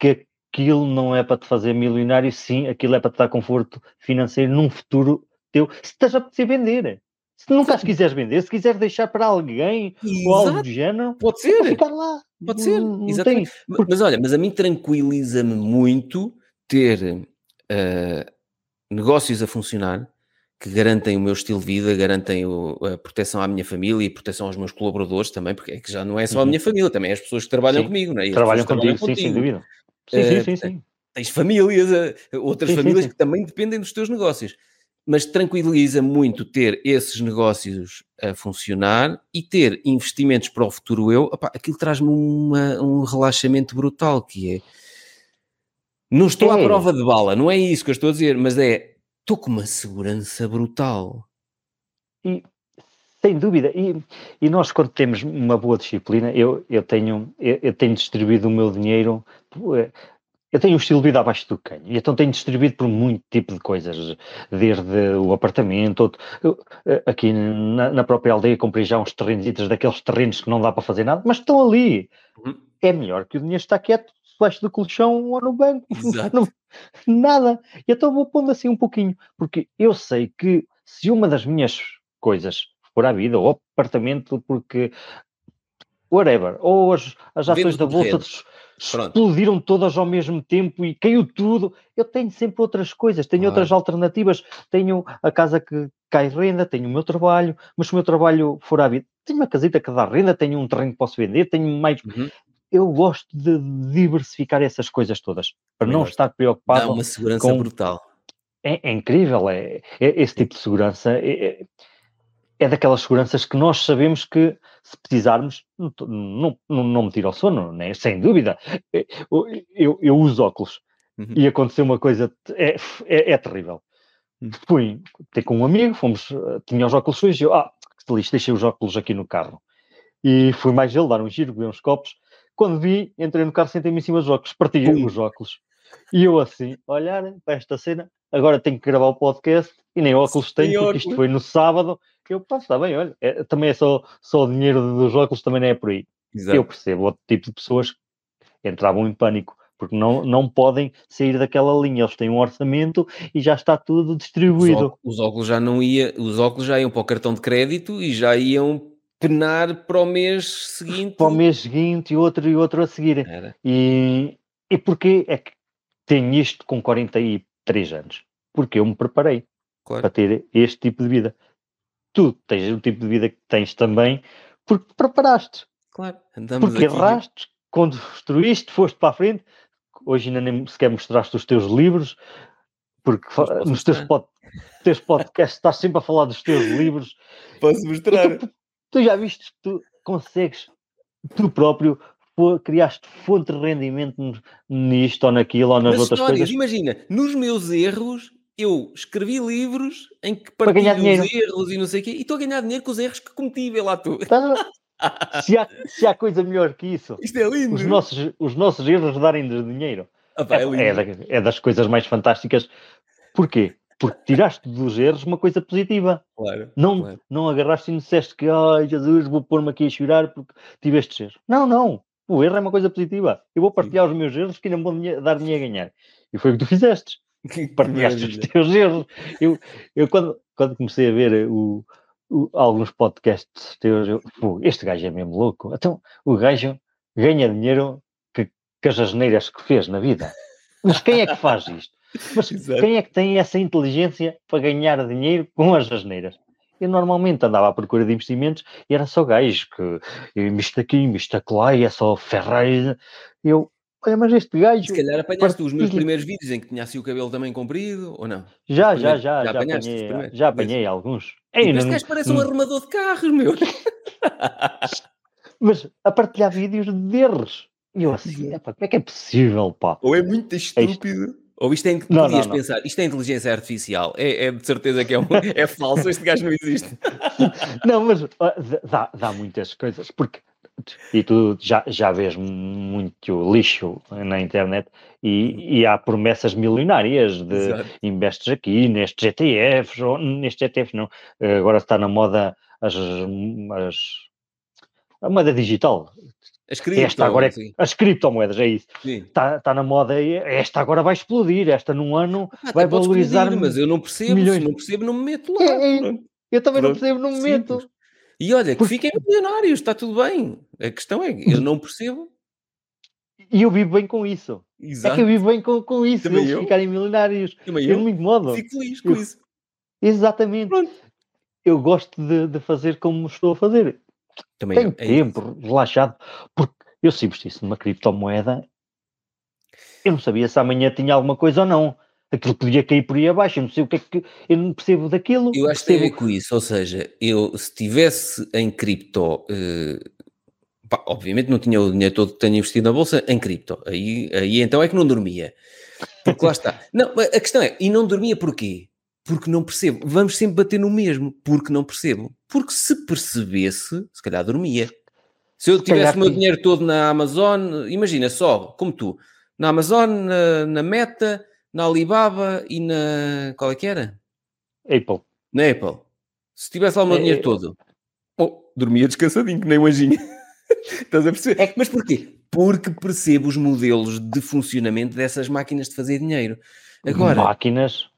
que aquilo não é para te fazer milionário, sim, aquilo é para te dar conforto financeiro num futuro teu, se estás a poder vender. Se nunca as quiseres vender, se quiseres deixar para alguém Exato. ou algo do género, pode ser. ficar lá. Pode ser, não, exatamente. Tem. Mas olha, mas a mim tranquiliza-me muito ter uh, negócios a funcionar que garantem o meu estilo de vida, garantem o, a proteção à minha família e proteção aos meus colaboradores também, porque é que já não é só uhum. a minha família, também é as pessoas que trabalham sim. comigo, não é? Trabalham contigo, sim, sem dúvida. Sim, uh, sim, sim, sim. Tens famílias, uh, outras sim, famílias que também dependem dos teus negócios. Mas tranquiliza muito ter esses negócios a funcionar e ter investimentos para o futuro eu. Opa, aquilo traz-me um relaxamento brutal, que é não estou é. à prova de bala, não é isso que eu estou a dizer, mas é estou com uma segurança brutal. E sem dúvida, e, e nós quando temos uma boa disciplina, eu, eu, tenho, eu, eu tenho distribuído o meu dinheiro, eu tenho um estilo de vida abaixo do canho, e então tenho distribuído por muito tipo de coisas, desde o apartamento, outro, eu, aqui na, na, própria aldeia comprei já uns terrenos, daqueles terrenos que não dá para fazer nada, mas estão ali. Uhum. É melhor que o dinheiro está quieto debaixo do colchão ou no banco. [laughs] Não, nada. E então vou pondo assim um pouquinho, porque eu sei que se uma das minhas coisas for a vida, ou apartamento, porque whatever, ou as, as ações da bolsa explodiram todas ao mesmo tempo e caiu tudo. Eu tenho sempre outras coisas, tenho outras alternativas. Tenho a casa que cai renda, tenho o meu trabalho, mas se o meu trabalho for à vida, tenho uma casita que dá renda, tenho um terreno que posso vender, tenho mais. Uhum eu gosto de diversificar essas coisas todas, para não estar preocupado. Dá uma segurança com... brutal. É, é incrível, é, é, esse tipo de segurança é, é, é daquelas seguranças que nós sabemos que, se precisarmos, não, não, não, me tira o sono, né? sem dúvida. Eu, eu, eu uso óculos uhum. e aconteceu uma coisa, é, é, é terrível. Uhum. Fui ter com um amigo, fomos, eh, tinha os óculos sujos, eu, ah, que lixo, deixei os óculos aqui no carro. E fui mais ele dar um giro, beber uns copos. Quando vi, entrei no carro, sentei-me em cima dos óculos, partilhei os óculos. E eu assim, olhar para esta cena, agora tenho que gravar o podcast e nem óculos tenho, porque isto foi no sábado. Eu, pá, está bem, olha, é, também é só, só o dinheiro dos óculos, também não é por aí. Exato. Eu percebo outro tipo de pessoas que entravam em pânico, porque não, não podem sair daquela linha, eles têm um orçamento e já está tudo distribuído. Os óculos, já não ia, os óculos já iam para o cartão de crédito e já iam penar para o mês seguinte. Para o mês seguinte e outro e outro a seguir. Era. E, e porquê é que tenho isto com 43 anos? Porque eu me preparei claro. para ter este tipo de vida. Tu tens o tipo de vida que tens também porque te preparaste. Claro, andamos Porque aqui. erraste, construíste, foste para a frente. Hoje ainda nem sequer mostraste os teus livros, porque nos teus, pod, teus podcasts estás sempre a falar dos teus livros. Posso mostrar. Tu, tu, já viste que tu consegues, tu próprio, criaste fonte de rendimento nisto ou naquilo ou nas Mas outras histórias, coisas. Imagina, nos meus erros eu escrevi livros em que partilho os erros e não sei o quê, e estou a ganhar dinheiro com os erros que cometi, vê lá tu. [laughs] se, há, se há coisa melhor que isso, isto é lindo. Os nossos, os nossos erros darem-nos dinheiro. Ah, pá, é, é, é, das coisas mais fantásticas. Porquê? Porque tiraste dos erros uma coisa positiva. Claro, não, claro. não agarraste e disseste que, ai Jesus, vou pôr-me aqui a chorar porque tive erros. Não, não. O erro é uma coisa positiva. Eu vou partilhar Sim. os meus erros que ainda vão dar dinheiro a ganhar. E foi o que tu fizeste. [laughs] Partilhaste os teus erros. Eu, eu quando, quando comecei a ver o, o, alguns podcasts teus, eu, este gajo é mesmo louco. Então, o gajo ganha dinheiro que, que as asneiras que fez na vida. Mas quem é que faz isto? Mas [laughs] Exato. quem é que tem essa inteligência para ganhar dinheiro com as asneiras? Eu normalmente andava à procura de investimentos e era só gajo que investe aqui, investe lá e é só Ferrari. Eu, olha, mas este gajo. Se calhar apanhaste partilha... os meus primeiros vídeos em que tinha assim o cabelo também comprido, ou não? Já, já, já, já, já apanhei, já apanhei alguns. Ei, este não... gajo parece um arrumador de carros, meu. [laughs] mas a partilhar vídeos de erros. E eu assim, como é que é possível, pá? Ou é muito estúpido. Ou isto é, não, podias não, não. pensar, isto é inteligência artificial, é, é de certeza que é, um, [laughs] é falso, este gajo não existe. não, mas dá, dá muitas coisas, porque e tu já, já vês muito lixo na internet e, e há promessas milionárias de Exato. investes aqui nestes ETFs, ou nestes ETFs não, agora está na moda as, as a moeda digital. As esta agora é, as criptomoedas, é isso. Está tá na moda, esta agora vai explodir, esta num ano ah, vai valorizar. Explodir, mas eu não percebo, milhões. não percebo, não me meto lá. É, é, eu também não percebo, não me meto. E olha, que fiquem milionários, está tudo bem. A questão é eu não percebo. E eu vivo bem com isso. Exato. É que eu vivo bem com, com isso, Também eles eu. ficarem milionários. Também eu. não me incomodo. Fico feliz com eu, isso. Exatamente. Pronto. Eu gosto de, de, fazer como estou a fazer. Também Tenho é tempo, isso. relaxado, porque eu se investisse numa criptomoeda, eu não sabia se amanhã tinha alguma coisa ou não aquilo podia cair por aí abaixo, eu não sei o que é que eu não percebo daquilo. Eu acho percebo... que tem a ver com isso, ou seja, eu se tivesse em cripto, eh, pá, obviamente não tinha o dinheiro todo que tenho investido na bolsa em cripto, aí, aí então é que não dormia. Porque lá está. [laughs] Não, a questão é, e não dormia porquê? Porque não percebo. Vamos sempre bater no mesmo, porque não percebo. Porque se percebesse, se calhar dormia. Se eu tivesse o meu dinheiro todo na Amazon, imagina só, como tu, na Amazon, na, na Meta, na Alibaba e na. Qual é que era? Apple. Na Apple. Se tivesse lá o meu é, dinheiro é. todo, oh, dormia descansadinho, que nem um anjinho. [laughs] Estás a perceber? É. Mas porquê? Porque percebo os modelos de funcionamento dessas máquinas de fazer dinheiro. Agora, máquinas.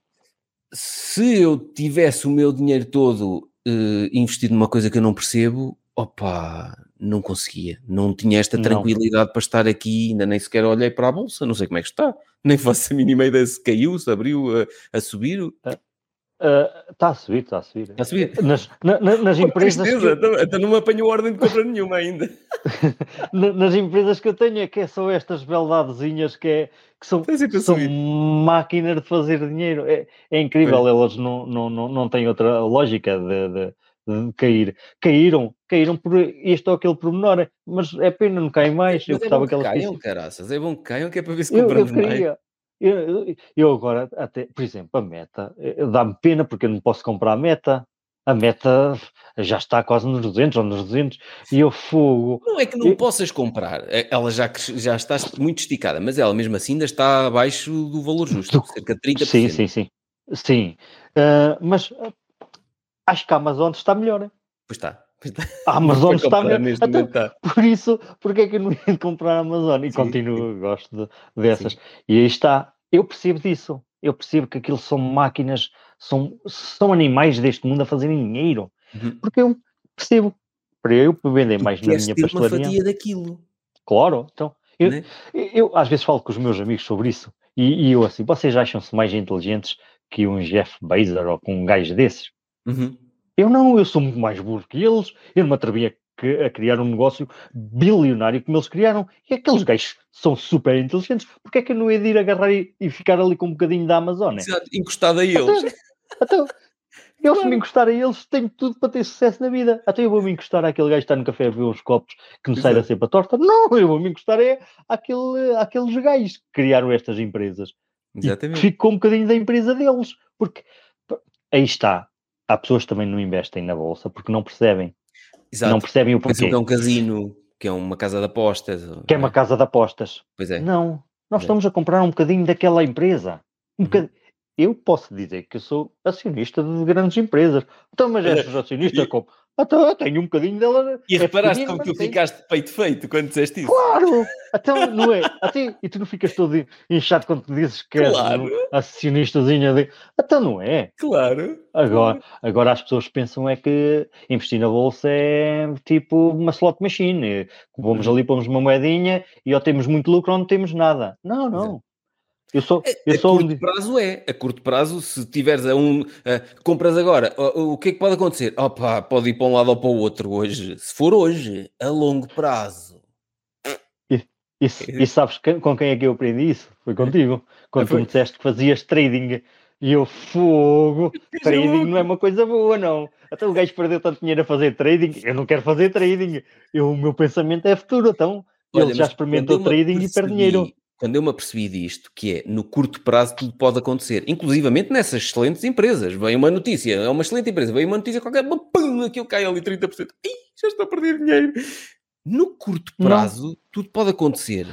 Se eu tivesse o meu dinheiro todo uh, investido numa coisa que eu não percebo, opa, não conseguia. Não tinha esta tranquilidade não. para estar aqui, ainda nem sequer olhei para a bolsa, não sei como é que está. [laughs] Nem faço a mínima ideia se caiu, se abriu a, a subir. Está uh, a subir, está a subir. Está a subir. Nas, na, nas [laughs] empresas. Que... Então, então não me apanhou ordem de compra nenhuma ainda. [laughs] nas empresas que eu tenho é que é só estas beldadezinhas que, é, que são, são máquinas de fazer dinheiro. É, é incrível, elas não, não, não, não têm outra lógica de de cair. Caíram, caíram por este ou aquele pormenor, mas é pena, não caem mais. Mas eu é gostava que, que elas caiam, caraças. É bom que caiam, que é para ver se compramos eu, eu queria. Eu, eu, agora, até, por exemplo, a meta, eh, dá-me pena porque eu não posso comprar a meta. A meta já está quase nos 200 ou nos 200 e eu fogo. Não é que não eu... possas comprar, é, ela já, já está muito esticada, mas ela mesmo assim ainda está abaixo do valor justo, cerca de 30%. Sim, sim, sim. Sim, uh, mas uh, acho que a Amazon está melhor. Pois está. A Amazon está melhor. Então, está. Por isso, porque é que eu não ia comprar a Amazon? E sim, continuo, sim. gosto de, dessas. Sim. E aí está. Eu percebo disso. Eu percebo que aquilo são máquinas, são, são animais deste mundo a fazerem dinheiro. Uhum. Porque eu percebo. Para eu vender mais na minha pastelaria. uma fatia daquilo. Claro. Então, eu, eu, eu, às vezes falo com os meus amigos sobre isso. E, e eu assim, vocês acham-se mais inteligentes que um Jeff Bezos ou com um gajo desses? Uhum. Eu não, eu sou muito mais burro que eles, eu não me atrevi a, a, criar um negócio bilionário como eles criaram, e aqueles gajos são super inteligentes, porque é que eu não ia de ir agarrar e, e ficar ali com um bocadinho da Amazônia? Exato, encostado a eles. Então, [laughs] então eu se me encostar a eles, tenho tudo para ter sucesso na vida. Até eu vou me encostar àquele gajo que está no café a ver uns copos que me sai da cepa torta. Não, eu vou me encostar é àquele, àqueles gajos que criaram estas empresas. Exatamente. E fico com um bocadinho da empresa deles. Porque aí está, há pessoas que também não investem na bolsa porque não percebem. Exato. Não percebem o porquê. que é um casino, que é uma casa de apostas. Que é uma é? casa de apostas. Pois é. Não, nós é. estamos a comprar um bocadinho daquela empresa. Um uhum. Eu posso dizer que eu sou acionista de grandes empresas. Então, mas és acionista e... como? Então, tenho um bocadinho dela. E é reparaste como tu ficaste de peito feito quando disseste isso? Claro! Então, não é? Até, e tu não ficas todo inchado quando te dizes que claro. és um acionistazinha de. Então, não é? Claro. Agora, agora as pessoas pensam é que investir na bolsa é tipo uma slot machine. Vamos uhum. ali, pomos uma moedinha e ou temos muito lucro ou não temos nada. Não, não. Exato. Eu sou, eu a sou curto um... prazo é. A curto prazo, se tiveres a um. Uh, compras agora, o, o, que é que pode acontecer? Opa, pode ir para um lado ou para o outro hoje. Se for hoje, a longo prazo. E, e, e sabes que, com quem é que eu aprendi isso? Foi contigo. Quando tu me disseste que fazias trading. E eu, fogo, [laughs] trading não é uma coisa boa, não. Até o gajo perdeu tanto dinheiro a fazer trading. Eu não quero fazer trading. Eu, o meu pensamento é futuro, então. Olha, ele já experimentou trading e perde dinheiro quando eu me apercebi disto, que é no curto prazo tudo pode acontecer, inclusivamente nessas excelentes empresas. Vem uma notícia, é uma excelente empresa, vem uma notícia qualquer, pum, aquilo cai ali 30%. Ih, já estou a perder dinheiro. No curto prazo, Não. tudo pode acontecer.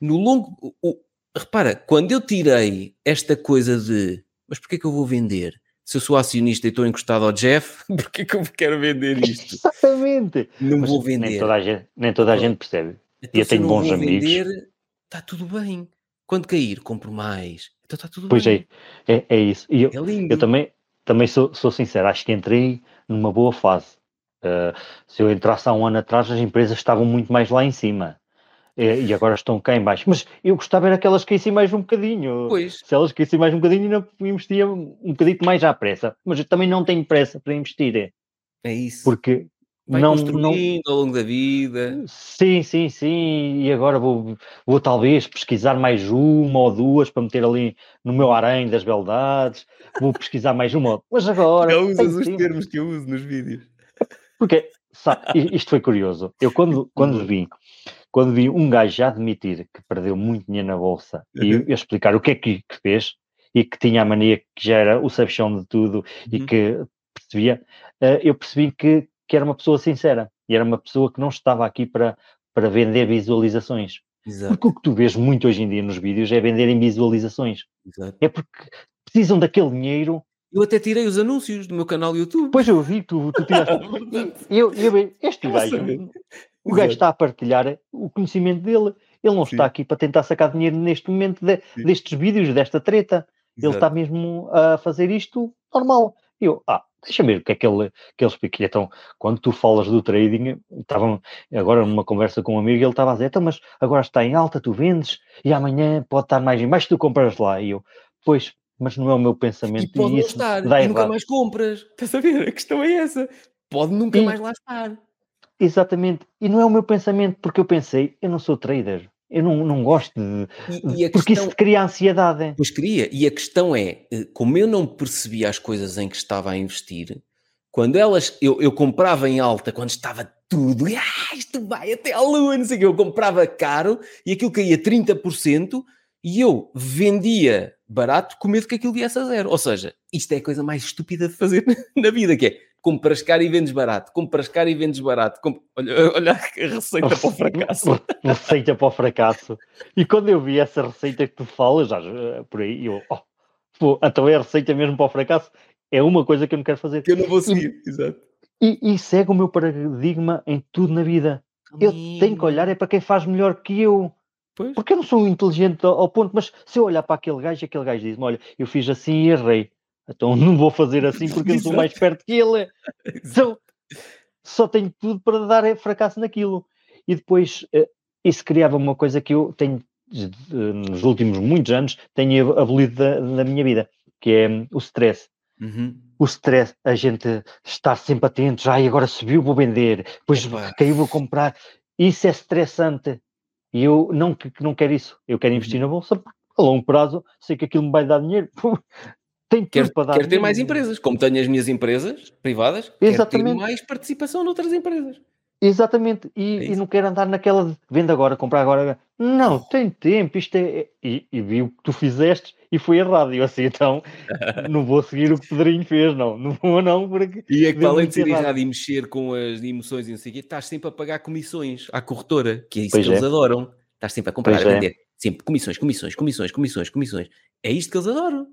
No longo. O, repara, quando eu tirei esta coisa de mas porquê que eu vou vender? Se eu sou acionista e estou encostado ao Jeff, [laughs] porquê que eu quero vender isto? Exatamente. Não mas vou vender. Nem toda a gente, nem toda a gente percebe. Então, e eu tenho bons amigos. Vender, está tudo bem. Quando cair, compro mais. Então está tudo pois bem. Pois é, é, é isso. E eu, é lindo. eu também, também sou, sou sincero, acho que entrei numa boa fase. Uh, se eu entrasse há um ano atrás, as empresas estavam muito mais lá em cima. Uh, e agora estão cá em baixo. Mas eu gostava era que elas caíssem mais um bocadinho. Pois. Se elas caíssem mais um bocadinho, ainda investia um bocadinho mais à pressa. Mas eu também não tenho pressa para investir. É, é isso. Porque Vai não, construindo não... ao longo da vida. Sim, sim, sim. E agora vou, vou talvez pesquisar mais uma ou duas para meter ali no meu arém das beldades. Vou pesquisar mais uma. Mas agora. Já usas os tempo. termos que eu uso nos vídeos. Porque, sabe, isto foi curioso. Eu quando, [laughs] quando vi quando vi um gajo já admitir que perdeu muito dinheiro na bolsa uhum. e eu explicar o que é que, que, fez e que tinha a mania que já era o sabichão de tudo uhum. e que percebia, uh, eu percebi que, que era uma pessoa sincera e era uma pessoa que não estava aqui para, para vender visualizações. Exato. Porque o que tu vês muito hoje em dia nos vídeos é venderem visualizações. Exato. É porque precisam daquele dinheiro. Eu até tirei os anúncios do meu canal YouTube. Pois eu vi, tu, tu tiraste. [laughs] eu, eu, este gajo, o gajo está a partilhar o conhecimento dele. Ele não Sim. está aqui para tentar sacar dinheiro neste momento de, destes vídeos, desta treta. Ele está mesmo a fazer isto normal. Eu, ah, deixa ver o que é que ele, que ele explica. Então, quando tu falas do trading, estavam agora numa conversa com um amigo, ele estava a dizer, então, mas agora está em alta, tu vendes, e amanhã pode estar mais em baixo, tu compras lá. E eu, pois, mas não é o meu pensamento. E pode e isso estar, dá e nunca mais compras. [laughs] Estás a ver? A questão é essa. Pode nunca e, mais lá estar. Exatamente. E não é o meu pensamento, porque eu pensei, eu não sou trader. Eu não, não gosto de. E, e porque questão, isso cria ansiedade. Pois cria. E a questão é: eh, como eu não percebia as coisas em que estava a investir, quando elas, eu, eu comprava em alta, quando estava tudo, e, ah, isto vai até à lua, não sei o que, eu comprava caro e aquilo caía 30% e eu vendia barato com medo que aquilo viesse a zero. Ou seja, isto é a coisa mais estúpida de fazer [laughs] na vida, que é compras caro e vendes barato, compras caro e vendes barato. Comp... Olha, [laughs] olha a receita para o fracasso. [laughs] receita para o fracasso. E quando eu vi essa receita que tu falas, já, por aí, eu, oh, pô, então é a receita mesmo para o fracasso. É uma coisa que eu não quero fazer. Que eu não vou seguir, e, exato. E, e segue o meu paradigma em tudo na vida. Eu tenho que olhar é para quem faz melhor que eu. Pois. Porque eu não sou inteligente ao ponto, mas se eu olhar para aquele gajo, aquele gajo diz-me: Olha, eu fiz assim e errei. Então não vou fazer assim porque eu sou mais perto que ele. Então só tenho tudo para dar fracasso naquilo. E depois eh, isso criava uma coisa que eu tenho, nos últimos muitos anos, tenho abolido da, da minha vida, que é hum, o stress. Uhum. O stress, a gente estar sempre atento, ai, agora subiu, vou vender, depois Opa. caiu, vou comprar. Isso é estressante. E eu não, não quero isso. Eu quero investir uhum. na bolsa a longo prazo, sei que aquilo me vai dar dinheiro. [laughs] Tem quero, para dar quero ter mais empresas, como tenho as minhas empresas privadas, Exatamente. quero ter mais participação noutras empresas. Exatamente, e, é e, não quero andar naquela de venda agora, comprar agora. Não, tem tempo, isto é. E, e vi o que tu fizeste e foi errado. E eu assim, então [laughs] não vou seguir o que o Pedrinho fez, não, não vou não, porque. E é que além de ser errado. errado e mexer com as emoções e não sei o quê, estás sempre a pagar comissões à corretora, que é isso pois que é. eles adoram. Estás sempre a comprar, pois a é. vender. É. Sempre comissões, comissões, comissões, comissões, comissões. É isto que eles adoram.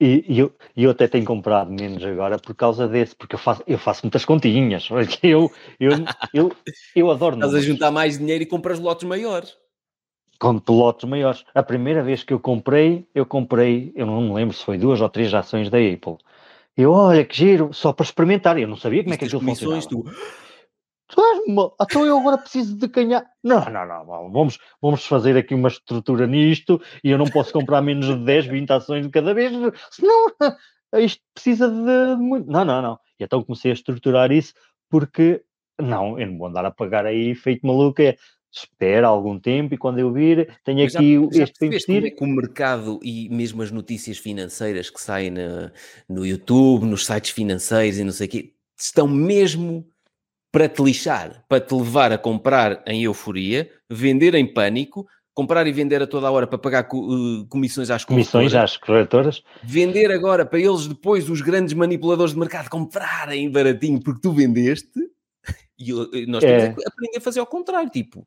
E, e eu, eu até tenho comprado menos agora por causa desse, porque eu faço, eu faço muitas continhas. [laughs] Eu, eu, eu, eu adoro. Estás a juntar mais dinheiro e compras lotes maiores. Compro lotes maiores. A primeira vez que eu comprei, eu comprei, eu não me lembro se foi duas ou três ações da Apple. Eu, olha que giro, só para experimentar. Eu não sabia como é que aquilo funcionava. Tu Tu és. Então eu agora preciso de ganhar. Não, não, não. Vamos, vamos fazer aqui uma estrutura nisto e eu não posso comprar menos de 10, 20 ações de cada vez, senão isto precisa de muito. Não, não, não. E então comecei a estruturar isso porque não, eu não vou andar a pagar aí feito maluco. É, espera algum tempo e quando eu vir, tenho já, aqui já este para investir. Como é que o mercado e mesmo as notícias financeiras que saem no, no YouTube, nos sites financeiros e não sei o quê, estão mesmo para te lixar, para te levar a comprar em euforia, vender em pânico, comprar e vender a toda a hora para pagar uh, comissões às comissões às corretoras, vender agora para eles depois os grandes manipuladores de mercado comprarem baratinho porque tu vendeste e nós temos é. que aprender a fazer ao contrário, tipo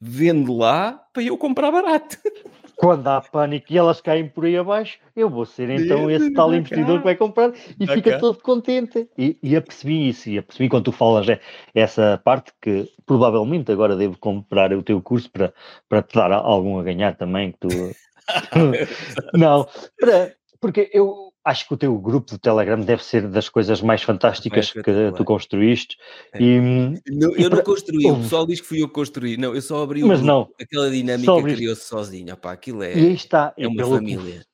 vende lá para eu comprar barato. [laughs] Quando há pânico e elas caem por aí abaixo, eu vou ser então esse tal investidor que vai comprar e fica todo contente. E, e apercebi isso, e apercebi quando tu falas é, essa parte que provavelmente agora devo comprar o teu curso para, para te dar algum a ganhar também, que tu... [laughs] [laughs] Não, para, porque eu, acho que o teu grupo de Telegram deve ser das coisas mais fantásticas que tu construíste. É. E, não, e eu não construí, o pessoal diz que fui eu que construí. Não, eu só abri Mas não, aquela dinâmica abri... criou-se sozinho. Opá, aquilo é, e aí está, é uma família. Que,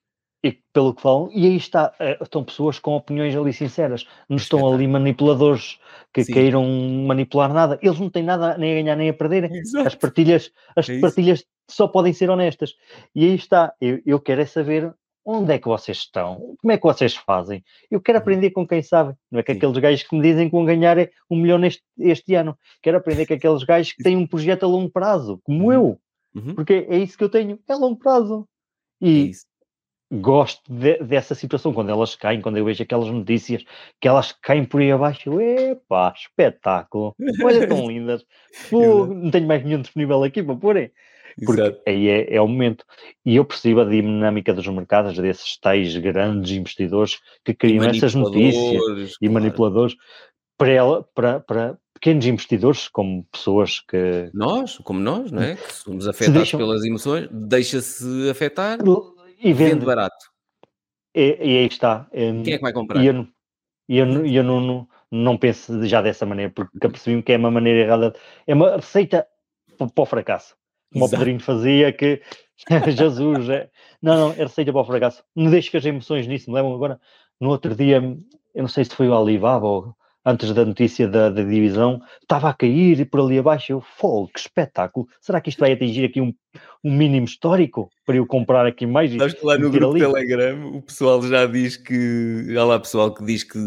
e pelo que falam, e aí está, eh, estão pessoas com opiniões ali sinceras, não estão ali manipuladores que Sim. queiram manipular nada, eles não têm nada nem a ganhar nem a perder. [laughs] Exato. As partilhas, as é partilhas só podem ser honestas. E aí está, eu, eu quero é saber onde é que vocês estão? Como é que vocês fazem? Eu quero uhum. aprender com quem sabe. Não é que Sim. aqueles gajos que me dizem que vão ganhar um milhão neste, este ano. Quero aprender com aqueles gajos que têm um projeto a longo prazo, como uhum. eu. Uhum. Porque é isso que eu tenho, é longo prazo. E é gosto de, dessa situação, quando elas caem, quando eu vejo aquelas notícias, que elas caem por aí abaixo. Epá, espetáculo. Olha tão [laughs] lindas. Pô, não tenho mais nenhum disponível aqui para porem. Porque Exato. aí é, é, o momento. E eu percebo a dinâmica dos mercados, desses tais grandes investidores que criam essas notícias claro. e manipuladores para, ela, para, para pequenos investidores, como pessoas que. Nós, como nós, não é? Que somos afetados deixam... pelas emoções, deixa-se afetar e vende, vende barato. E, e, aí está. Quem é que vai comprar? E eu, eu, eu não, não, não penso já dessa maneira, porque apercebi-me que é uma maneira errada, é uma receita para o fracasso como Exato. o Pedrinho fazia, que [laughs] Jesus, é... não, não, é receita para o fracasso. Não deixes que as emoções nisso me levam agora. No outro dia, eu não sei se foi o Alibaba ou antes da notícia da, da divisão, estava a cair por ali abaixo. Eu, fogo, que espetáculo! Será que isto vai atingir aqui um, um mínimo histórico para eu comprar aqui mais? Que lá no grupo ali? Telegram o pessoal já diz que. Há lá pessoal que diz que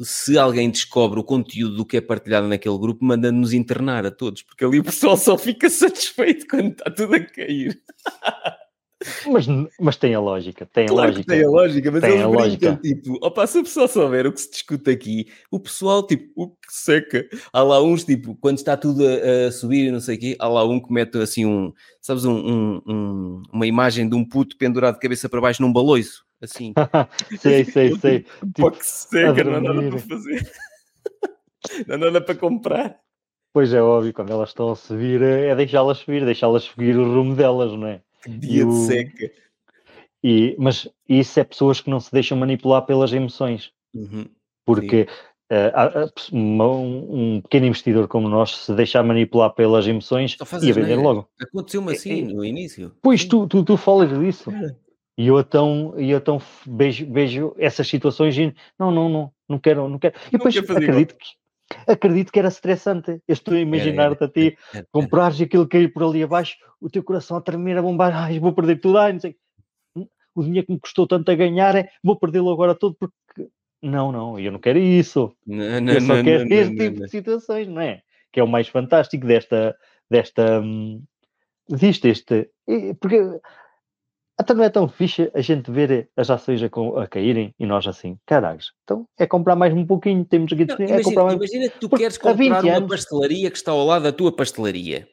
se alguém descobre o conteúdo do que é partilhado naquele grupo, manda-nos internar a todos, porque ali o pessoal só fica [laughs] satisfeito quando está tudo a cair. [laughs] Mas, mas tem a lógica, tem claro a lógica. tem a lógica, mas tem eles brincam, lógica. tipo, opa, se o pessoal souber o que se discute aqui, o pessoal, tipo, o que seca. Há lá uns, tipo, quando está tudo a, a subir e não sei o quê, há lá um que mete assim um, sabes, um, um, um, uma imagem de um puto pendurado de cabeça para baixo num baloiço, assim. sei, [laughs] sei, sei. Tipo, que seca, não há nada para fazer. [laughs] não há nada para comprar. Pois é, óbvio, quando elas estão a subir, é deixá-las subir, deixá-las seguir o rumo delas, não é? Dia de seca. E, mas isso é pessoas que não se deixam manipular pelas emoções. Uhum. Porque uh, uma, um, pequeno investidor como nós, se deixar manipular pelas emoções, ia vender logo. Aconteceu-me assim é, no início. Pois tu, tu, tu falas disso. É. E eu então, e eu então vejo, vejo essas situações e não, não, não, não quero, não quero. E depois acredito que, acredito que era estressante. Eu estou a imaginar-te a ti, comprares aquilo cair por ali abaixo, o teu coração a tremer, a bombar, [laughs] ai, vou perder tudo, ai, não sei. Hum, o dinheiro que me custou tanto a ganhar, é, vou perdê-lo agora todo porque. Não, não, eu não quero isso. Não, não, eu só não, quero não, este tipo de situações, não é? Que é o mais fantástico desta. desta hum, disto, este. Porque até não é tão fixe a gente ver as ações a, a caírem e nós assim, caralho, então é comprar mais um pouquinho, temos aqui não, é imagina, comprar mais... imagina que tu Porque queres comprar uma anos... pastelaria que está ao lado da tua pastelaria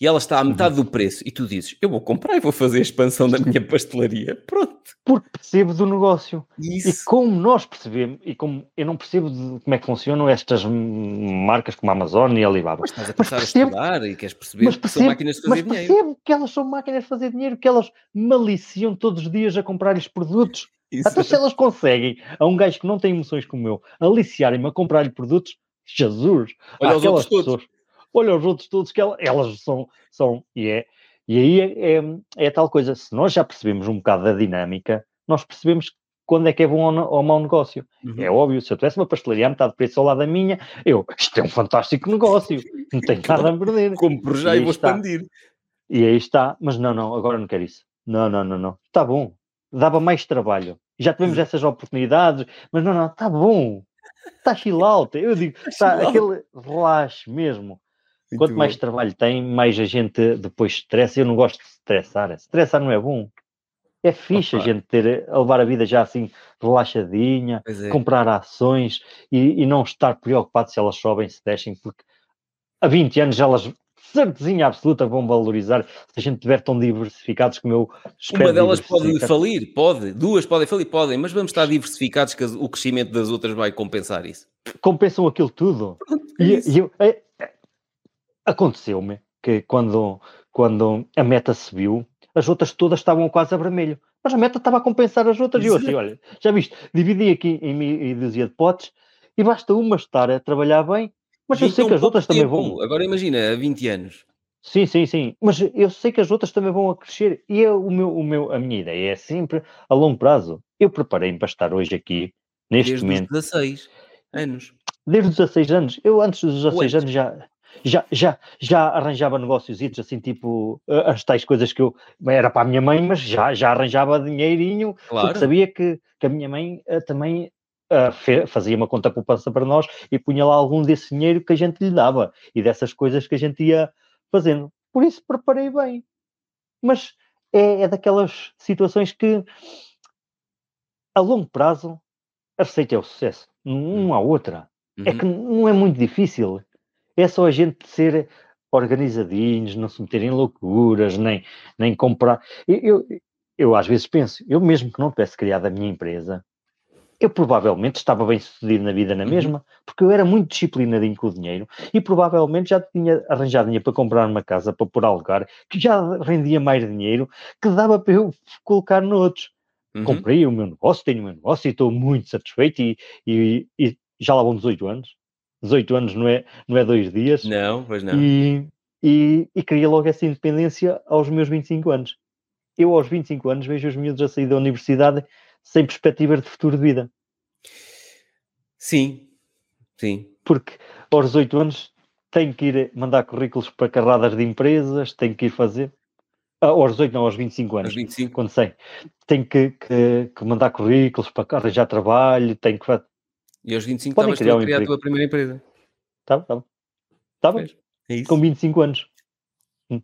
e ela está à metade do preço e tu dizes, eu vou comprar e vou fazer a expansão da minha pastelaria, pronto. Porque percebo do negócio. Isso. E como nós percebemos, e como eu não percebo como é que funcionam estas marcas como a Amazon e a Alibaba. Mas estás a passar a estudar e queres perceber mas percebo, que são máquinas de fazer mas dinheiro. percebo que elas são máquinas de fazer dinheiro, que elas maliciam todos os dias a comprar-lhes produtos. Isso. Até se elas conseguem, a um gajo que não tem emoções como eu, aliciarem-me a comprar-lhe produtos, Jesus! Olha os outros pessoas, todos olha os outros todos que elas são, são e é. E aí é, é, é, tal coisa, se nós já percebemos um bocado da dinâmica, nós percebemos quando é que é bom ou, ou mau negócio. Uhum. É óbvio, se eu tivesse uma pastelaria a metade de preço ao lado da minha, eu, isto é um fantástico negócio, não tenho [laughs] nada a perder. Compro já e, e vou está. expandir. E aí está, mas não, não, agora não quero isso. Não, não, não, não, está bom, dava mais trabalho. Já tivemos essas oportunidades, mas não, não, está bom, está chill out. Eu digo, está aquele relaxe mesmo. Muito Quanto mais bom. trabalho tem, mais a gente depois estressa. Eu não gosto de estressar. Estressar não é bom. É fixe Opa. a gente ter, a levar a vida já assim relaxadinha, é. comprar ações e, e, não estar preocupado se elas sobem, se descem, porque há 20 anos elas certezinha absoluta vão valorizar se a gente tiver tão diversificados como eu espero. Uma delas pode falir, pode, duas podem falir, podem, mas vamos estar diversificados que o crescimento das outras vai compensar isso. Compensam aquilo tudo. É e, e eu, é, Aconteceu-me que quando, quando a meta se viu, as outras todas estavam quase a vermelho. Mas a meta estava a compensar as outras. E eu assim, olha, já viste, dividi aqui em meia dúzia de potes e basta uma estar a trabalhar bem, mas eu sei que as outras tempo. também vão. Agora imagina, há 20 anos. Sim, sim, sim. Mas eu sei que as outras também vão a crescer. E é o meu, o meu, a minha ideia é sempre a longo prazo. Eu preparei-me para estar hoje aqui, neste Desde momento. Desde os 16 anos. Desde os 16 anos. Eu antes dos 16 anos já, já, já, já arranjava negócios assim, tipo, as tais coisas que eu era para a minha mãe, mas já, já arranjava dinheirinho, claro. porque sabia que, que a minha mãe uh, também uh, fazia uma conta poupança para nós e punha lá algum desse dinheiro que a gente lhe dava e dessas coisas que a gente ia fazendo. Por isso preparei bem. Mas é, é daquelas situações que a longo prazo a receita é o sucesso, não há outra. É uhum. É que não é muito difícil. É só a gente ser organizadinhos, não se meterem em loucuras, nem, nem comprar. Eu, eu, eu, às vezes penso, eu mesmo que não tivesse criado a minha empresa, eu provavelmente estava bem sucedido na vida na uhum. mesma, porque eu era muito disciplinadinho com o dinheiro e provavelmente já tinha arranjado dinheiro para comprar uma casa para pôr alugar, que já rendia mais dinheiro, que dava para eu colocar noutros. Uhum. Comprei o meu negócio, tenho o meu negócio e estou muito satisfeito e, e, e já lá vão 18 anos. 18 anos não é, não é dois dias. Não, pois não. E, e, e queria logo essa independência aos meus 25 anos. Eu, aos 25 anos, vejo os miúdos a sair da universidade sem perspectivas de futuro de vida. Sim, Sim. Porque aos 18 anos tenho que ir mandar currículos para carradas de empresas, tenho que ir fazer. Ah, aos 18, não, aos 25 anos. Aos 25. Quando sei. Tenho que, que, que mandar currículos para arranjar trabalho, tenho que. E aos 25 Podem estavas criar a criar a tua primeira empresa. Tá bom. Pois, É isso. com 25 anos. Hum.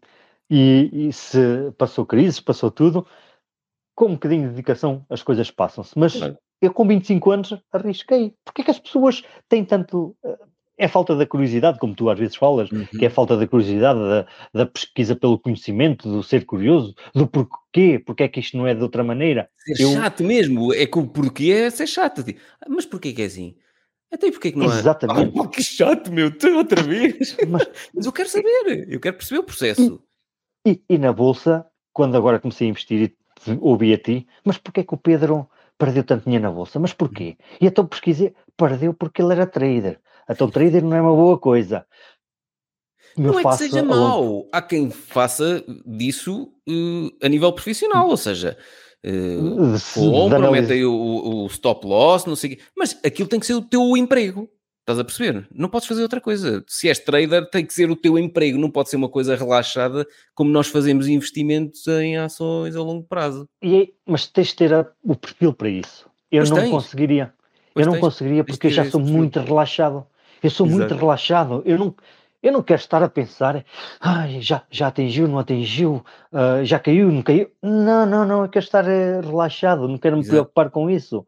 E, e se passou crises, passou tudo, com um bocadinho de dedicação as coisas passam-se. Mas Claro. eu com 25 anos arrisquei. Porquê que as pessoas têm tanto... É falta da curiosidade, como tu às vezes falas, Uhum. que é falta da curiosidade, da, da pesquisa pelo conhecimento, do ser curioso, do porquê, porque é que isto não é de outra maneira. Ser Eu- chato mesmo. É que o porquê é ser chato. Tipo, "Ah, Mas porquê que é assim? Até aí porquê que não é? Exatamente. [laughs] Ah, pá, que chato, meu. Tu outra vez. [laughs] Mas- [laughs] Mas eu quero saber. Eu quero perceber o processo. E, e na Bolsa, quando agora comecei a investir e ouvi a ti, mas porquê que o Pedro perdeu tanto dinheiro na Bolsa? Mas porquê? E então pesquisei, perdeu porque ele era trader. Então trader não é uma boa coisa. Eu Não é que seja a longo- mau. Há quem faça disso eh, a nível profissional. Ou seja, eh, de- de compra, análise- mete aí o, o- stop loss, não sei. Mas aquilo tem que ser o teu emprego. Estás a perceber? Não podes fazer outra coisa. Se és trader, tem que ser o teu emprego. Não pode ser uma coisa relaxada como nós fazemos investimentos em ações a longo prazo. E é- mas tens de ter o perfil para isso. Eu Pois não tens. conseguiria. Pois eu não tens. conseguiria porque eu já esse sou perfil. muito relaxado. Eu sou muito Exato. relaxado. Eu não, eu não quero estar a pensar, ai, já, já atingiu, não atingiu, ah, já caiu, não caiu. Não, não, não. Eu quero estar eh, relaxado. Não quero me Exato. preocupar com isso.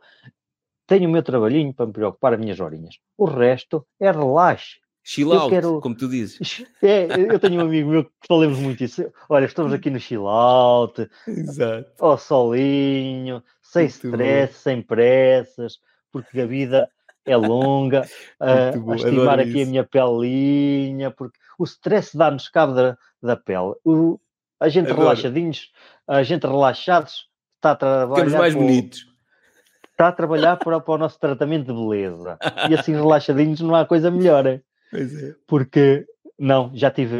Tenho o meu trabalhinho para me preocupar, as minhas horinhas. O resto é relaxe. Chill out, quero- como tu dizes. É, eu tenho um amigo meu que falamos muito isso. Olha, estamos aqui no chill out, Exato. ao solinho, sem Muito bom. stress, sem pressas, porque a vida é longa, [laughs] a, bom, a estimar aqui a isso. minha pelinha, porque o stress dá-nos cabo da, da pele. O- a gente Adoro. relaxadinhos, a gente relaxados, está a trabalhar, Ficamos mais para o- bonitos. está a trabalhar para, para o nosso tratamento de beleza. E assim relaxadinhos não há coisa melhor. Pois é. porque não, já tive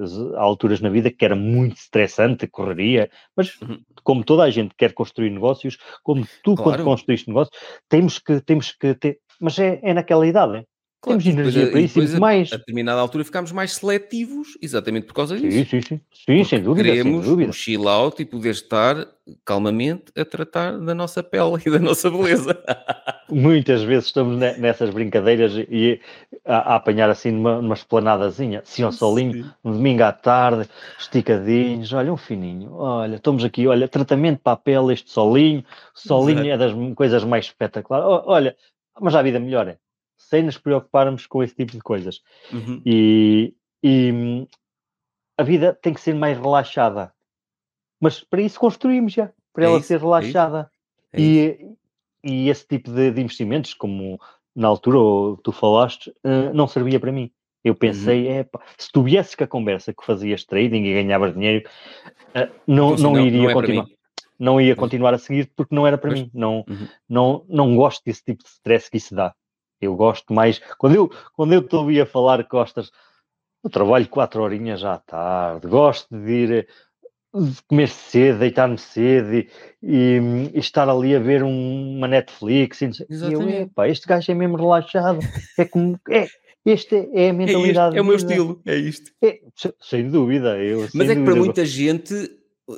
as- alturas na vida que era muito estressante, correria, mas Uhum. como toda a gente quer construir negócios, como tu Claro. quando construíste negócios, temos que, temos que ter, mas é, é naquela idade, hein? Claro, temos energia a- para isso depois a- mais. A determinada altura ficámos mais seletivos, exatamente por causa Sim, disso. sim, sim, sim, sem dúvida, sem Queremos dúvida. um chill out e poder estar calmamente a tratar da nossa pele e da nossa beleza. [laughs] Muitas vezes estamos ne- nessas brincadeiras e a, a apanhar assim numa, numa esplanadazinha, assim ao solinho, Sim. um domingo à tarde, esticadinhos, olha, um fininho, olha, estamos aqui, olha, tratamento para a pele, este solinho, solinho é das coisas mais espetaculares, olha, mas a vida melhora, sem nos preocuparmos com esse tipo de coisas. Uhum. E, e, a vida tem que ser mais relaxada, mas para isso construímos já, para É ela isso, ser é relaxada. É. E, e esse tipo de, de investimentos, como na altura tu falaste, eh, não servia para mim. Eu pensei, Uhum. "Epá, se tu viesse que a conversa que fazias trading e ganhavas dinheiro, eh, não, Então, não, assim, iria é para continuar. Não ia continuar a seguir porque não era para Pois. mim. Não, Uhum. não, não gosto desse tipo de stress que isso dá. Eu gosto mais. Quando eu, quando eu te ouvia falar, Costas, eu trabalho quatro horinhas já à tarde, gosto de ir eh, de comer cedo, deitar-me cedo e, e, e estar ali a ver um- uma Netflix. E, e eu, epá, este gajo é mesmo relaxado. É como. É, este é a É, mentalidade. é o meu vida. estilo, é isto. É, se- sem dúvida. Eu, Mas sem é que para dúvida, muita gente,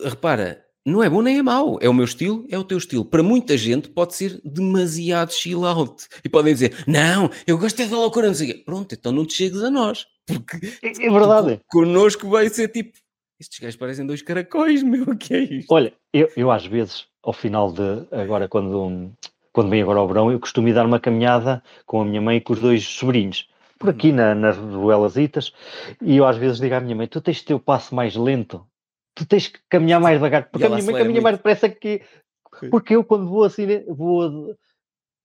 repara, não é bom nem é mau. É o meu estilo, é o teu estilo. Para muita gente pode ser demasiado chill out. E podem dizer, não, eu gosto da loucura, não sei o quê. Pronto, então não te chegues a nós. Porque É, é verdade. connosco vai ser tipo, estes gajos parecem dois caracóis, meu, o que é isto? Olha, eu, eu às vezes, ao final de. Agora, quando, quando vem agora ao verão, eu costumo ir dar uma caminhada com a minha mãe e com os dois sobrinhos. Por aqui na, nas ruelasitas, e eu às vezes digo à minha mãe: Tu tens de ter o passo mais lento, tu tens que caminhar mais devagar, porque a ela minha mãe acelera caminha mais depressa que. Porque eu, quando vou assim, vou.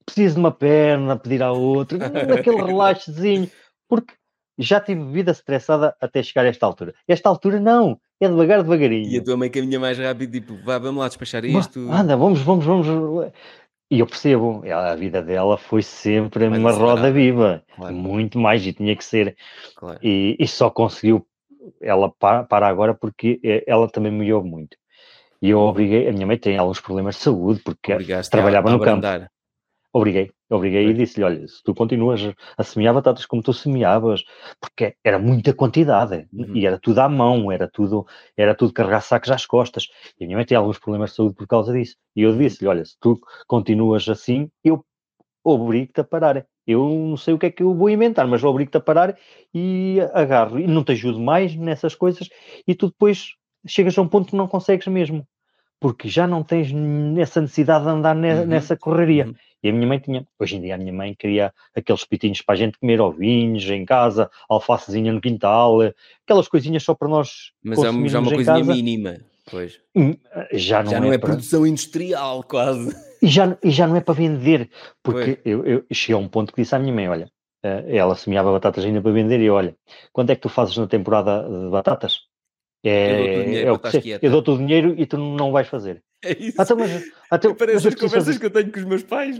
Preciso de uma perna, pedir à outra, naquele [laughs] relaxezinho, porque já tive vida estressada até chegar a esta altura. Esta altura não, é devagar, devagarinho. E a tua mãe caminha mais rápido, tipo, vá, vamos lá despachar isto. Anda, vamos, vamos, vamos. E eu percebo, ela- a vida dela foi sempre Mais uma roda viva, Claro. muito mais, e tinha que ser. Claro. E, e só conseguiu ela para, para agora porque eh, ela também me ouve muito. E eu obriguei, a minha mãe tem alguns problemas de saúde, porque Obrigaste trabalhava a, a no campo. obriguei, obriguei e disse-lhe: olha, se tu continuas a semear batatas como tu semeavas, porque era muita quantidade uhum. e era tudo à mão, era tudo, era tudo carregar sacos às costas. E a minha mãe tem alguns problemas de saúde por causa disso. E eu disse-lhe: olha, se tu continuas assim, eu obrigo-te a parar. Eu não sei o que é que eu vou inventar, mas obrigo-te a parar e agarro. E não te ajudo mais nessas coisas e tu depois chegas a um ponto que não consegues mesmo. Porque já não tens essa necessidade de andar ne uhum. nessa correria. Uhum. E a minha mãe tinha, hoje em dia a minha mãe queria aqueles pitinhos para a gente comer ovinhos em casa, alfacezinha no quintal, aquelas coisinhas só para nós Mas é já uma coisinha casa. mínima, pois. Hum, já não, já é, não é, para... produção industrial, quase. E já, e já não é para vender, porque eu, eu cheguei a um ponto que disse à minha mãe, olha, eh, ela semeava batatas ainda para vender e olha, quando é que tu fazes na temporada de batatas? É, eu dou-te é, eu dou o dinheiro e tu não vais fazer. [laughs] É isso. Até, mas, até, Parece as conversas que eu tenho com os meus pais.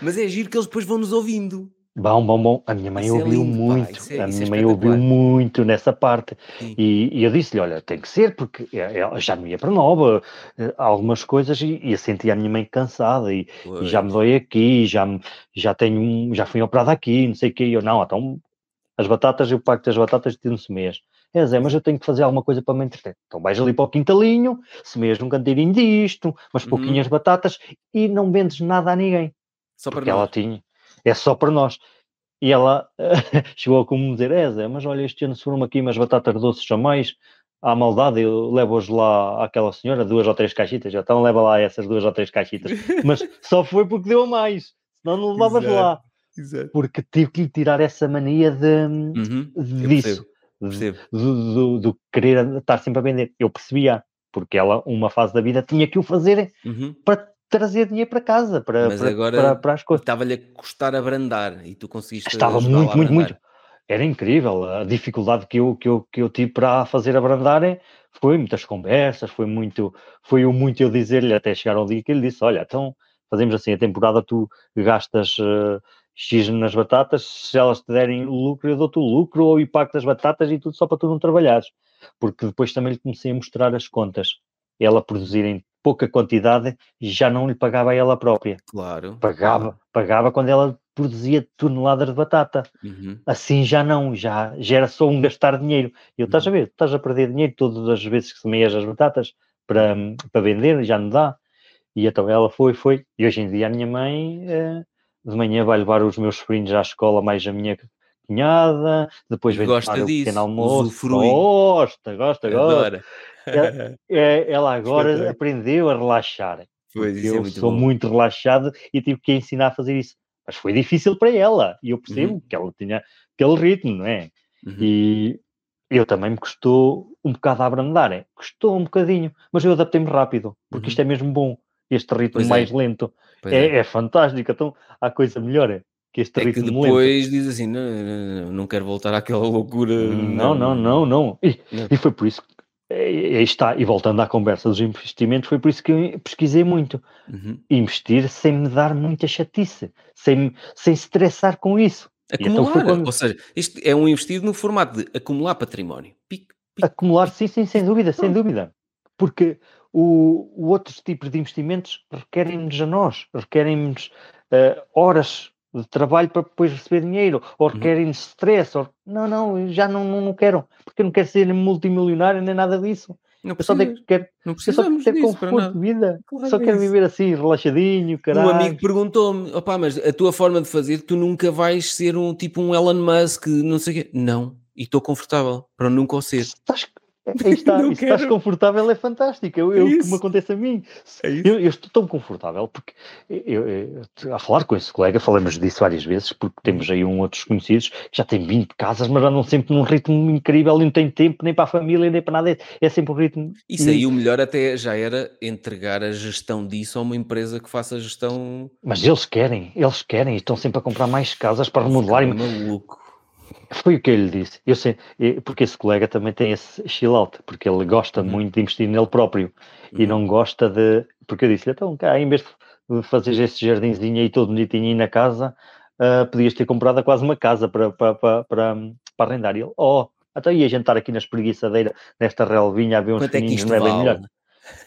Mas é giro que eles depois vão nos ouvindo. Bom, bom, bom. A minha mãe isso é ouviu é lindo, muito. É, a minha é mãe ouviu muito nessa parte. E, e, eu disse-lhe: Olha, tem que ser, porque ela já não ia para nova, eh, algumas coisas, e, e eu sentia a minha mãe cansada, e, e, já me dói aqui, já, já tenho, já fui operada aqui, não sei o quê. E eu, não, então as batatas, eu pago as batatas de um mês. É, Zé, mas eu tenho que fazer alguma coisa para me entreter. Então vais ali para o quintalinho, semeias um canteirinho disto, umas uhum. pouquinhas batatas e não vendes nada a ninguém. Só para porque nós. ela tinha. É só para nós. E ela [laughs] chegou a como dizer, é Zé, mas olha, este ano se foram aqui umas batatas doces jamais, à maldade, eu levo-os lá àquela senhora, duas ou três caixitas, então leva lá essas duas ou três caixitas. Mas [laughs] só foi porque deu mais, senão não levavas Exato. lá. Exato. Porque tive que lhe tirar essa mania de, uhum. disso do, do, do, querer estar sempre a vender. Eu percebia, porque ela, uma fase da vida, tinha que o fazer uhum. para trazer dinheiro para casa, para, Mas para, agora para, para as coisas. Estava-lhe a custar abrandar e tu conseguiste. Estava muito, muito, muito. Era incrível a dificuldade que eu, que eu, que eu tive para fazer abrandar. Foi muitas conversas, foi muito, foi o muito eu dizer-lhe até chegar ao dia que ele disse: Olha, então fazemos assim, a temporada tu gastas. Uh, X nas batatas, se elas te derem lucro, eu dou-te o lucro ou o impacto das batatas e tudo só para tu não trabalhares. Porque depois também lhe comecei a mostrar as contas. Ela produzir em pouca quantidade já não lhe pagava a ela própria. Claro. Pagava, pagava quando ela produzia toneladas de batata. Uhum. Assim já não, já, já era só um gastar dinheiro. E eu, estás a uhum. ver, estás a perder dinheiro todas as vezes que semeias as batatas para, para vender, já não dá. E então ela foi, foi. E hoje em dia a minha mãe eh, de manhã vai levar os meus sobrinhos à escola, mais a minha cunhada, depois vem gosta tomar disso, o pequeno almoço. Gosta, gosta, gosta. Ela, [laughs] é, ela agora aprendeu a relaxar. Pois, eu é sou bom. muito relaxado e tive que ensinar a fazer isso. Mas foi difícil para ela, e eu percebo uhum. que ela tinha aquele ritmo, não é? Uhum. E eu também me custou um bocado a abrandar, é? custou um bocadinho, mas eu adaptei-me rápido, porque uhum. isto é mesmo bom, este ritmo pois mais é. lento. É, é. é, fantástico. Então há coisa melhor. Que este é ritmo que depois lento. diz assim: não, não, não quero voltar àquela loucura. Não, não, não, não. E, não. e foi por isso que. Aí está, e voltando à conversa dos investimentos, foi por isso que eu pesquisei muito. Uhum. Investir sem me dar muita chatice, sem, sem estressar com isso. Acumular, então quando... ou seja, isto é um investido no formato de acumular património. Pique, pique. Acumular, sim, sim, sem dúvida, sem dúvida. Porque o, o outros tipos de investimentos requerem-nos a nós, requerem-nos uh, horas de trabalho para depois receber dinheiro, ou uhum. requerem-nos stress, ou... não, não, já não, não, não quero, porque eu não quero ser multimilionário nem nada disso. Não eu só quero, não eu só quero ter conforto de vida, claro só quero viver assim, relaxadinho, caralho. Um amigo perguntou-me, opá, mas a tua forma de fazer, tu nunca vais ser um tipo um Elon Musk, não sei o quê. Não, e estou confortável para nunca o ser. Estás, está, e se estás confortável é fantástico, é, é o que me acontece a mim. É eu, eu, estou tão confortável porque eu, eu, a falar com esse colega, falamos disso várias vezes, porque temos aí um outros conhecidos que já têm 20 casas, mas andam sempre num ritmo incrível e não têm tempo nem para a família, nem para nada, é sempre um ritmo. Isso aí o melhor até já era entregar a gestão disso a uma empresa que faça a gestão. Mas eles querem, eles querem, e estão sempre a comprar mais casas para remodelar. É maluco. Foi o que eu lhe disse. Eu sei, porque esse colega também tem esse chill out, porque ele gosta uhum. muito de investir nele próprio uhum. e não gosta de. Porque eu disse-lhe, então, cá, em vez de fazer esse jardinzinho aí todo bonitinho aí na casa, uh, podias ter comprado quase uma casa para, para, para, para, para arrendar. E ele, oh, até ia jantar aqui na espreguiçadeira, nesta relvinha, a ver uns fininhos, é não é bem melhor?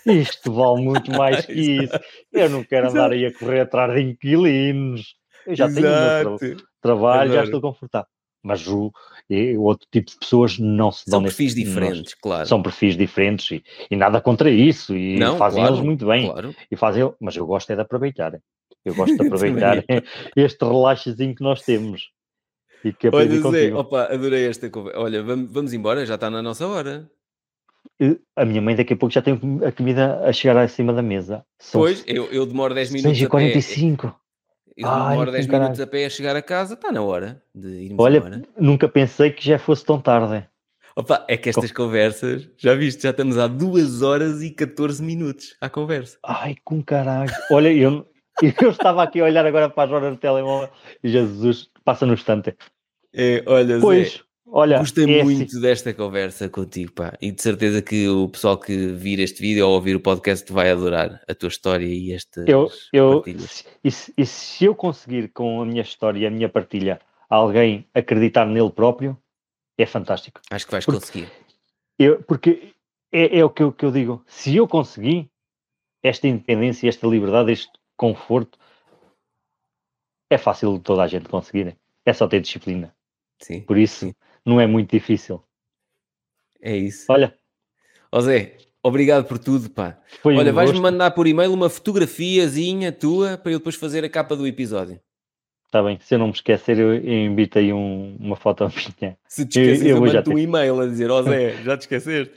Isto vale muito [laughs] mais que isso. Eu não quero andar aí a correr atrás de inquilinos. eu já tenho o meu tra trabalho, Agora. já estou confortável. Mas o, o outro tipo de pessoas não se dão São perfis nesse, diferentes, claro. São perfis diferentes e, e, nada contra isso. E não, fazem claro, eles muito bem. Claro. E fazem, mas eu gosto é de aproveitar. Eu gosto de [laughs] aproveitar [laughs] este relaxezinho que nós temos. E que Olha, Zé, opa, adorei esta conversa. Olha, vamos, vamos embora, já está na nossa hora. A minha mãe daqui a pouco já tem a comida a chegar acima da mesa. São pois, eu, eu demoro 10 minutos 6h45. A pé. Eu demoro 10 minutos a pé a chegar a casa, está na hora de irmos Olha, embora. nunca pensei que já fosse tão tarde. Opa, é que estas com... conversas, já viste, já estamos há 2 horas e 14 minutos à conversa. Ai, com caralho. Olha, eu, [laughs] eu estava aqui a olhar agora para as horas do telemóvel e Jesus, passa no instante. É, olha, pois, Zé, olha, gostei é muito assim. desta conversa contigo, pá, e de certeza que o pessoal que vir este vídeo ou ouvir o podcast vai adorar a tua história e estas eu, eu, e, se, e se eu conseguir com a minha história e a minha partilha alguém acreditar nele próprio, é fantástico. Acho que vais porque, conseguir. Eu, porque é, é o que eu, que eu digo, se eu conseguir esta independência, esta liberdade, este conforto, é fácil de toda a gente conseguir. É só ter disciplina. Sim. Por isso, Sim. Não é muito difícil. É isso. Olha. Ó Zé, obrigado por tudo, pá. Foi Olha, um vais-me mandar por e-mail uma fotografiazinha tua para eu depois fazer a capa do episódio. Está bem, se eu não me esquecer, eu, invito aí um, uma foto [laughs] minha. Se te esqueces, eu, eu, eu mando um e-mail a dizer, ó oh, Zé, [laughs] já te esqueceste?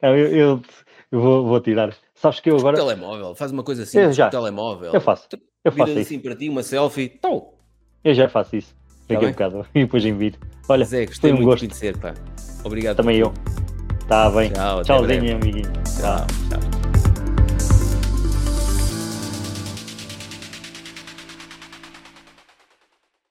não, eu, eu, eu vou, vou, tirar. Sabes que eu agora... telemóvel, faz uma coisa assim, eu já. telemóvel. Eu faço, eu faço isso. assim para ti, uma selfie, tal. Eu já faço isso. Daqui tá um bocado. [laughs] E depois envio. Olha, Zé, gostei um muito gosto. de conhecer, pá. Obrigado. Também eu. Está bem. Tchau, Tchauzinho, amiguinho. Tchau. tchau.